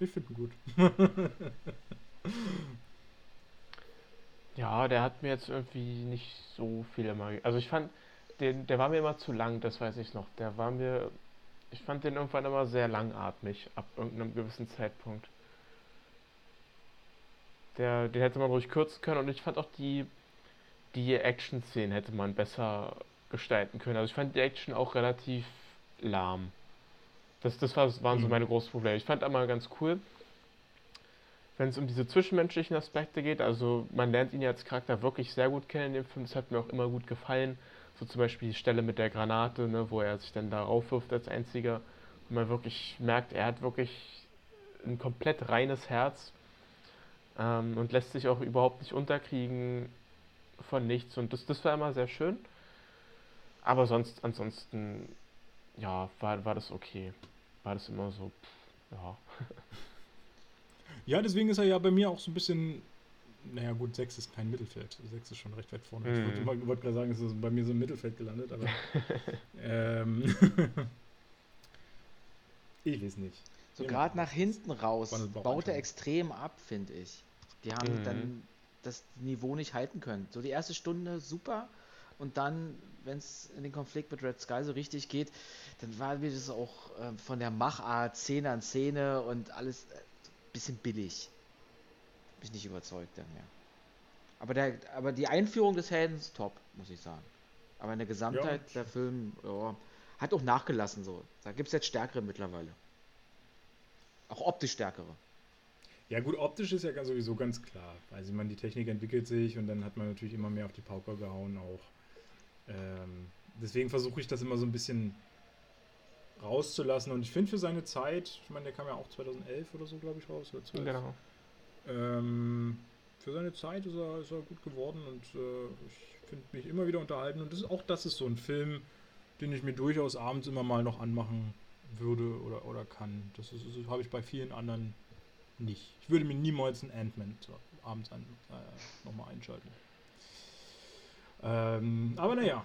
ich finde ihn gut. (laughs) ja, der hat mir jetzt irgendwie nicht so viel immer. Also ich fand, den, der war mir immer zu lang, das weiß ich noch. Der war mir, ich fand den irgendwann immer sehr langatmig, ab irgendeinem gewissen Zeitpunkt. Der, den hätte man ruhig kürzen können und ich fand auch die, die Action-Szenen hätte man besser gestalten können. Also ich fand die Action auch relativ lahm. Das, das war, waren so mhm. meine großen Probleme. Ich fand einmal ganz cool, wenn es um diese zwischenmenschlichen Aspekte geht. Also man lernt ihn ja als Charakter wirklich sehr gut kennen in dem Film. Das hat mir auch immer gut gefallen. Zum Beispiel die Stelle mit der Granate, ne, wo er sich dann da raufwirft als einziger. Und man wirklich merkt, er hat wirklich ein komplett reines Herz ähm, und lässt sich auch überhaupt nicht unterkriegen von nichts. Und das, das war immer sehr schön. Aber sonst, ansonsten ja, war, war das okay. War das immer so, pff, ja. (laughs) Ja, deswegen ist er ja bei mir auch so ein bisschen. Naja, gut, 6 ist kein Mittelfeld. 6 ist schon recht weit vorne. Ich wollte, Mhm. mal- wollte gerade sagen, es ist bei mir so im Mittelfeld gelandet, aber. (laughs) ähm, (laughs) ich weiß nicht. So gerade nach hinten raus baut er extrem ab, finde ich. Die haben Mhm. dann das Niveau nicht halten können. So die erste Stunde super und dann, wenn es in den Konflikt mit Red Sky so richtig geht, dann war mir das auch ähm, von der Machart Szene an Szene und alles äh, bisschen billig. Bin ich nicht überzeugt dann mehr. Aber, der, aber die Einführung des Helden ist top, muss ich sagen. Aber in der Gesamtheit, Ja. der Film ja, hat auch nachgelassen so. Da gibt es jetzt stärkere mittlerweile. Auch optisch stärkere. Ja, gut, optisch ist ja ganz, sowieso ganz klar. Also, ich meine, die Technik entwickelt sich und dann hat man natürlich immer mehr auf die Pauker gehauen auch. Ähm, deswegen versuche ich das immer so ein bisschen rauszulassen und ich finde für seine Zeit, ich meine, der kam ja auch 2011 oder so, glaube ich, raus. Oder 12. Genau. Ähm, für seine Zeit ist er, ist er gut geworden und äh, ich finde mich immer wieder unterhalten. Und das ist, auch das ist so ein Film, den ich mir durchaus abends immer mal noch anmachen würde oder, oder kann. Das, ist, das habe ich bei vielen anderen nicht. Ich würde mir niemals einen Ant-Man abends an, äh, nochmal einschalten. Ähm, aber naja.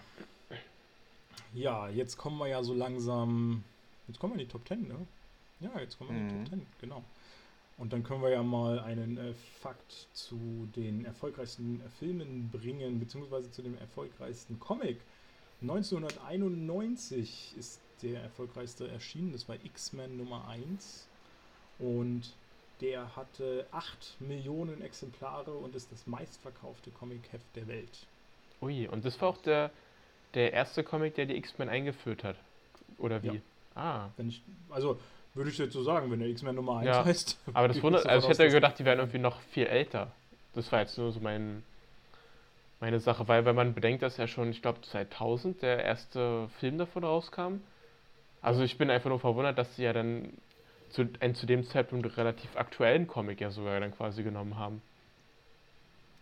Ja, jetzt kommen wir ja so langsam. Jetzt kommen wir in die Top 10, ne? Ja, jetzt kommen wir in die Mhm. Top 10, genau. Und dann können wir ja mal einen äh, Fakt zu den erfolgreichsten äh, Filmen bringen, beziehungsweise zu dem erfolgreichsten Comic. 1991 ist der erfolgreichste erschienen, das war X-Men Nummer 1. Und der hatte 8 Millionen Exemplare und ist das meistverkaufte Comic-Heft der Welt. Ui, und das war auch der, der erste Comic, der die X-Men eingeführt hat. Oder wie? Ja. Ah. Wenn ich, also würde ich jetzt so sagen, wenn der X-Men Nummer 1 Ja, heißt. Aber das (laughs) wundert, also ich hätte dass- gedacht, die wären irgendwie noch viel älter. Das war jetzt nur so mein, meine Sache, weil wenn man bedenkt, dass ja schon, ich glaube 2000 der erste Film davon rauskam. Also ich bin einfach nur verwundert, dass sie ja dann zu, einen zu dem Zeitpunkt relativ aktuellen Comic ja sogar dann quasi genommen haben.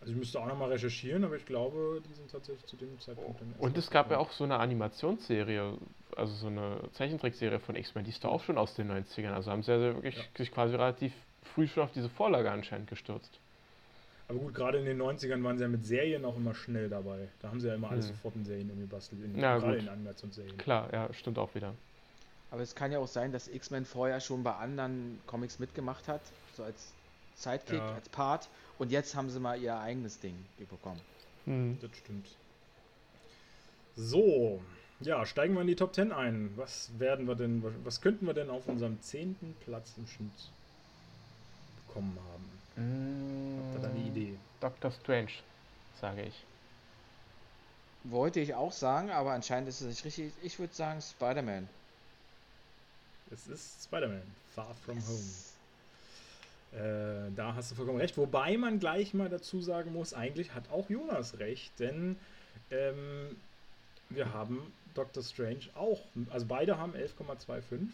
Also ich müsste auch nochmal recherchieren, aber ich glaube, die sind tatsächlich zu dem Zeitpunkt dann Und es gab ja auch so eine Animationsserie, also so eine Zeichentrickserie von X-Men, die ist da auch schon aus den 90ern. Also haben sie ja wirklich Ja. sich quasi relativ früh schon auf diese Vorlage anscheinend gestürzt. Aber gut, gerade in den 90ern waren sie ja mit Serien auch immer schnell dabei. Da haben sie ja immer alles Hm. sofort in Serien irgendwie bastelt. In, Ja, gerade gut. in Animationsserien. Klar, ja, stimmt auch wieder. Aber es kann ja auch sein, dass X-Men vorher schon bei anderen Comics mitgemacht hat, so als Sidekick, Ja. als Part. Und jetzt haben sie mal ihr eigenes Ding bekommen. Hm. Das stimmt. So, ja, steigen wir in die Top 10 ein. Was werden wir denn, was könnten wir denn auf unserem zehnten Platz im Schnitt bekommen haben? Habt ihr da eine Idee? Doctor Strange, sage ich. Wollte ich auch sagen, aber anscheinend ist es nicht richtig. Ich würde sagen Spider-Man. Es ist Spider-Man, Far From Home. Äh, da hast du vollkommen recht. Wobei man gleich mal dazu sagen muss, eigentlich hat auch Jonas recht, denn ähm, wir haben Doctor Strange auch, also beide haben 11,25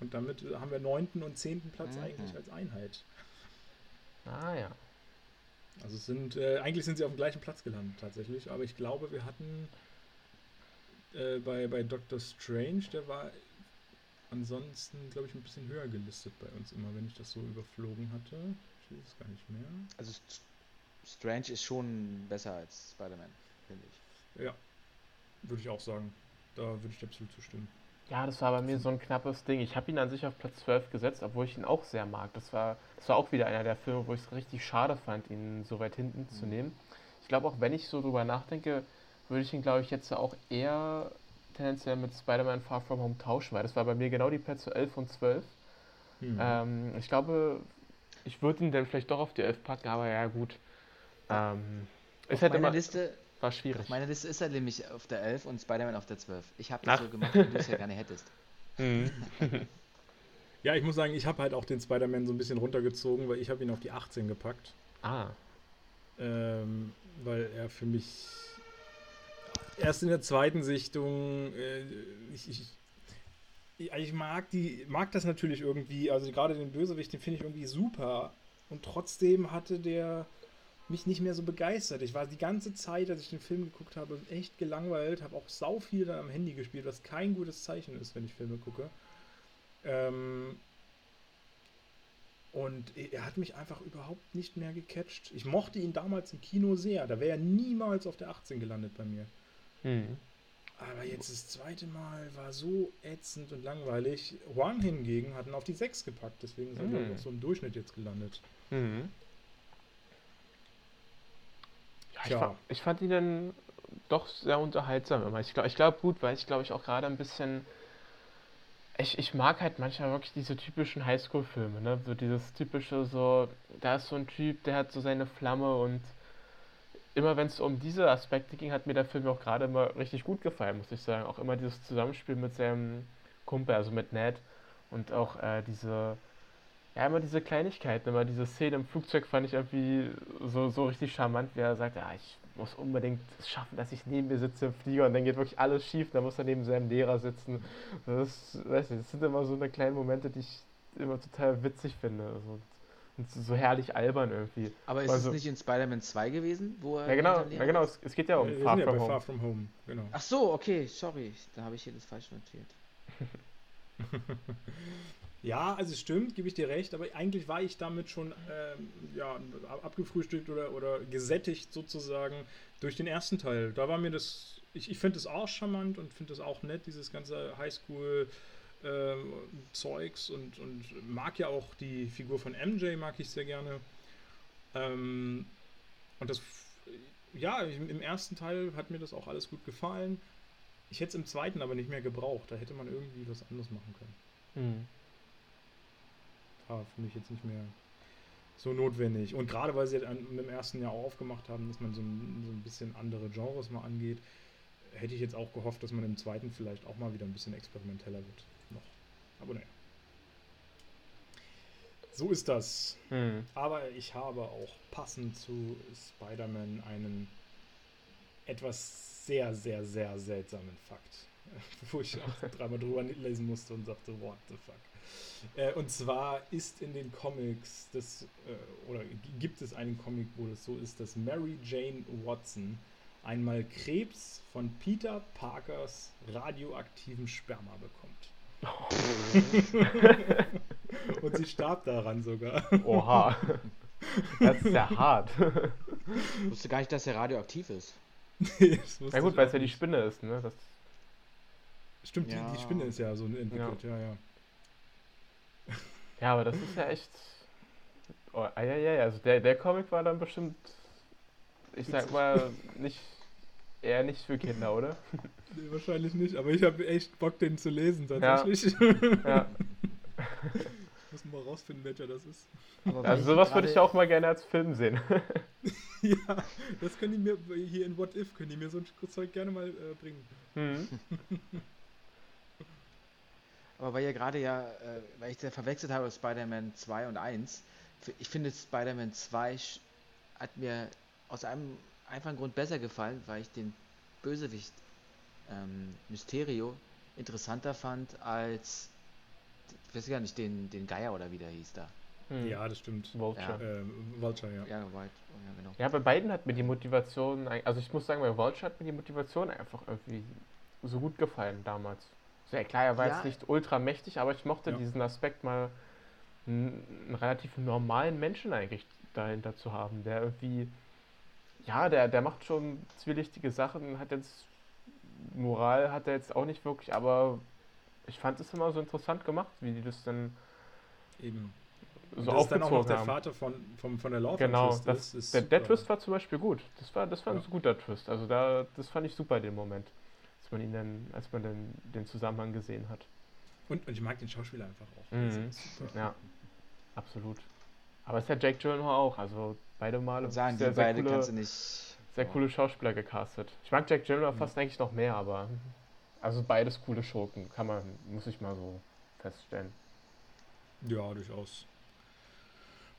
und damit haben wir neunten und zehnten Platz Mhm. eigentlich als Einheit. Ah ja. Also sind, äh, eigentlich sind sie auf dem gleichen Platz gelandet tatsächlich, aber ich glaube, wir hatten äh, bei, bei Doctor Strange, der war ansonsten, glaube ich, ein bisschen höher gelistet bei uns immer, wenn ich das so überflogen hatte. Ich weiß es gar nicht mehr. Also St- Strange ist schon besser als Spider-Man, finde ich. Ja, würde ich auch sagen. Da würde ich dir absolut zustimmen. Ja, das war bei mir so ein knappes Ding. Ich habe ihn an sich auf Platz 12 gesetzt, obwohl ich ihn auch sehr mag. Das war, das war auch wieder einer der Filme, wo ich es richtig schade fand, ihn so weit hinten zu nehmen. Ich glaube, auch wenn ich so drüber nachdenke, würde ich ihn, glaube ich, jetzt auch eher tendenziell mit Spider-Man Far From Home tauschen, weil das war bei mir genau die Plätze 11 und 12. Hm. Ähm, ich glaube, ich würde ihn dann vielleicht doch auf die 11 packen, aber ja, gut. Ähm, ist halt immer, Liste, war schwierig. auf meiner Liste ist er nämlich auf der 11 und Spider-Man auf der 12. Ich habe das Ach. so gemacht, wie du es ja gerne hättest. Mhm. (laughs) Ja, ich muss sagen, ich habe halt auch den Spider-Man so ein bisschen runtergezogen, weil ich habe ihn auf die 18 gepackt. Ah, Ähm, weil er für mich erst in der zweiten Sichtung, äh, ich, ich, ich, ich mag die, mag das natürlich irgendwie, also gerade den Bösewicht, den finde ich irgendwie super. Und trotzdem hatte der mich nicht mehr so begeistert. Ich war die ganze Zeit, als ich den Film geguckt habe, echt gelangweilt, habe auch sau viel dann am Handy gespielt, was kein gutes Zeichen ist, wenn ich Filme gucke. Ähm, und er hat mich einfach überhaupt nicht mehr gecatcht. Ich mochte ihn damals im Kino sehr. Da wäre er niemals auf der 18 gelandet bei mir. Mhm. Aber jetzt das zweite Mal war so ätzend und langweilig. Juan hingegen hat ihn auf die 6 gepackt. Deswegen sind wir mhm. auf so einem Durchschnitt jetzt gelandet. Mhm. Ja, ich, fand, ich, fand, ihn dann doch sehr unterhaltsam immer. Ich glaube glaub gut, weil ich glaube ich auch gerade ein bisschen ich, ich mag halt manchmal wirklich diese typischen Highschool-Filme, ne? So dieses typische, so, da ist so ein Typ, der hat so seine Flamme und immer wenn es um diese Aspekte ging, hat mir der Film auch gerade immer richtig gut gefallen, muss ich sagen. Auch immer dieses Zusammenspiel mit seinem Kumpel, also mit Ned und auch äh, diese, ja, immer diese Kleinigkeiten, immer diese Szene im Flugzeug fand ich irgendwie so, so richtig charmant, wie er sagt, ja, ich muss unbedingt schaffen, dass ich neben mir sitze im Flieger und dann geht wirklich alles schief, dann muss er neben seinem Lehrer sitzen. Das, weiß nicht, das sind immer so eine kleinen Momente, die ich immer total witzig finde. Also, so herrlich albern irgendwie. Aber ist also, es nicht in Spider-Man 2 gewesen, wo er. Ja, genau, ja, genau es, es, geht ja um ja, Far, from ja Far, From Home. Genau. Ach so, okay, sorry, da habe ich hier das falsch notiert. (laughs) Ja, also es stimmt, gebe ich dir recht, aber eigentlich war ich damit schon ähm, ja, abgefrühstückt oder, oder gesättigt sozusagen durch den ersten Teil. Da war mir das, ich, ich finde das auch charmant und finde das auch nett, dieses ganze Highschool- ähm, Zeugs und, und mag ja auch die Figur von MJ, mag ich sehr gerne. Ähm, und das, ja, im ersten Teil hat mir das auch alles gut gefallen. Ich hätte es im zweiten aber nicht mehr gebraucht. Da hätte man irgendwie was anderes machen können. Mhm war für mich jetzt nicht mehr so notwendig. Und gerade weil sie halt im ersten Jahr auch aufgemacht haben, dass man so ein, so ein bisschen andere Genres mal angeht, hätte ich jetzt auch gehofft, dass man im zweiten vielleicht auch mal wieder ein bisschen experimenteller wird. Aber naja. So ist das. Hm. Aber ich habe auch passend zu Spider-Man einen etwas sehr, sehr, sehr seltsamen Fakt. (laughs) Wo ich auch (laughs) dreimal drüber lesen musste und sagte, what the fuck. Äh, und zwar ist in den Comics das, äh, oder gibt es einen Comic, wo das so ist, dass Mary Jane Watson einmal Krebs von Peter Parkers radioaktivem Sperma bekommt. Und sie starb daran sogar. Oha. Das ist ja hart. Ich wusste gar nicht, dass er radioaktiv ist. nee, ja gut, weil es ja die Spinne ist, ne? Das Stimmt, ja. die, die, Spinne ist ja so entwickelt, ja, ja. ja. Ja, aber das ist ja echt. Oh, ja, ja, ja. Also der, der Comic war dann bestimmt, ich sag mal, nicht eher nicht für Kinder, oder? (laughs) Nee, wahrscheinlich nicht, aber ich habe echt Bock, den zu lesen, tatsächlich. Ja. (laughs) ja. Muss mal rausfinden, welcher das ist. also sowas würde ich auch mal gerne als Film sehen. (laughs) ja, das können die mir hier in What If können die mir so ein Zeug gerne mal äh, bringen. Mhm. Aber weil ihr gerade ja, äh, weil ich da verwechselt habe, Spider-Man 2 und 1, ich finde Spider-Man 2 hat mir aus einem einfachen Grund besser gefallen, weil ich den Bösewicht ähm, Mysterio interessanter fand als, ich weiß gar nicht, den, den Geier oder wie der hieß da. Hm. Ja, das stimmt. Vulture. Ja, ähm, Vulture, ja. Ja, right. oh, ja, genau. ja, bei beiden hat mir die Motivation, also ich muss sagen, bei Vulture hat mir die Motivation einfach irgendwie so gut gefallen damals. Ja, klar, er war ja. jetzt nicht ultra mächtig, aber ich mochte ja. diesen Aspekt mal einen, einen relativ normalen Menschen eigentlich dahinter zu haben, der irgendwie, ja, der, der macht schon zwielichtige Sachen, hat jetzt Moral hat er jetzt auch nicht wirklich, aber ich fand es immer so interessant gemacht, wie die das dann eben so das ist dann auch noch der Vater von, von, von der Love Genau, Twist das, ist, der, der, Twist war zum Beispiel gut. Das war, das war ja. ein guter Twist. Also da, das fand ich super, den Moment als man ihn dann, als man dann den Zusammenhang gesehen hat. Und, und ich mag den Schauspieler einfach auch. Mhm. Ja, absolut. Aber es ist ja Jake Gyllenhaal auch, also beide Male sagen, sehr, die sehr beide coole, kannst du nicht. Sehr oh. coole Schauspieler gecastet. Ich mag Jake Gyllenhaal mhm. fast eigentlich noch mehr, aber also beides coole Schurken, kann man, muss ich mal so feststellen. Ja, durchaus.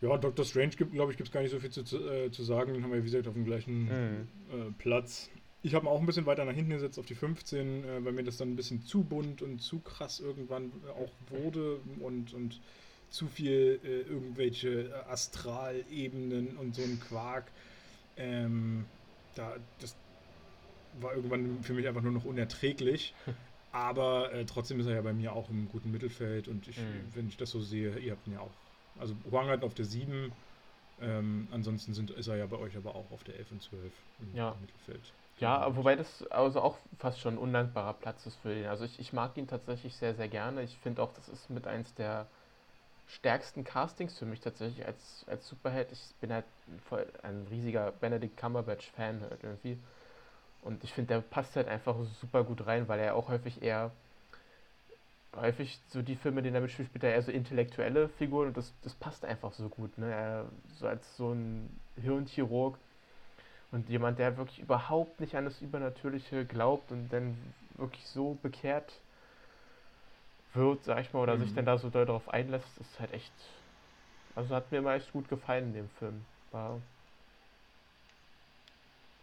Ja, Doctor Strange gibt, glaube ich, gibt es gar nicht so viel zu, äh, zu sagen. Den haben wir, wie gesagt, auf dem gleichen mhm. äh, Platz. Ich habe auch ein bisschen weiter nach hinten gesetzt auf die 15, äh, weil mir das dann ein bisschen zu bunt und zu krass irgendwann auch wurde und, und zu viel äh, irgendwelche Astralebenen und so ein Quark. Ähm, da, das war irgendwann für mich einfach nur noch unerträglich. (laughs) Aber äh, trotzdem ist er ja bei mir auch im guten Mittelfeld und ich, mhm. wenn ich das so sehe, ihr habt ihn ja auch. Also Huang hat auf der 7, ähm, ansonsten sind, ist er ja bei euch aber auch auf der 11 und 12 im ja. Mittelfeld. Ja, wobei das also auch fast schon ein undankbarer Platz ist für ihn. Also ich, ich mag ihn tatsächlich sehr, sehr gerne. Ich finde auch, das ist mit eins der stärksten Castings für mich tatsächlich als, als Superheld. Ich bin halt voll ein riesiger Benedict Cumberbatch-Fan halt irgendwie. Und ich finde, der passt halt einfach super gut rein, weil er auch häufig eher häufig so die Filme, die er mitspielt, spielt er eher so intellektuelle Figuren und das, das passt einfach so gut. Ne? Er, so als so ein Hirnchirurg und jemand, der wirklich überhaupt nicht an das Übernatürliche glaubt und dann wirklich so bekehrt wird, sag ich mal, oder mhm. sich dann da so doll darauf einlässt, ist halt echt. Also hat mir immer echt gut gefallen in dem Film. War.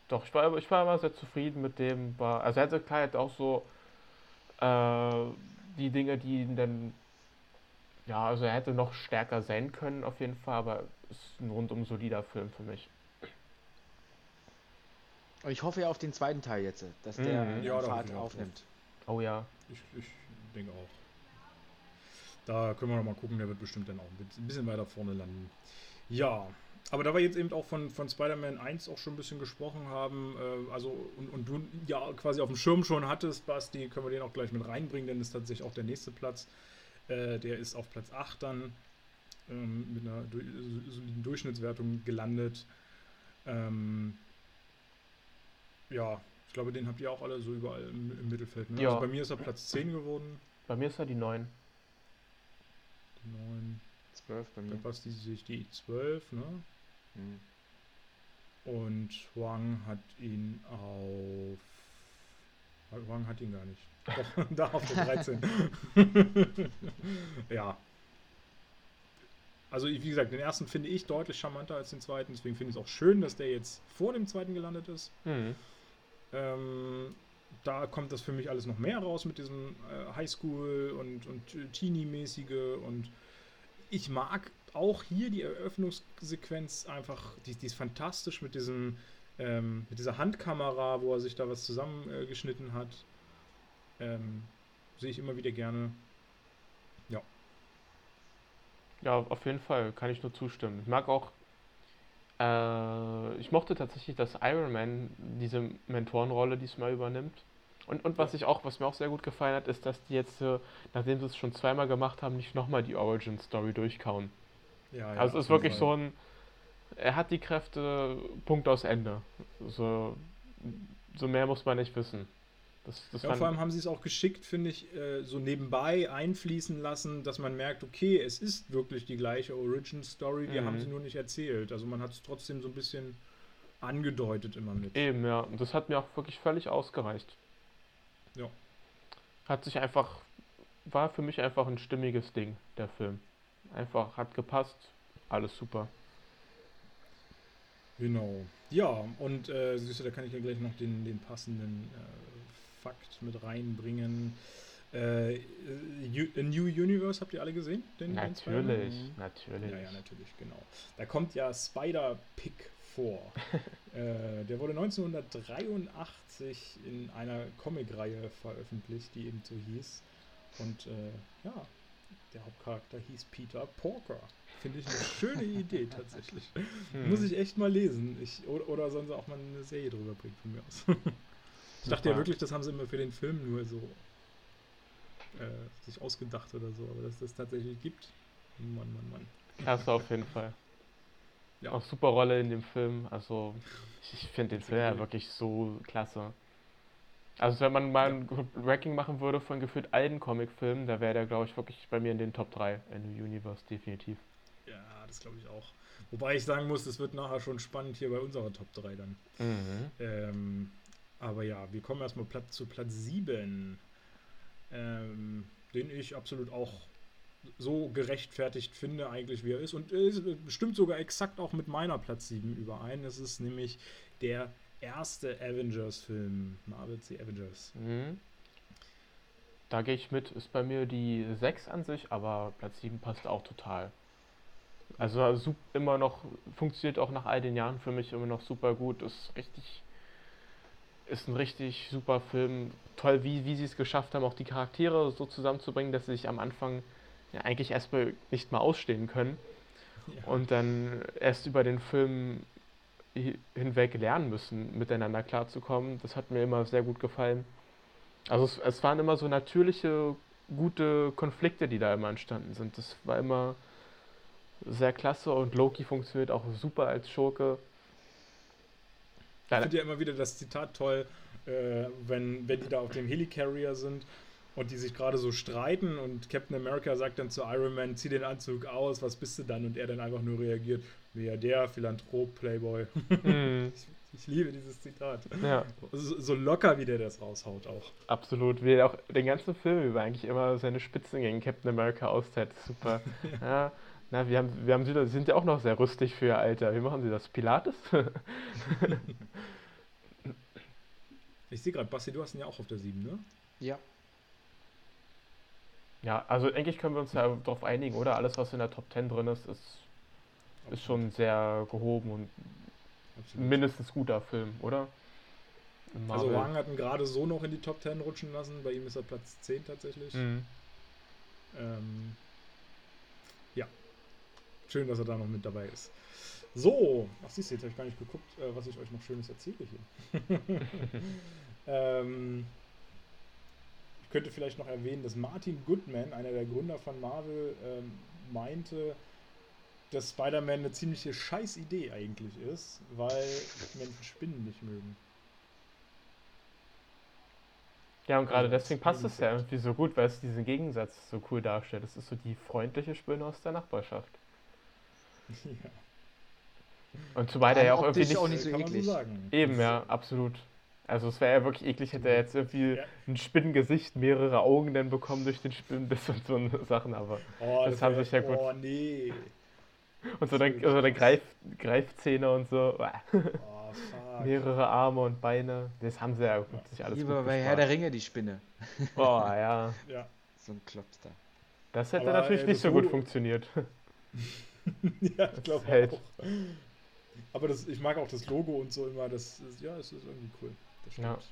Doch, ich war, ich war immer sehr zufrieden mit dem. War, also er hatte klar halt auch so äh, die Dinge, die ihn dann. Ja, also er hätte noch stärker sein können auf jeden Fall, aber es ist ein rundum solider Film für mich. Ich hoffe ja auf den zweiten Teil jetzt, dass der mhm. ja, Fahrt aufnimmt. Oh ja. Ich, ich denke auch. Da können wir noch mal gucken, der wird bestimmt dann auch ein bisschen weiter vorne landen. Ja, aber da wir jetzt eben auch von, von Spider-Man 1 auch schon ein bisschen gesprochen haben, äh, also und, und du ja quasi auf dem Schirm schon hattest, Basti, können wir den auch gleich mit reinbringen, denn das ist tatsächlich auch der nächste Platz. Äh, der ist auf Platz 8 dann ähm, mit einer du soliden Durchschnittswertung gelandet. Ähm, ja, ich glaube, den habt ihr auch alle so überall im, im Mittelfeld. Ne? Ja. Also bei mir ist er Platz 10 geworden. Bei mir ist er die 9. Die 9. 12 bei mir. Bei Basti sich die 12, ne? Hm. Und Huang hat ihn auf. Huang hat ihn gar nicht. Doch, (laughs) da auf der 13. (laughs) ja. Also, wie gesagt, den ersten finde ich deutlich charmanter als den zweiten. Deswegen finde ich es auch schön, dass der jetzt vor dem zweiten gelandet ist. Mhm. Ähm, da kommt das für mich alles noch mehr raus mit diesem äh, Highschool und, und Teenie-mäßige. Und ich mag auch hier die Eröffnungssequenz einfach, die, die ist fantastisch mit diesem, ähm, mit dieser Handkamera, wo er sich da was zusammengeschnitten äh, hat. Ähm, sehe ich immer wieder gerne. Ja. Ja, auf jeden Fall kann ich nur zustimmen. Ich mag auch, äh, ich mochte tatsächlich, dass Iron Man diese Mentorenrolle diesmal übernimmt. Und, und was ich auch, was mir auch sehr gut gefallen hat, ist, dass die jetzt, nachdem sie es schon zweimal gemacht haben, nicht nochmal die Origin Story durchkauen. Ja, ja, also es ist wirklich so ein, er hat die Kräfte, Punkt aus Ende. So, so mehr muss man nicht wissen. Das, das ja, vor allem haben sie es auch geschickt, finde ich, äh, so nebenbei einfließen lassen, dass man merkt, okay, es ist wirklich die gleiche Origin Story, wir mhm. haben sie nur nicht erzählt. Also man hat es trotzdem so ein bisschen angedeutet immer mit. Eben, ja. Und das hat mir auch wirklich völlig ausgereicht. Ja. Hat sich einfach, war für mich einfach ein stimmiges Ding, der Film. Einfach hat gepasst, alles super. Genau. Ja, und äh, siehst du, da kann ich ja gleich noch den, den passenden äh, Fakt mit reinbringen. Äh, New Universe habt ihr alle gesehen? Den, natürlich, den natürlich. Ja, ja, natürlich, genau. Da kommt ja Spider-Pig vor. (laughs) äh, der wurde 1983 in einer Comicreihe veröffentlicht, die eben so hieß. Und äh, ja, der Hauptcharakter hieß Peter Porker. Finde ich eine schöne (laughs) Idee tatsächlich. Hm. Muss ich echt mal lesen. Ich, oder, oder sollen sie auch mal eine Serie drüber bringen von mir aus. (laughs) ich dachte ja wirklich, das haben sie immer für den Film nur so äh, sich ausgedacht oder so, aber dass das tatsächlich gibt. Mann, Mann, Mann. Du auf jeden Fall. Ja. Auch super Rolle in dem Film. Also ich finde den Film ja wirklich so klasse. Also wenn man mal ein Ranking machen würde von gefühlt allen Comicfilmen, da wäre der, glaube ich, wirklich bei mir in den Top 3 in the Universe, definitiv. Ja, das glaube ich auch. Wobei ich sagen muss, es wird nachher schon spannend hier bei unserer Top 3 dann. Mhm. Ähm, aber ja, wir kommen erstmal Platz, zu Platz 7, ähm, den ich absolut auch so gerechtfertigt finde, eigentlich wie er ist. Und es stimmt sogar exakt auch mit meiner Platz 7 überein. Es ist nämlich der erste Avengers-Film, Marvel C. Avengers. Mhm. Da gehe ich mit, ist bei mir die 6 an sich, aber Platz 7 passt auch total. Also immer noch, funktioniert auch nach all den Jahren für mich immer noch super gut. Ist richtig, ist ein richtig super Film. Toll, wie, wie sie es geschafft haben, auch die Charaktere so zusammenzubringen, dass sie sich am Anfang ja eigentlich erstmal nicht mal ausstehen können. Ja. Und dann erst über den Film hinweg lernen müssen, miteinander klarzukommen. Das hat mir immer sehr gut gefallen. Also es, es, waren immer so natürliche, gute Konflikte, die da immer entstanden sind. Das war immer sehr klasse und Loki funktioniert auch super als Schurke. Ich finde ja immer wieder das Zitat toll, äh, wenn, wenn die da auf dem Helicarrier sind und die sich gerade so streiten und Captain America sagt dann zu Iron Man, zieh den Anzug aus, was bist du dann? Und er dann einfach nur reagiert, der Philanthrop, Playboy. Mm. (laughs) ich, ich, liebe dieses Zitat. Ja. So, so, locker, wie der das raushaut auch. Absolut, wie er auch den ganzen Film über eigentlich immer seine Spitzen gegen Captain America austeilt. Super. (laughs) ja. Na, wir haben, wir haben sie sind ja auch noch sehr rüstig für ihr Alter. Wie machen sie das? Pilates? (laughs) ich sehe gerade, Basti, du hast ihn ja auch auf der 7, ne? Ja. Ja, also eigentlich können wir uns ja darauf einigen, oder? Alles, was in der Top 10 drin ist, ist, ist schon sehr gehoben und Absolut. mindestens guter Film, oder? Also Wang hat ihn gerade so noch in die Top 10 rutschen lassen. Bei ihm ist er Platz 10 tatsächlich. Mhm. Ähm. Schön, dass er da noch mit dabei ist. So, ach siehst du, jetzt habe ich gar nicht geguckt, äh, was ich euch noch Schönes erzähle hier. (laughs) ähm, ich könnte vielleicht noch erwähnen, dass Martin Goodman, einer der Gründer von Marvel, ähm, meinte, dass Spider-Man eine ziemliche Scheißidee eigentlich ist, weil Menschen Spinnen nicht mögen. Ja, und gerade deswegen passt es ja irgendwie so gut, weil es diesen Gegensatz so cool darstellt. Es ist so die freundliche Spinne aus der Nachbarschaft. Ja. (laughs) Und zumal der ja auch irgendwie nicht, auch nicht so eklig. So Eben, ja, absolut. Also es wäre ja wirklich eklig, hätte er jetzt irgendwie ja. ein Spinnengesicht, mehrere Augen dann bekommen durch den Spinnenbiss (laughs) und so Sachen, aber oh, das, das haben sich ja gut. Oh nee. Und so dann, also dann Greif, Greifzähne und so. (laughs) Oh, mehrere Arme und Beine. Das haben sie ja sich alles Lieber bei Herr der Ringe die Spinne. Oh ja. ja. So ein Klopster. Das hätte aber, natürlich äh, nicht so gut funktioniert. (laughs) ja, ich glaube auch. Aber das, ich mag auch das Logo und so immer. Das ist, ja, es ist irgendwie cool das stimmt.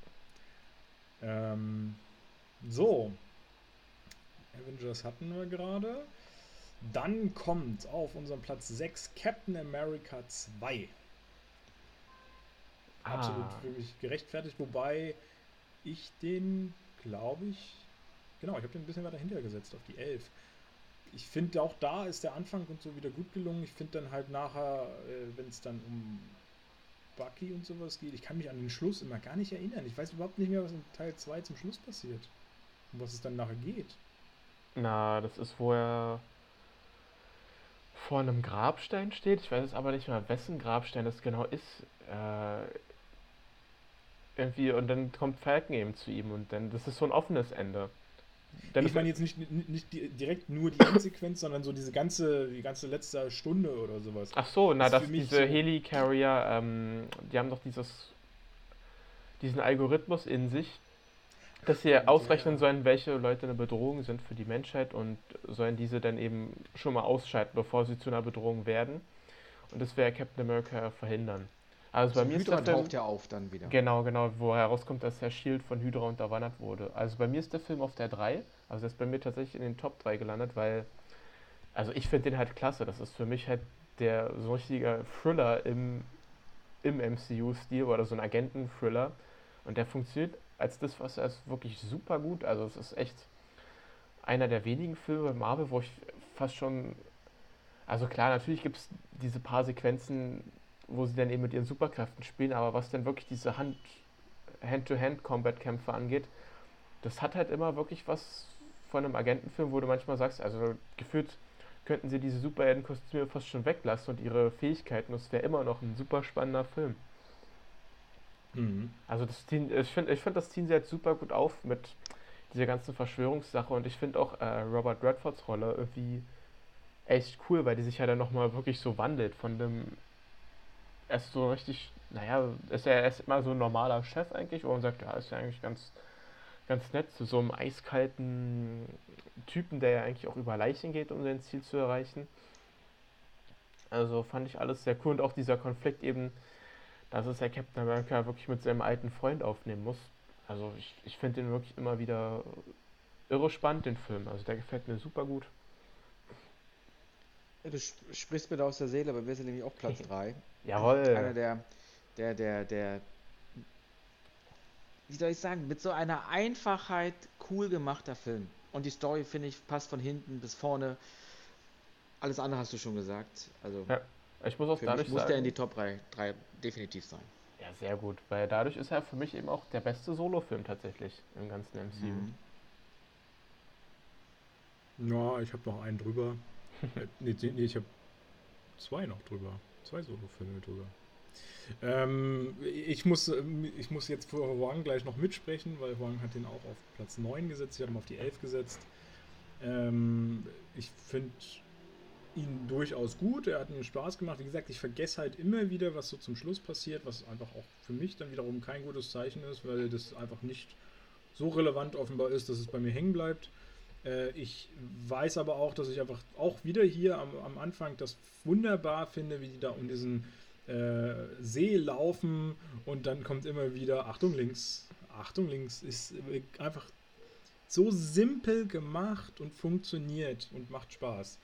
Ja. Ähm, so. Avengers hatten wir gerade. Dann kommt auf unserem Platz 6 Captain America 2. Ah. Absolut für mich gerechtfertigt, wobei ich den, glaube ich, genau, ich habe den ein bisschen weiter hintergesetzt auf die 11. Ich finde auch da ist der Anfang und so wieder gut gelungen. Ich finde dann halt nachher, äh, wenn es dann um Bucky und sowas geht. Ich kann mich an den Schluss immer gar nicht erinnern. Ich weiß überhaupt nicht mehr, was in Teil 2 zum Schluss passiert. Und was es dann nachher geht. Na, das ist, wo er vor einem Grabstein steht. Ich weiß jetzt aber nicht mehr, wessen Grabstein das genau ist. Äh, irgendwie, und dann kommt Falcon eben zu ihm und dann, das ist so ein offenes Ende. Dann ich meine jetzt nicht, nicht direkt nur die Endsequenz, sondern so diese ganze, die ganze letzte Stunde oder sowas. Ach so, na, das, das diese so Helicarrier, ähm, die haben doch dieses, diesen Algorithmus in sich, dass sie ja, ausrechnen sollen, welche Leute eine Bedrohung sind für die Menschheit und sollen diese dann eben schon mal ausschalten, bevor sie zu einer Bedrohung werden. Und das wäre Captain America verhindern. Also, also bei mir Hydra ist der Film, taucht ja auf dann wieder. Genau, genau, wo herauskommt, dass der Shield von Hydra unterwandert wurde. Also bei mir ist der Film auf der 3, also der ist bei mir tatsächlich in den Top 3 gelandet, weil, also ich finde den halt klasse. Das ist für mich halt der so ein richtiger Thriller im, im MCU-Stil oder so ein Agenten-Thriller. Und der funktioniert als das, was er ist, wirklich super gut. Also es ist echt einer der wenigen Filme bei Marvel, wo ich fast schon. Also klar, natürlich gibt es diese paar Sequenzen, wo sie dann eben mit ihren Superkräften spielen, aber was dann wirklich diese Hand, Hand-to-Hand-Combat-Kämpfe angeht, das hat halt immer wirklich was von einem Agentenfilm, wo du manchmal sagst, also gefühlt könnten sie diese Superheldenkostüme fast schon weglassen und ihre Fähigkeiten, das wäre immer noch ein super spannender Film. Mhm. Also das, ich finde, ich find, das ziehen sie halt super gut auf mit dieser ganzen Verschwörungssache und ich finde auch äh, Robert Redfords Rolle irgendwie echt cool, weil die sich ja dann nochmal wirklich so wandelt von dem er ist so richtig, naja, ist er ist immer so ein normaler Chef eigentlich, man sagt, ja, ist ja eigentlich ganz, ganz nett, zu so einem eiskalten Typen, der ja eigentlich auch über Leichen geht, um sein Ziel zu erreichen. Also fand ich alles sehr cool und auch dieser Konflikt eben, dass es der Captain America wirklich mit seinem alten Freund aufnehmen muss. Also ich, ich finde den wirklich immer wieder irre spannend, den Film. Also der gefällt mir super gut. Du sprichst mir da aus der Seele, aber wir sind nämlich auch Platz (laughs) 3. Jawohl. Einer der, der, der, der, wie soll ich sagen, mit so einer Einfachheit cool gemachter Film. Und die Story, finde ich, passt von hinten bis vorne. Alles andere hast du schon gesagt. Also, ja, ich muss auch für dadurch mich muss sagen, der in die Top 3, 3 definitiv sein. Ja, sehr gut, weil dadurch ist er für mich eben auch der beste Solo-Film tatsächlich im ganzen MCU. Mhm. Ja, ich habe noch einen drüber. Äh, nee, nee, ich habe zwei noch drüber. Zwei Solo-Filme drüber. Ähm, ich, muss, ähm, ich muss jetzt für Huang gleich noch mitsprechen, weil Huang hat den auch auf Platz 9 gesetzt, ich habe ihn auf die 11 gesetzt. Ähm, ich finde ihn durchaus gut, er hat mir Spaß gemacht. Wie gesagt, ich vergesse halt immer wieder, was so zum Schluss passiert, was einfach auch für mich dann wiederum kein gutes Zeichen ist, weil das einfach nicht so relevant offenbar ist, dass es bei mir hängen bleibt. Äh, ich weiß aber auch, dass ich einfach auch wieder hier am, am Anfang das wunderbar finde, wie die da um diesen äh, See laufen und dann kommt immer wieder Achtung links, Achtung links, ist einfach so simpel gemacht und funktioniert und macht Spaß.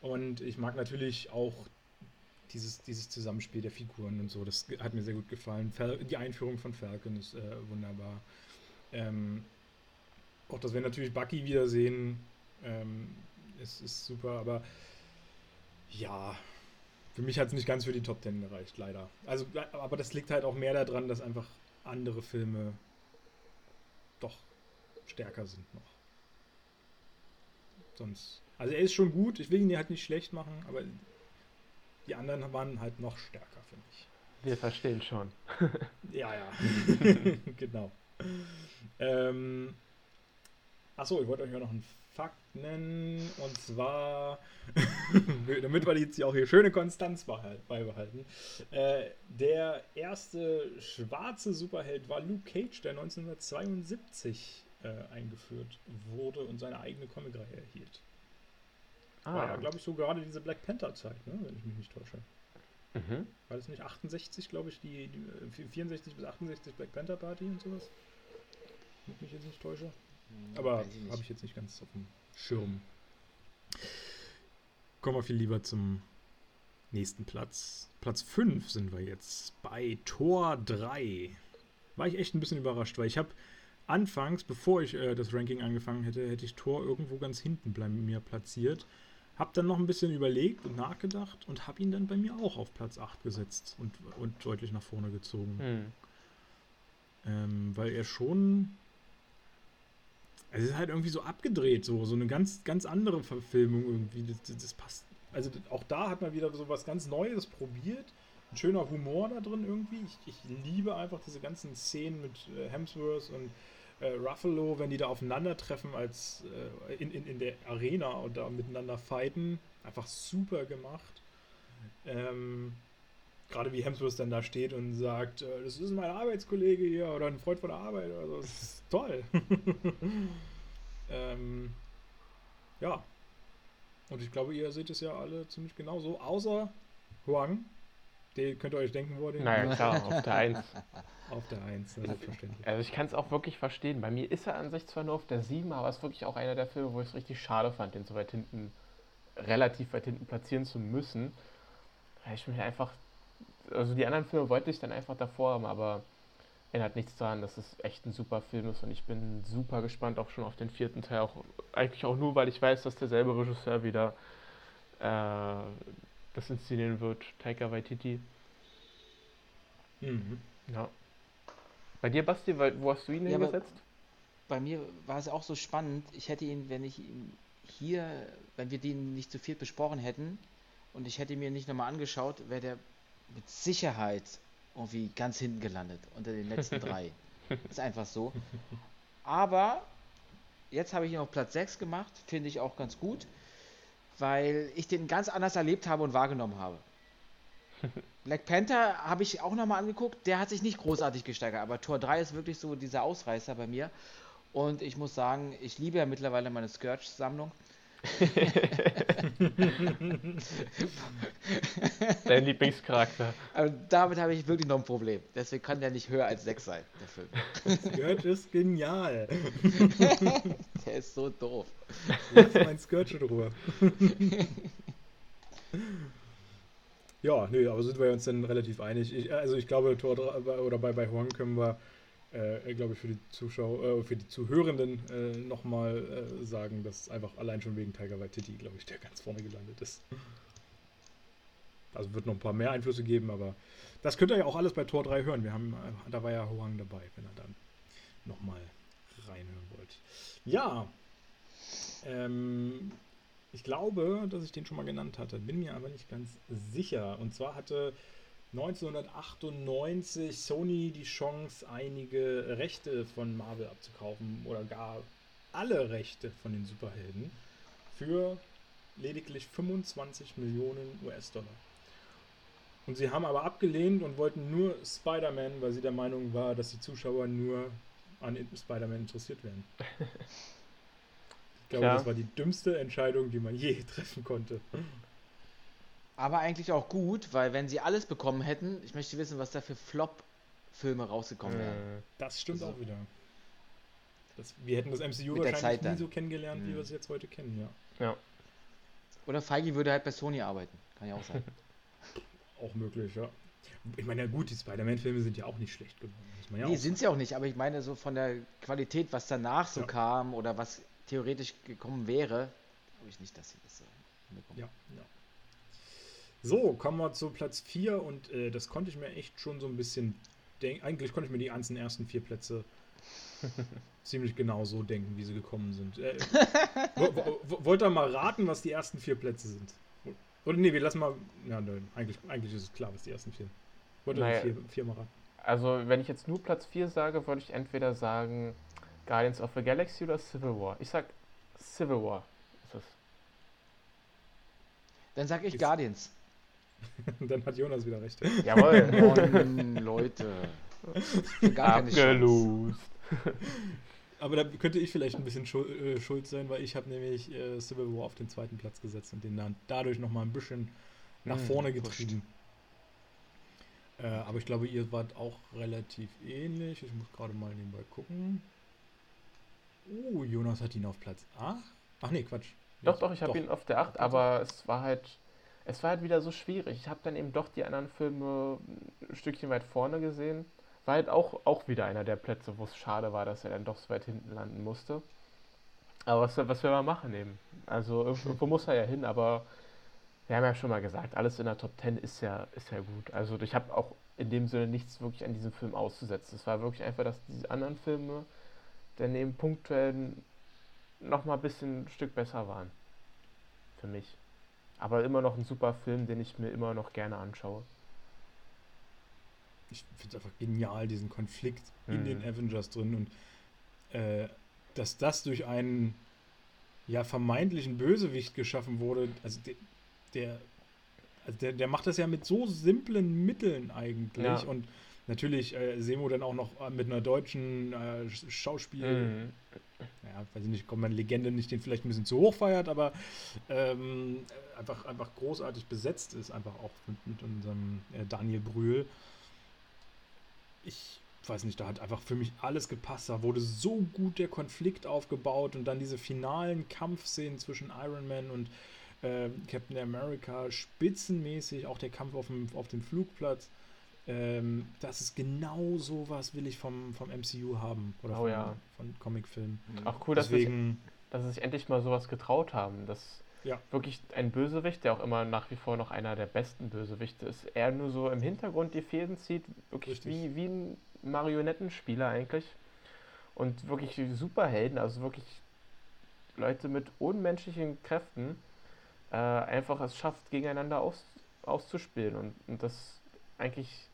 Und ich mag natürlich auch dieses, dieses Zusammenspiel der Figuren und so, das hat mir sehr gut gefallen. Die Einführung von Falcon ist äh, wunderbar. Ähm, auch, dass wir natürlich Bucky wiedersehen, ähm, ist, ist super, aber ja, für mich hat es nicht ganz für die Top Ten gereicht, leider. Also, aber das liegt halt auch mehr daran, dass einfach andere Filme doch stärker sind noch. Sonst. Also er ist schon gut, ich will ihn halt nicht schlecht machen, aber die anderen waren halt noch stärker, finde ich. Wir verstehen schon. ja, ja. (laughs) (laughs) genau. Ähm, achso, ich wollte euch ja noch einen Fakt nennen. Und zwar, (laughs) damit wir jetzt hier auch hier schöne Konstanz beibehalten. Äh, der erste schwarze Superheld war Luke Cage, der 1972 äh, eingeführt wurde und seine eigene Comicreihe erhielt. Ah. War ja, glaube ich, so gerade diese Black Panther-Zeit, ne? wenn ich mich nicht täusche. Mhm. War das nicht 68, glaube ich, die, die 64 bis 68 Black Panther Party und sowas? Wenn ich mich jetzt nicht täusche. Hm, Aber habe ich jetzt nicht ganz auf dem Schirm. Kommen wir viel lieber zum nächsten Platz. Platz 5 sind wir jetzt bei Tor 3. War ich echt ein bisschen überrascht, weil ich habe anfangs, bevor ich äh, das Ranking angefangen hätte, hätte ich Tor irgendwo ganz hinten bei mir platziert. Hab dann noch ein bisschen überlegt und nachgedacht und habe ihn dann bei mir auch auf Platz 8 gesetzt und, und deutlich nach vorne gezogen. Hm. Ähm, weil er schon es ist halt irgendwie so abgedreht, so, so eine ganz, ganz andere Verfilmung irgendwie. Das, das passt. Also auch da hat man wieder so was ganz Neues probiert. Ein schöner Humor da drin irgendwie. Ich, ich liebe einfach diese ganzen Szenen mit äh, Hemsworth und äh, Ruffalo, wenn die da aufeinandertreffen als äh, in, in, in der Arena und da miteinander fighten. Einfach super gemacht. Ähm, Gerade wie Hemsworth dann da steht und sagt, äh, das ist mein Arbeitskollege hier oder ein Freund von der Arbeit. Also, das (laughs) ist toll. (laughs) ähm, ja. Und ich glaube, ihr seht es ja alle ziemlich genauso, außer Huang. Den könnt ihr euch denken, wo den. Naja, klar, auf der 1. (laughs) Auf der 1, selbstverständlich. Also ich kann es auch wirklich verstehen. Bei mir ist er an sich zwar nur auf der 7, aber es ist wirklich auch einer der Filme, wo ich es richtig schade fand, den so weit hinten, relativ weit hinten platzieren zu müssen. Weil ich mich einfach also die anderen Filme wollte ich dann einfach davor haben, aber ändert nichts daran, dass es echt ein super Film ist und ich bin super gespannt auch schon auf den vierten Teil. Auch, eigentlich auch nur, weil ich weiß, dass derselbe Regisseur wieder äh, das inszenieren wird, Taika Waititi. Mhm. Ja. Bei dir, Basti, wo hast du ihn ja, hingesetzt? Bei mir war es auch so spannend. Ich hätte ihn, wenn ich ihn hier, wenn wir den nicht zu viel besprochen hätten und ich hätte mir nicht nochmal angeschaut, wäre der mit Sicherheit irgendwie ganz hinten gelandet, unter den letzten drei. (laughs) ist einfach so. Aber jetzt habe ich ihn auf Platz 6 gemacht, finde ich auch ganz gut, weil ich den ganz anders erlebt habe und wahrgenommen habe. (laughs) Black Panther habe ich auch nochmal angeguckt, der hat sich nicht großartig gesteigert, aber Tor 3 ist wirklich so dieser Ausreißer bei mir. Und ich muss sagen, ich liebe ja mittlerweile meine Scourge-Sammlung. (laughs) Dein Lieblingscharakter. Aber damit habe ich wirklich noch ein Problem. Deswegen kann der nicht höher als 6 sein, der Film. Scourge (laughs) ist genial. (laughs) der ist so doof. Lass mein Scourge in Ruhe. ja, nö, aber sind wir uns dann relativ einig. Ich, also ich glaube, Tor 3, oder bei, bei Huang können wir äh, glaube ich, für die Zuschauer, äh, für die Zuhörenden äh, nochmal äh, sagen, dass einfach allein schon wegen Tiger Waititi, glaube ich, der ganz vorne gelandet ist. Also wird noch ein paar mehr Einflüsse geben, aber das könnt ihr ja auch alles bei Tor 3 hören. Wir haben, äh, da war ja Huang dabei, wenn ihr dann nochmal reinhören wollt. Ja, ähm, ich glaube, dass ich den schon mal genannt hatte, bin mir aber nicht ganz sicher. Und zwar hatte 1998 Sony die Chance, einige Rechte von Marvel abzukaufen oder gar alle Rechte von den Superhelden für lediglich 25 Millionen US-Dollar. Und sie haben aber abgelehnt und wollten nur Spider-Man, weil sie der Meinung war, dass die Zuschauer nur an Spider-Man interessiert wären. (laughs) Ich glaube, Klar. das war die dümmste Entscheidung, die man je treffen konnte. Aber eigentlich auch gut, weil wenn sie alles bekommen hätten, ich möchte wissen, was da für Flop-Filme rausgekommen wären. Äh, das stimmt also, auch wieder. Das, wir hätten das MCU wahrscheinlich nie so kennengelernt, mhm. wie wir es jetzt heute kennen, ja. Ja. Oder Feige würde halt bei Sony arbeiten. Kann ja auch sein. (laughs) auch möglich, ja. Ich meine, ja gut, die Spider-Man-Filme sind ja auch nicht schlecht geworden. Ja nee, sind sie auch nicht, aber ich meine, so von der Qualität, was danach so ja. kam oder was theoretisch gekommen wäre, glaube ich nicht, dass sie das so hinbekommen. Ja, ja. So, kommen wir zu Platz 4 und äh, das konnte ich mir echt schon so ein bisschen denken. Eigentlich konnte ich mir die ganzen ersten vier Plätze (laughs) ziemlich genau so denken, wie sie gekommen sind. Äh, wollt ihr mal raten, was die ersten vier Plätze sind? Oder nee, wir lassen mal. Ja, nein, eigentlich, eigentlich ist es klar, was die ersten vier. Wollt ihr naja, vier, vier mal raten? Also, wenn ich jetzt nur Platz 4 sage, würde ich entweder sagen Guardians of the Galaxy oder Civil War. Ich sag Civil War ist es. Dann sag ich Guardians. (laughs) Dann hat Jonas wieder recht. Jawohl. (laughs) Mann, Leute. Gar Abgelost. (laughs) Aber da könnte ich vielleicht ein bisschen schuld, äh, schuld sein, weil ich habe nämlich äh, Civil War auf den zweiten Platz gesetzt und den dann dadurch nochmal ein bisschen nach hm, vorne getrieben. Äh, aber ich glaube, ihr wart auch relativ ähnlich. Ich muss gerade mal nebenbei gucken. Oh, Jonas hat ihn auf Platz 8. Ach nee, Quatsch. Doch, doch, ich habe ihn auf der 8, aber es war halt es war halt wieder so schwierig. Ich habe dann eben doch die anderen Filme ein Stückchen weit vorne gesehen. War halt auch, auch wieder einer der Plätze, wo es schade war, dass er dann doch so weit hinten landen musste. Aber was, was will man machen eben? Also irgendwo muss er ja hin, aber wir haben ja schon mal gesagt, alles in der Top 10 ist ja, ist ja gut. Also ich habe auch in dem Sinne nichts wirklich an diesem Film auszusetzen. Es war wirklich einfach, dass diese anderen Filme dann eben punktuell nochmal ein bisschen ein Stück besser waren. Für mich. Aber immer noch ein super Film, den ich mir immer noch gerne anschaue. Ich finde es einfach genial, diesen Konflikt mhm. in den Avengers drin und äh, dass das durch einen ja vermeintlichen Bösewicht geschaffen wurde. Also der, der, also der, der macht das ja mit so simplen Mitteln eigentlich ja. und natürlich äh, Semo dann auch noch äh, mit einer deutschen äh, Schauspiel. Mhm. Ja, weiß ich nicht, kommt meine Legende nicht den vielleicht ein bisschen zu hoch feiert, aber ähm, einfach, einfach großartig besetzt ist, einfach auch mit, mit unserem äh, Daniel Brühl. Ich weiß nicht, da hat einfach für mich alles gepasst. Da wurde so gut der Konflikt aufgebaut und dann diese finalen Kampfszenen zwischen Iron Man und äh, Captain America, spitzenmäßig, auch der Kampf auf dem, auf dem Flugplatz. Ähm, das ist genau so was will ich vom, vom MCU haben. Oder oh, von, ja. von Comicfilmen. Auch cool, Deswegen, dass, sie, dass sich endlich mal sowas getraut haben. Dass ja. wirklich ein Bösewicht, der auch immer nach wie vor noch einer der besten Bösewichte ist, er nur so im Hintergrund die Fäden zieht, wirklich wie, wie ein Marionettenspieler eigentlich. Und wirklich Superhelden, also wirklich Leute mit unmenschlichen Kräften, äh, einfach es schafft, gegeneinander aus, auszuspielen. Und, und das eigentlich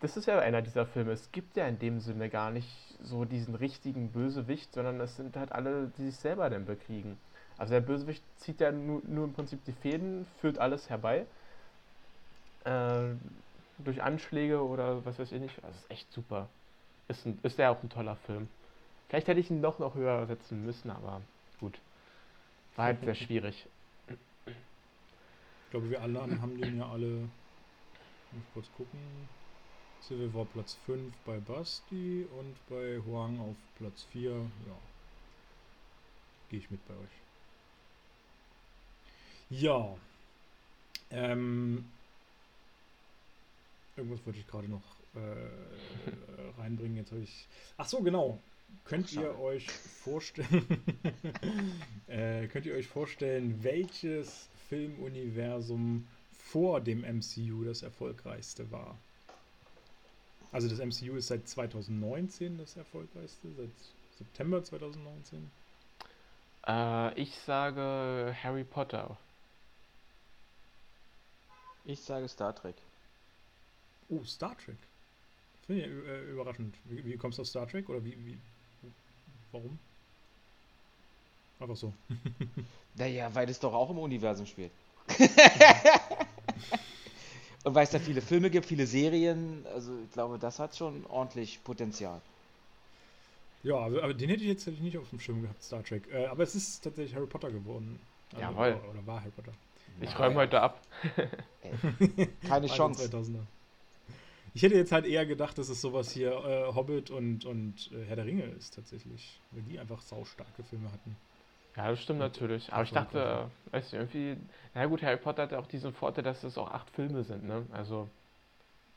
das ist ja einer dieser Filme. Es gibt ja in dem Sinne gar nicht so diesen richtigen Bösewicht, sondern es sind halt alle, die sich selber dann bekriegen. Also der Bösewicht zieht ja nur, nur im Prinzip die Fäden, führt alles herbei. Äh, durch Anschläge oder was weiß ich nicht. Das ist echt super. Ist, ein, ist ja auch ein toller Film. Vielleicht hätte ich ihn doch noch höher setzen müssen, aber gut. War halt sehr schwierig. Ich glaube, wir alle haben den ja alle. Muss kurz gucken. Civil War Platz 5 bei Basti und bei Huang auf Platz 4. Ja. Gehe ich mit bei euch. Ja. Ähm, irgendwas wollte ich gerade noch äh, (laughs) reinbringen. Jetzt habe ich. Ach so, genau. Könnt ihr euch vorstellen? (laughs) äh, könnt ihr euch vorstellen, welches Filmuniversum vor dem MCU das erfolgreichste war? Also das MCU ist seit 2019 das erfolgreichste, seit September 2019. Äh, ich sage Harry Potter. Ich sage Star Trek. Oh, Star Trek. Finde ich äh, überraschend. Wie, wie, kommst du auf Star Trek? Oder wie, wie warum? Einfach so. (laughs) naja, weil es doch auch im Universum spielt. (laughs) Und weil es da viele Filme gibt, viele Serien, also ich glaube, das hat schon ordentlich Potenzial. Ja, aber den hätte ich jetzt nicht auf dem Schirm gehabt, Star Trek. Äh, aber es ist tatsächlich Harry Potter geworden. Also, Jawohl. Oder, oder war Harry Potter. Ich räume heute ab. (laughs) Keine Chance. Ich hätte jetzt halt eher gedacht, dass es sowas hier äh, Hobbit und, und äh, Herr der Ringe ist tatsächlich. Weil die einfach saustarke Filme hatten. Ja, das stimmt natürlich. Aber ich dachte, weißt du, irgendwie, na gut, Harry Potter hat ja auch diesen Vorteil, dass es auch acht Filme sind, ne? Also,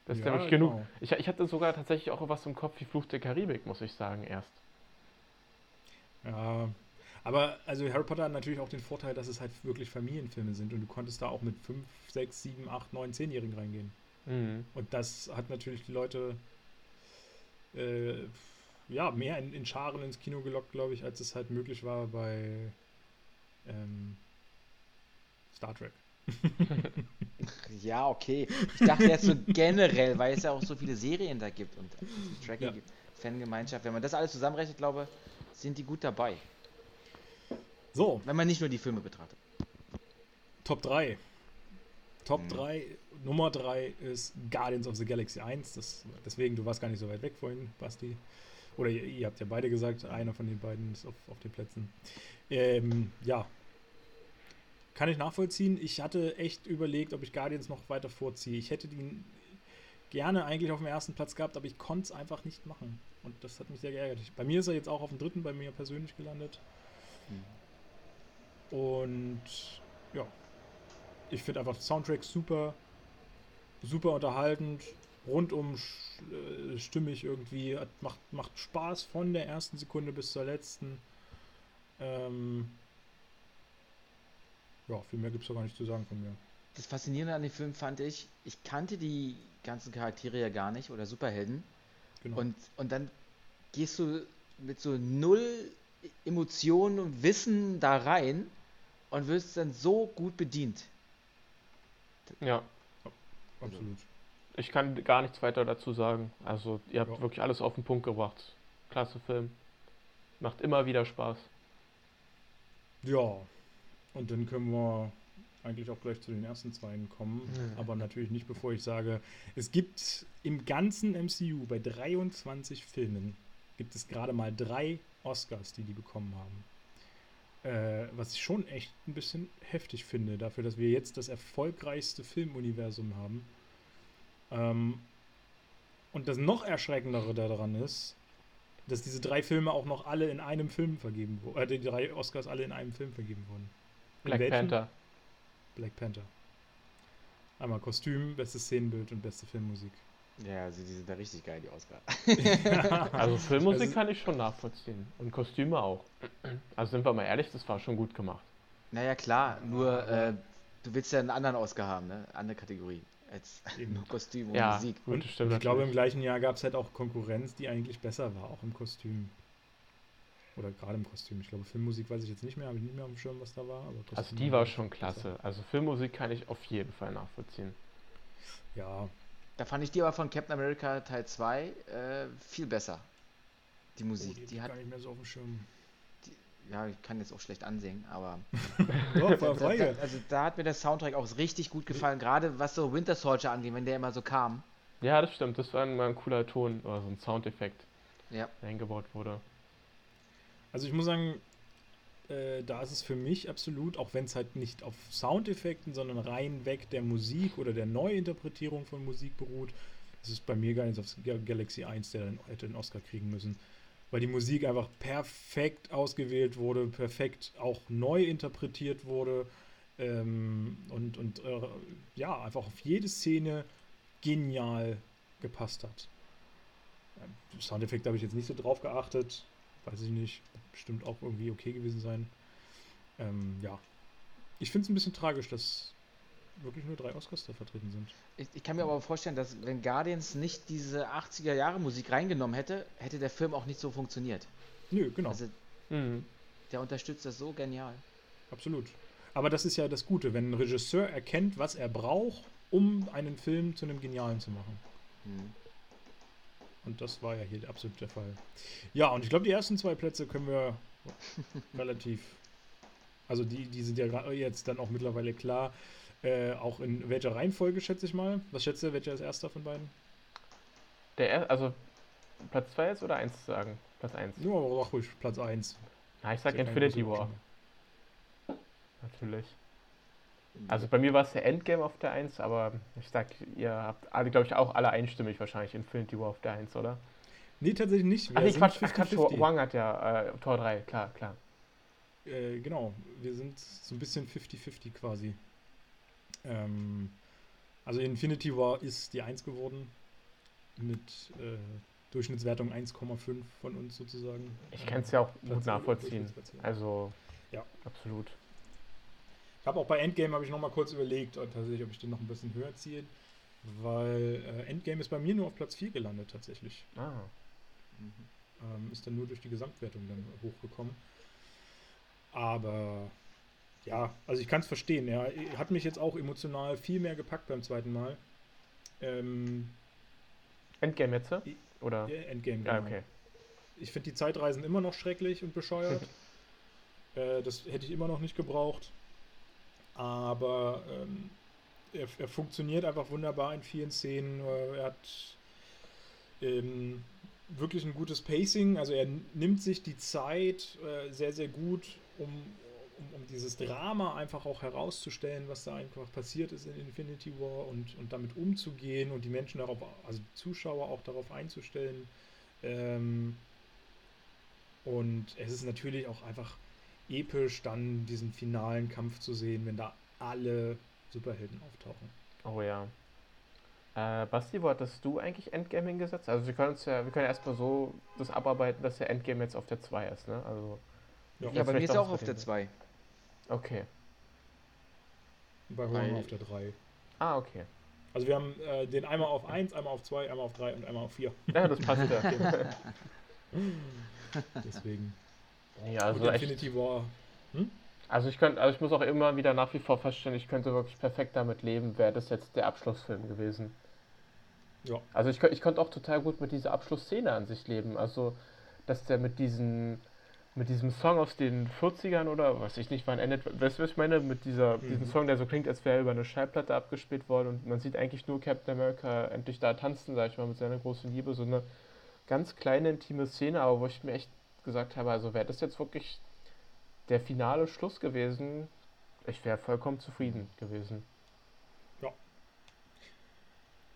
das ist ja, nämlich genau. genug. Ich, ich hatte sogar tatsächlich auch was im Kopf wie Fluch der Karibik, muss ich sagen, erst. Ja, aber also Harry Potter hat natürlich auch den Vorteil, dass es halt wirklich Familienfilme sind und du konntest da auch mit 5, 6, 7, 8, 9, 10-Jährigen reingehen. Mhm. Und das hat natürlich die Leute äh, ja, mehr in, in, Scharen ins Kino gelockt, glaube ich, als es halt möglich war bei ähm, Star Trek. (laughs) ja, okay. Ich dachte jetzt so generell, weil es ja auch so viele Serien da gibt und Tracking ja. gibt, Fangemeinschaft. Wenn man das alles zusammenrechnet, glaube sind die gut dabei. So. Wenn man nicht nur die Filme betrachtet. Top 3. Top mhm. 3, Nummer 3 ist Guardians of the Galaxy 1. Das, deswegen, du warst gar nicht so weit weg vorhin, Basti. Oder ihr, ihr habt ja beide gesagt, einer von den beiden ist auf, auf den Plätzen. Ähm, ja. Kann ich nachvollziehen. Ich hatte echt überlegt, ob ich Guardians noch weiter vorziehe. Ich hätte den gerne eigentlich auf dem ersten Platz gehabt, aber ich konnte es einfach nicht machen. Und das hat mich sehr geärgert. Bei mir ist er jetzt auch auf dem dritten, bei mir persönlich gelandet. Mhm. Und ja, ich finde einfach Soundtrack super, super unterhaltend, rundum äh, stimmig irgendwie, hat, macht, macht Spaß von der ersten Sekunde bis zur letzten. Ähm, ja, viel mehr gibt es doch gar nicht zu sagen von mir. Das Faszinierende an dem Film fand ich, ich kannte die ganzen Charaktere ja gar nicht oder Superhelden. Genau. Und, und dann gehst du mit so null Emotionen und Wissen da rein und wirst dann so gut bedient. Ja. Absolut. Ich kann gar nichts weiter dazu sagen. Also, ihr habt ja. wirklich alles auf den Punkt gebracht. Klasse Film. Macht immer wieder Spaß. Ja. Und dann können wir eigentlich auch gleich zu den ersten zwei kommen. Mhm. Aber natürlich nicht, bevor ich sage, es gibt im ganzen MCU bei 23 Filmen gibt es gerade mal drei Oscars, die die bekommen haben. Äh, was ich schon echt ein bisschen heftig finde, dafür, dass wir jetzt das erfolgreichste Filmuniversum haben. Ähm, und das noch erschreckendere daran ist, dass diese drei Filme auch noch alle in einem Film vergeben wurden. Äh, die drei Oscars alle in einem Film vergeben wurden. In Black Panther. Black Panther. Einmal Kostüm, bestes Szenenbild und beste Filmmusik. Ja, also die sind da richtig geil, die Oscar. (laughs) (laughs) also Filmmusik also, kann ich schon nachvollziehen. Und Kostüme auch. Also sind wir mal ehrlich, das war schon gut gemacht. Naja, klar, nur äh, du willst ja einen anderen Oscar haben, ne? Andere Kategorie als (laughs) nur Kostüm und ja, Musik. Stimmt, ich glaube, im gleichen Jahr gab es halt auch Konkurrenz, die eigentlich besser war, auch im Kostüm. Oder gerade im Kostüm. Ich glaube, Filmmusik weiß ich jetzt nicht mehr, habe ich nicht mehr auf dem Schirm, was da war. also die war schon klasse. Besser. Also Filmmusik kann ich auf jeden Fall nachvollziehen. Ja, da fand ich die aber von Captain America Teil 2 äh, viel besser. Die Musik. Oh, die, die hat gar nicht mehr so auf dem Schirm. Ja, ich kann jetzt auch schlecht ansehen, aber. (laughs) Doch, war (laughs) da, da, also da hat mir der Soundtrack auch richtig gut gefallen, gerade was so Winter Soldier angeht, wenn der immer so kam. Ja, das stimmt. Das war ein, ein cooler Ton oder so ein Soundeffekt, ja. der eingebaut wurde. Also ich muss sagen, äh, da ist es für mich absolut, auch wenn es halt nicht auf Soundeffekten, sondern rein weg der Musik oder der Neuinterpretierung von Musik beruht, das ist bei mir gar nicht auf Galaxy 1, der dann hätte den Oscar kriegen müssen. Weil die Musik einfach perfekt ausgewählt wurde, perfekt auch neu interpretiert wurde ähm, und, und äh, ja, einfach auf jede Szene genial gepasst hat. Soundeffekt habe ich jetzt nicht so drauf geachtet. Weiß ich nicht. Bestimmt auch irgendwie okay gewesen sein. Ähm, ja. Ich finde es ein bisschen tragisch, dass wirklich nur drei Oscars da vertreten sind. Ich, ich, kann mir aber vorstellen, dass wenn Guardians nicht diese 80er Jahre Musik reingenommen hätte, hätte der Film auch nicht so funktioniert. Nö, genau. Also, mhm. der unterstützt das so genial. Absolut. Aber das ist ja das Gute, wenn ein Regisseur erkennt, was er braucht, um einen Film zu einem genialen zu machen. Mhm. Und das war ja hier absolut der Fall. Ja, und ich glaube, die ersten zwei Plätze können wir (laughs) relativ. Also die, die sind ja jetzt dann auch mittlerweile klar. Äh, auch in welcher Reihenfolge, schätze ich mal. Was schätzt ihr, welcher ist erster von beiden? Der er, also Platz 2 jetzt oder 1 zu sagen? Platz 1. Ja, aber ruhig Platz 1. Ja, ich sag Infinity War. Natürlich. Also bei mir war es der Endgame auf der 1, aber ich sag, ihr habt alle, glaube ich, auch alle einstimmig wahrscheinlich Infinity War auf der 1, oder? Nee, tatsächlich nicht. Wir Ach nee, Quatsch, 50 -50. Tor, Wang hat ja äh, Tor 3, klar, klar. Äh, genau, wir sind so ein bisschen 50-50 quasi. Ähm, also Infinity War ist die 1 geworden. Mit äh, Durchschnittswertung 1,5 von uns sozusagen. Ich kann es ja auch gut nachvollziehen. Also, ja, absolut. Ich habe auch bei Endgame habe ich noch mal kurz überlegt, tatsächlich, ob ich den noch ein bisschen höher ziehe, weil äh, Endgame ist bei mir nur auf Platz 4 gelandet tatsächlich. Ah. Mhm. Ähm, ist dann nur durch die Gesamtwertung dann hochgekommen. Aber ja, also ich kann es verstehen. Er hat mich jetzt auch emotional viel mehr gepackt beim zweiten Mal. Ähm, Endgame jetzt? Oder? Ja, Endgame, genau. Ja, okay. Ich finde die Zeitreisen immer noch schrecklich und bescheuert. (laughs) äh, das hätte ich immer noch nicht gebraucht aber ähm, er, er, funktioniert einfach wunderbar in vielen Szenen. Er hat ähm, wirklich ein gutes Pacing, also er nimmt sich die Zeit äh, sehr, sehr gut, um, um, um, dieses Drama einfach auch herauszustellen, was da einfach passiert ist in Infinity War und, und damit umzugehen und die Menschen darauf, also die Zuschauer auch darauf einzustellen. Ähm, und es ist natürlich auch einfach episch, dann diesen finalen Kampf zu sehen, wenn da alle Superhelden auftauchen. Oh ja. Äh, Basti, wo hattest du eigentlich Endgame hingesetzt? Also wir können uns ja, wir können erstmal so das abarbeiten, dass der Endgame jetzt auf der 2 ist, ne? Also. Ja, ja bei mir ist auch auf der 2. Okay. Bei Horror auf der 3. Ah, okay. Also wir haben äh, den einmal auf 1, einmal auf 2, einmal auf 3 und einmal auf 4. Ja, das passt ja. (laughs) Deswegen. Ja, also und Infinity echt... War. Hm? Also ich könnte, also ich muss auch immer wieder nach wie vor feststellen, ich könnte wirklich perfekt damit leben, wäre das jetzt der Abschlussfilm gewesen. Ja. Also ich, ich konnte auch total gut mit dieser Abschlussszene an sich leben. Also, dass der mit diesen mit diesem Song aus den 40ern oder was ich nicht, wann endet, weißt du, was ich meine? Mit dieser, mhm. diesem Song, der so klingt, als wäre er über eine Schallplatte abgespielt worden und man sieht eigentlich nur Captain America endlich da tanzen, sag ich mal, mit seiner großen Liebe. So eine ganz kleine, intime Szene, aber wo ich mir echt gesagt habe, also wäre das jetzt wirklich der finale Schluss gewesen, ich wäre vollkommen zufrieden gewesen. Ja.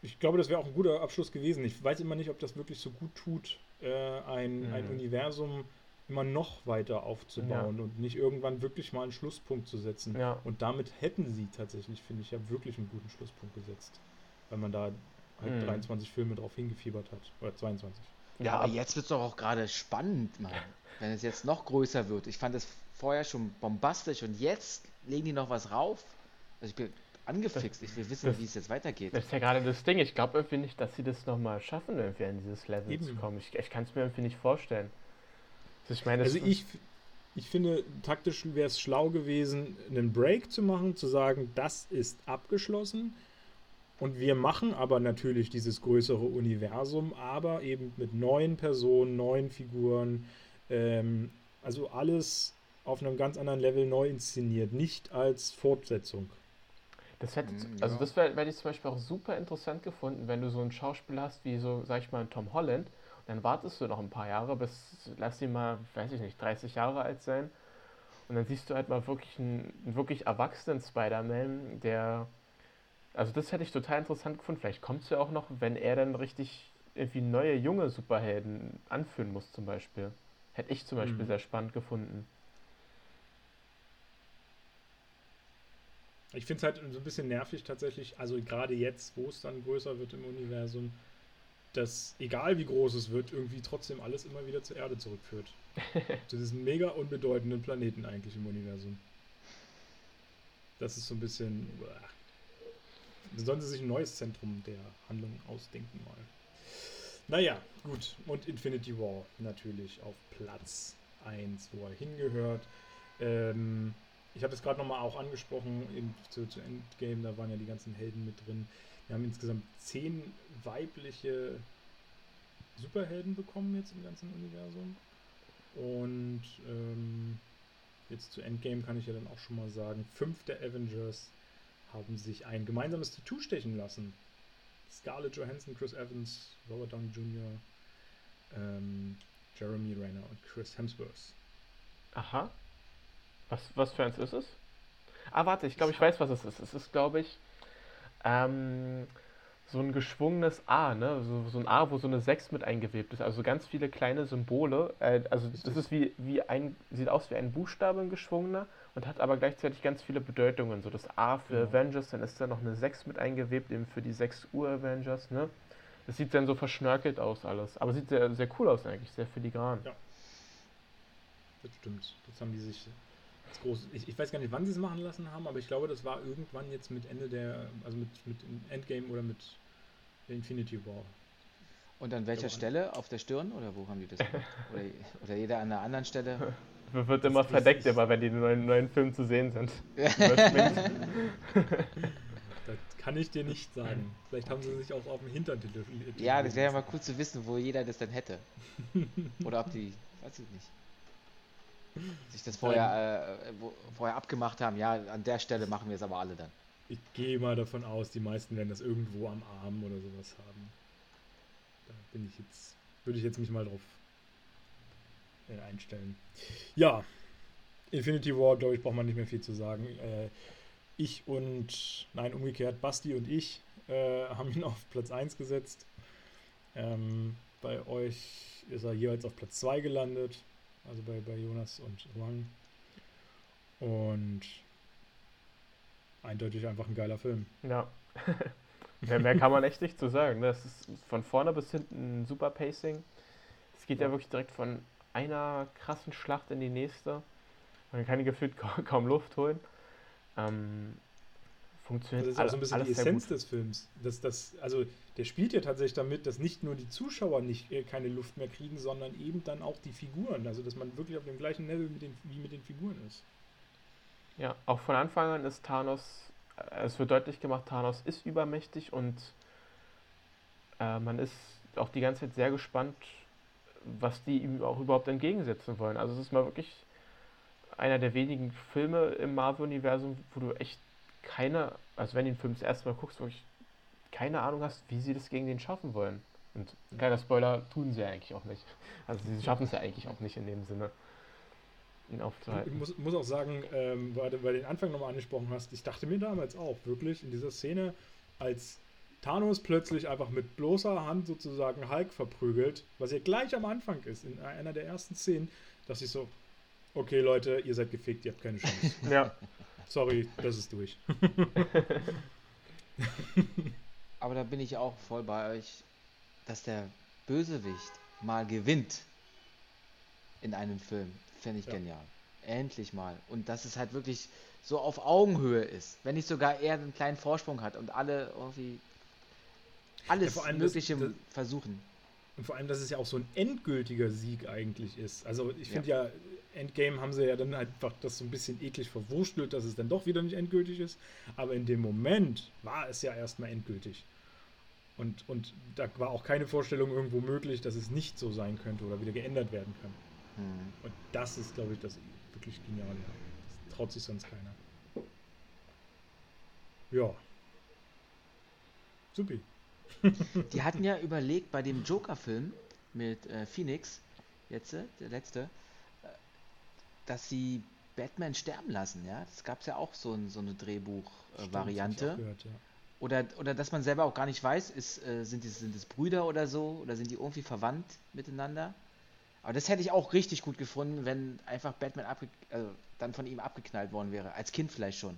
Ich glaube, das wäre auch ein guter Abschluss gewesen. Ich weiß immer nicht, ob das wirklich so gut tut, äh, ein, mhm. ein Universum immer noch weiter aufzubauen ja. und nicht irgendwann wirklich mal einen Schlusspunkt zu setzen. Ja. Und damit hätten sie tatsächlich, finde ich, ja wirklich einen guten Schlusspunkt gesetzt. Weil man da halt mhm. 23 Filme drauf hingefiebert hat. Oder 22. Ja, aber jetzt wird es doch auch gerade spannend, Mann. Wenn es jetzt noch größer wird. Ich fand es vorher schon bombastisch und jetzt legen die noch was rauf. Also ich bin angefixt. Ich will wissen, wie es jetzt weitergeht. Das ist ja gerade das Ding. Ich glaube irgendwie nicht, dass sie das nochmal schaffen, irgendwie an dieses Level Eben. zu kommen. Ich, ich kann es mir irgendwie nicht vorstellen. Also ich, meine, also ich, ich finde, taktisch wäre es schlau gewesen, einen Break zu machen, zu sagen, das ist abgeschlossen. Und wir machen aber natürlich dieses größere Universum, aber eben mit neuen Personen, neuen Figuren. Ähm, also alles auf einem ganz anderen Level neu inszeniert, nicht als Fortsetzung. Das hätte, mm, also das wäre ich zum Beispiel auch super interessant gefunden, wenn du so einen Schauspieler hast wie so, sag ich mal, Tom Holland, dann wartest du noch ein paar Jahre, bis, lass ihn mal, weiß ich nicht, 30 Jahre alt sein, Und dann siehst du halt mal wirklich einen, einen wirklich erwachsenen Spider-Man, der. Also das hätte ich total interessant gefunden. Vielleicht kommt es ja auch noch, wenn er dann richtig irgendwie neue junge Superhelden anführen muss, zum Beispiel. Hätte ich zum Beispiel mhm. sehr spannend gefunden. Ich finde es halt so ein bisschen nervig tatsächlich, also gerade jetzt, wo es dann größer wird im Universum, dass egal wie groß es wird, irgendwie trotzdem alles immer wieder zur Erde zurückführt. (laughs) Zu diesem mega unbedeutenden Planeten eigentlich im Universum. Das ist so ein bisschen. Dann sollen sie sich ein neues Zentrum der Handlung ausdenken mal. Naja, gut. Und Infinity War natürlich auf Platz 1, wo er hingehört. Ähm, ich habe es gerade nochmal auch angesprochen in, zu, zu, Endgame, da waren ja die ganzen Helden mit drin. Wir haben insgesamt zehn weibliche Superhelden bekommen jetzt im ganzen Universum. Und ähm, jetzt zu Endgame kann ich ja dann auch schon mal sagen, fünf der Avengers haben sich ein gemeinsames Tattoo stechen lassen. Scarlett Johansson, Chris Evans, Robert Downey Jr., ähm, Jeremy Renner und Chris Hemsworth. Aha. Was, was für eins ist es? Ah, warte, ich glaube, ich weiß, was es ist. Es ist, glaube ich, ähm, so ein geschwungenes A, ne? So, so, ein A, wo so eine 6 mit eingewebt ist. Also ganz viele kleine Symbole. Äh, also das ist wie, wie ein, sieht aus wie ein Buchstabe, ein geschwungener, und hat aber gleichzeitig ganz viele Bedeutungen. So das A für genau. Avengers, dann ist da noch eine 6 mit eingewebt, eben für die 6 Ur-Avengers, ne? Das sieht dann so verschnörkelt aus alles. Aber sieht sehr, sehr cool aus eigentlich, sehr filigran. Ja. Das stimmt. Das haben die sich groß. Ich, ich, weiß gar nicht, wann sie es machen lassen haben, aber ich glaube, das war irgendwann jetzt mit Ende der, also mit, mit Endgame oder mit Infinity War. Und an welcher Stelle? Auf der Stirn oder wo haben die das gemacht? (laughs) oder, oder jeder an einer anderen Stelle? Wird immer das verdeckt, immer wenn die neuen, neuen Filme zu sehen sind. (laughs) (laughs) das kann ich dir nicht sagen. Vielleicht haben sie sich auch auf dem Hintern. Ja, das wäre ja mal cool zu wissen, wo jeder das dann hätte. Oder ob die, weiß ich nicht sich das vorher, äh, vorher abgemacht haben, ja, an der Stelle machen wir es aber alle dann. Ich gehe mal davon aus, die meisten werden das irgendwo am Arm oder sowas haben. Da bin ich jetzt, würde ich jetzt mich mal drauf äh, einstellen. Ja, Infinity War, glaube ich, braucht man nicht mehr viel zu sagen. Äh, ich und, nein, umgekehrt, Basti und ich äh, (laughs) haben ihn auf Platz 1 gesetzt. Ähm, bei euch ist er jeweils auf Platz 2 gelandet also bei, bei Jonas und Wang. Und eindeutig einfach ein geiler Film. Ja. (laughs) ja mehr kann man echt nicht zu sagen. Das ist von vorne bis hinten ein super Pacing. Es geht ja. ja wirklich direkt von einer krassen Schlacht in die nächste. Man kann gefühlt kaum Luft holen. Ähm, funktioniert Das ist auch so ein bisschen die Essenz des Films. Dass das, also der spielt ja tatsächlich damit, dass nicht nur die Zuschauer nicht äh, keine Luft mehr kriegen, sondern eben dann auch die Figuren. Also dass man wirklich auf dem gleichen Level mit den, wie mit den Figuren ist. Ja, auch von Anfang an ist Thanos, äh, es wird deutlich gemacht, Thanos ist übermächtig und äh, man ist auch die ganze Zeit sehr gespannt, was die ihm auch überhaupt entgegensetzen wollen. Also es ist mal wirklich einer der wenigen Filme im Marvel-Universum, wo du echt keine, also wenn du den Film das erste Mal guckst, wirklich keine Ahnung hast, wie sie das gegen den schaffen wollen. Und kleiner Spoiler, tun sie ja eigentlich auch nicht. (laughs) Also sie schaffen es ja eigentlich auch nicht in dem Sinne, ihn aufzuhalten. Ich muss, muss auch sagen, ähm, weil du bei den Anfang nochmal angesprochen hast, ich dachte mir damals auch, wirklich in dieser Szene, als Thanos plötzlich einfach mit bloßer Hand sozusagen Hulk verprügelt, was ja gleich am Anfang ist, in einer der ersten Szenen, dass ich so, okay Leute, ihr seid gefickt, ihr habt keine Chance. ja. (laughs) Sorry, das ist durch. (laughs) Aber da bin ich auch voll bei euch, dass der Bösewicht mal gewinnt in einem Film. Fände ich ja. genial. Endlich mal. Und dass es halt wirklich so auf Augenhöhe ist. Wenn nicht sogar er einen kleinen Vorsprung hat und alle irgendwie alles ja, Mögliche das, das, versuchen. Und vor allem, dass es ja auch so ein endgültiger Sieg eigentlich ist. Also ich finde ja. ja. Endgame haben sie ja dann einfach das so ein bisschen eklig verwurstelt, dass es dann doch wieder nicht endgültig ist. Aber in dem Moment war es ja erstmal endgültig. Und, und da war auch keine Vorstellung irgendwo möglich, dass es nicht so sein könnte oder wieder geändert werden kann. Mhm. Und das ist, glaube ich, das wirklich Geniale. Das traut sich sonst keiner. Ja. Supi. (laughs) Die hatten ja überlegt bei dem Joker-Film mit äh, Phoenix, jetzt, äh, der letzte, dass sie Batman sterben lassen, ja. Das gab es ja auch so, ein, so eine Drehbuch-Variante. ja. Oder, oder dass man selber auch gar nicht weiß, ist, äh, sind, es, sind es Brüder oder so, oder sind die irgendwie verwandt miteinander? Aber das hätte ich auch richtig gut gefunden, wenn einfach Batman abge also dann von ihm abgeknallt worden wäre. Als Kind vielleicht schon.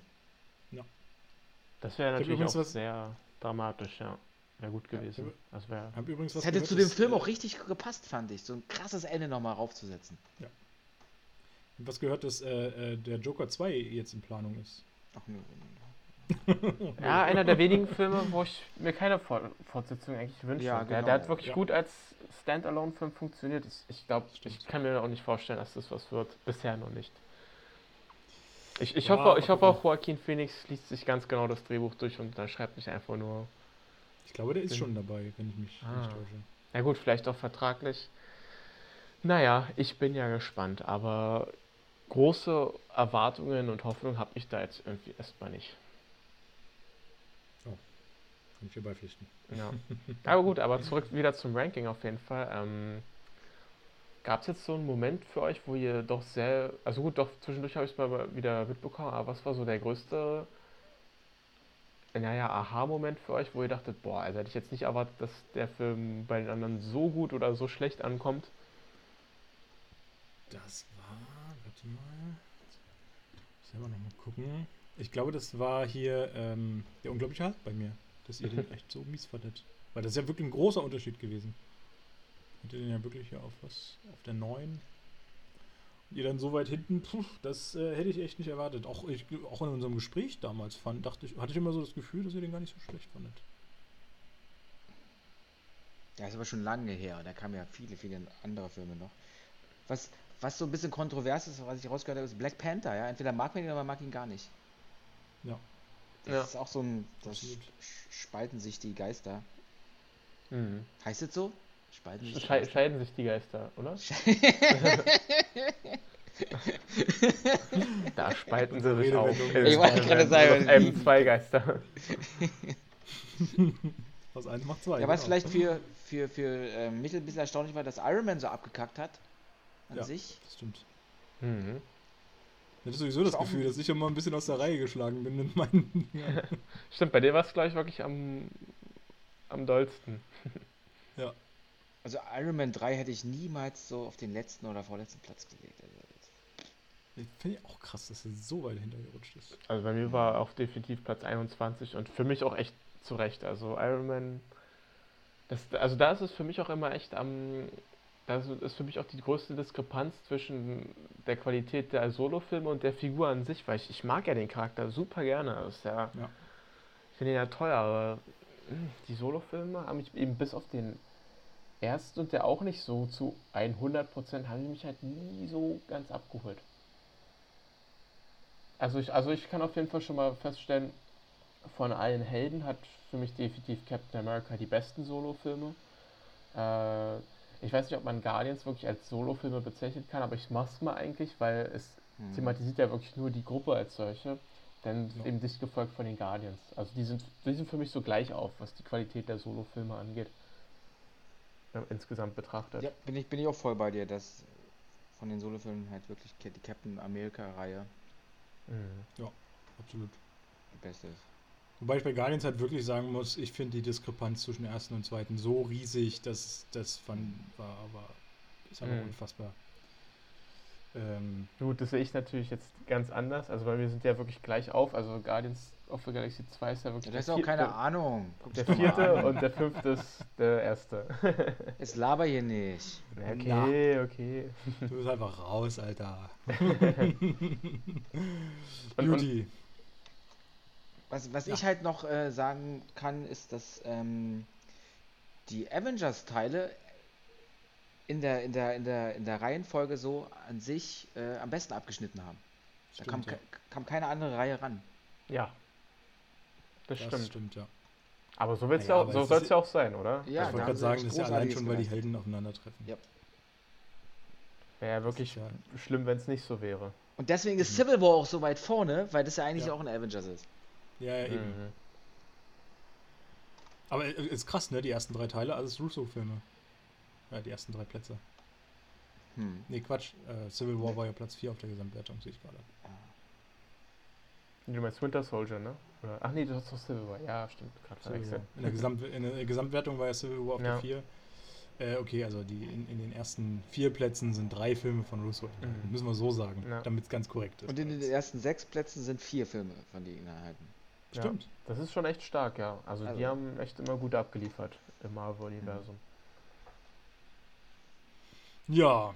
Das wäre natürlich auch was- sehr dramatisch, ja. Wäre gut Ja, gewesen. hab- Das wäre. Hab übrigens was Das hätte gehört, zu dem Film äh, auch richtig gepasst, fand ich. So ein krasses Ende nochmal raufzusetzen. hab was gehört, dass äh, äh, der Joker 2 jetzt in Planung ist. Ach, nö. (laughs) Ja, einer der wenigen Filme, wo ich mir keine Fort Fortsetzung eigentlich wünsche. Ja, der, genau. der hat wirklich Ja. gut als Standalone-Film funktioniert. Ich- Ich glaube, ich kann mir auch nicht vorstellen, dass das was wird. Bisher noch nicht. Ich, ich Ja, hoffe, ich hoffe auch. Joaquin Phoenix liest sich ganz genau das Drehbuch durch und dann schreibt nicht einfach nur. Ich glaube, der ist schon dabei, wenn ich mich Ah. nicht täusche. Na gut, vielleicht auch vertraglich. Naja, ich bin ja gespannt, aber große Erwartungen und Hoffnungen habe ich da jetzt irgendwie erstmal nicht. Kann ich dir beipflichten. Ja. Aber gut, aber zurück wieder zum Ranking auf jeden Fall. Ähm, Gab es jetzt so einen Moment für euch, wo ihr doch sehr, also gut, doch zwischendurch habe ich es mal wieder mitbekommen, aber was war so der größte, naja, Aha-Moment für euch, wo ihr dachtet, boah, also hätte ich jetzt nicht erwartet, dass der Film bei den anderen so gut oder so schlecht ankommt? Das war, warte mal. Selber nochmal gucken. Ich glaube, das war hier ähm, der unglaubliche Hulk bei mir, dass ihr den (laughs) echt so mies fandet. Weil das ist ja wirklich ein großer Unterschied gewesen. Hätte den ja wirklich hier auf was, auf der 9. Und ihr dann so weit hinten, puh, das äh, hätte ich echt nicht erwartet. Auch, ich, auch in unserem Gespräch damals fand, dachte ich, hatte ich immer so das Gefühl, dass ihr den gar nicht so schlecht fandet. Ja, ist aber schon lange her. Da kamen ja viele, viele andere Filme noch. Was, was so ein bisschen kontrovers ist, was ich rausgehört habe, ist Black Panther. Ja? Entweder mag man ihn oder man mag ihn gar nicht. Ja. Das Ja. ist auch so ein. Das spalten sich die Geister. Mhm. Heißt es so? Spalten sich Geister? scheiden sich die Geister, oder? (laughs) Da spalten sie sich auf. Redewendung. Ich wollte gerade sagen, Ähm, zwei Geister. (laughs) Was eins macht zwei. Ja, was genau. vielleicht für, für, für ähm, mich ein bisschen erstaunlich war, dass Iron Man so abgekackt hat. An Ja. sich. Das stimmt. Mhm. Ich hatte sowieso das Gefühl, dass ich immer ein bisschen aus der Reihe geschlagen bin in meinen. (laughs) Ja. Stimmt, bei dir war es, glaube ich, wirklich am, am dollsten. (laughs) ja. Also Iron Man 3 hätte ich niemals so auf den letzten oder vorletzten Platz gelegt. Also, Ich finde ich auch krass, dass er so weit hintergerutscht ist. Also bei mir war auch definitiv Platz 21 und für mich auch echt zu Recht. Also Iron Man, das, also da ist es für mich auch immer echt am, da ist- für mich auch die größte Diskrepanz zwischen der Qualität der Solo-Filme und der Figur an sich, weil ich, ich mag ja den Charakter super gerne. Das ist ja, Ja. Ich finde ihn ja toll, aber mh, die Solo-Filme haben mich eben bis auf den ersten und der auch nicht so zu 100% haben die mich halt nie so ganz abgeholt. Also ich, also ich kann auf jeden Fall schon mal feststellen, von allen Helden hat für mich definitiv Captain America die besten Solo-Filme. Äh, ich weiß nicht, ob man Guardians wirklich als Solo-Filme bezeichnen kann, aber ich mach's mal eigentlich, weil es hm. thematisiert ja wirklich nur die Gruppe als solche. Dann Ja. eben dicht gefolgt von den Guardians. Also die sind, die sind für mich so gleich auf, was die Qualität der Solo-Filme angeht. Ja, insgesamt betrachtet. Ja, bin ich, bin ich auch voll bei dir, dass von den Solo-Filmen halt wirklich die Captain America-Reihe Mhm. Absolut. die beste ist. Wobei ich bei Guardians halt wirklich sagen muss, ich finde die Diskrepanz zwischen ersten und zweiten so riesig, dass das fand, war aber ist aber Mhm. unfassbar. Ähm, Gut, das sehe ich natürlich jetzt ganz anders. Also bei mir sind die ja wirklich gleich auf. Also Guardians of the Galaxy 2 ist ja wirklich Ja, das ist auch keine Ahnung. Guck Der vierte an. und der fünfte ist der erste. (laughs) Jetzt laber hier nicht. Okay, okay. du bist einfach raus, Alter. (laughs) (laughs) Und- Beauty. Was, was Ja. ich halt noch äh, sagen kann, ist, dass ähm, die Avengers-Teile in der, in, der, in, der, in der Reihenfolge so an sich äh, am besten abgeschnitten haben. Da kam, Stimmt, ja. kam keine andere Reihe ran. Ja. Das, Das stimmt. stimmt, ja. Aber so, Naja, ja, so es soll ist- es ja auch sein, oder? Ja, ich wollte gerade sagen, das ist ja allein schon, weil die. Helden aufeinandertreffen. Ja. Wäre ja wirklich ja, schlimm, wenn es nicht so wäre. Und deswegen ist Mhm. Civil War auch so weit vorne, weil das ja eigentlich Ja. auch ein Avengers ist. Ja, ja, eben. Mhm. Aber äh, ist krass, ne? Die ersten drei Teile, alles Russo-Filme. Ja, die ersten drei Plätze. Hm. Nee, Quatsch. Äh, Civil War war ja Platz 4 auf der Gesamtwertung, sehe ich gerade. Du meinst Winter Soldier, ne? Oder, ach nee, das ist doch Civil War. Ja, stimmt. Gerade verwechselt. In, der Gesamt, in der Gesamtwertung war ja Civil War auf ja. der 4. Äh, okay, also die, in, in, den ersten vier Plätzen sind drei Filme von Russo. Mhm. Müssen wir so sagen, ja. damit es ganz korrekt ist. Und in den ersten sechs Plätzen sind vier Filme von denen erhalten. Stimmt. Ja, das ist schon echt stark, ja. Also, also, die haben echt immer gut abgeliefert im Marvel-Universum. Ja,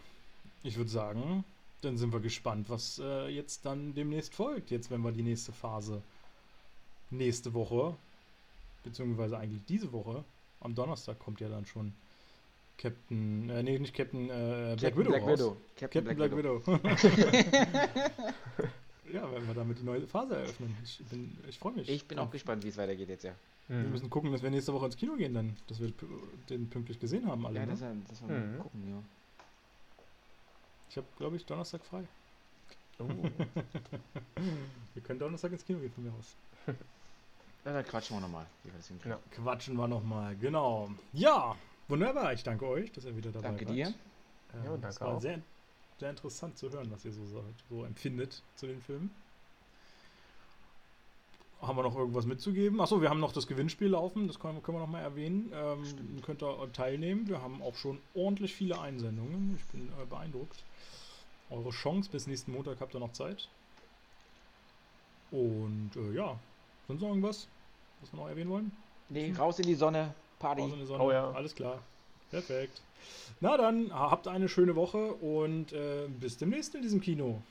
ich würde sagen, dann sind wir gespannt, was äh, jetzt dann demnächst folgt. Jetzt, wenn wir die nächste Phase nächste Woche, beziehungsweise eigentlich diese Woche, am Donnerstag kommt ja dann schon Captain, äh, nee, nicht Captain, äh, Black Widow Black raus. Widow. Captain, Captain Black, Black, Widow. (laughs) (laughs) ja, wenn wir damit die neue Phase eröffnen. Ich, ich freue mich. Ich bin auch gespannt, wie es weitergeht jetzt, ja. Wir mhm. müssen gucken, dass wir nächste Woche ins Kino gehen, dann, dass wir den pünktlich gesehen haben alle. Ja, ne? das, das wollen wir mhm. gucken, ja. Ich habe, glaube ich, Donnerstag frei. Oh. (laughs) wir können Donnerstag ins Kino gehen von mir aus. Ja, dann quatschen wir nochmal. Ja, quatschen wir nochmal, genau. Ja, wunderbar. Ich danke euch, dass ihr wieder dabei danke wart. Danke dir. Ähm, ja, danke es war auch. Sehr, sehr interessant zu hören, was ihr so, so empfindet zu den Filmen. Haben wir noch irgendwas mitzugeben? Achso, wir haben noch das Gewinnspiel laufen, das können, können wir noch mal erwähnen. Ähm, könnt ihr teilnehmen. Wir haben auch schon ordentlich viele Einsendungen. Ich bin äh, beeindruckt. Eure Chance, bis nächsten Montag habt ihr noch Zeit. Und äh, ja, sonst noch irgendwas, was wir noch erwähnen wollen? Nee, raus in die Sonne, Party. Raus in die Sonne, oh ja. alles klar. Perfekt. Na dann, habt eine schöne Woche und äh, bis demnächst in diesem Kino.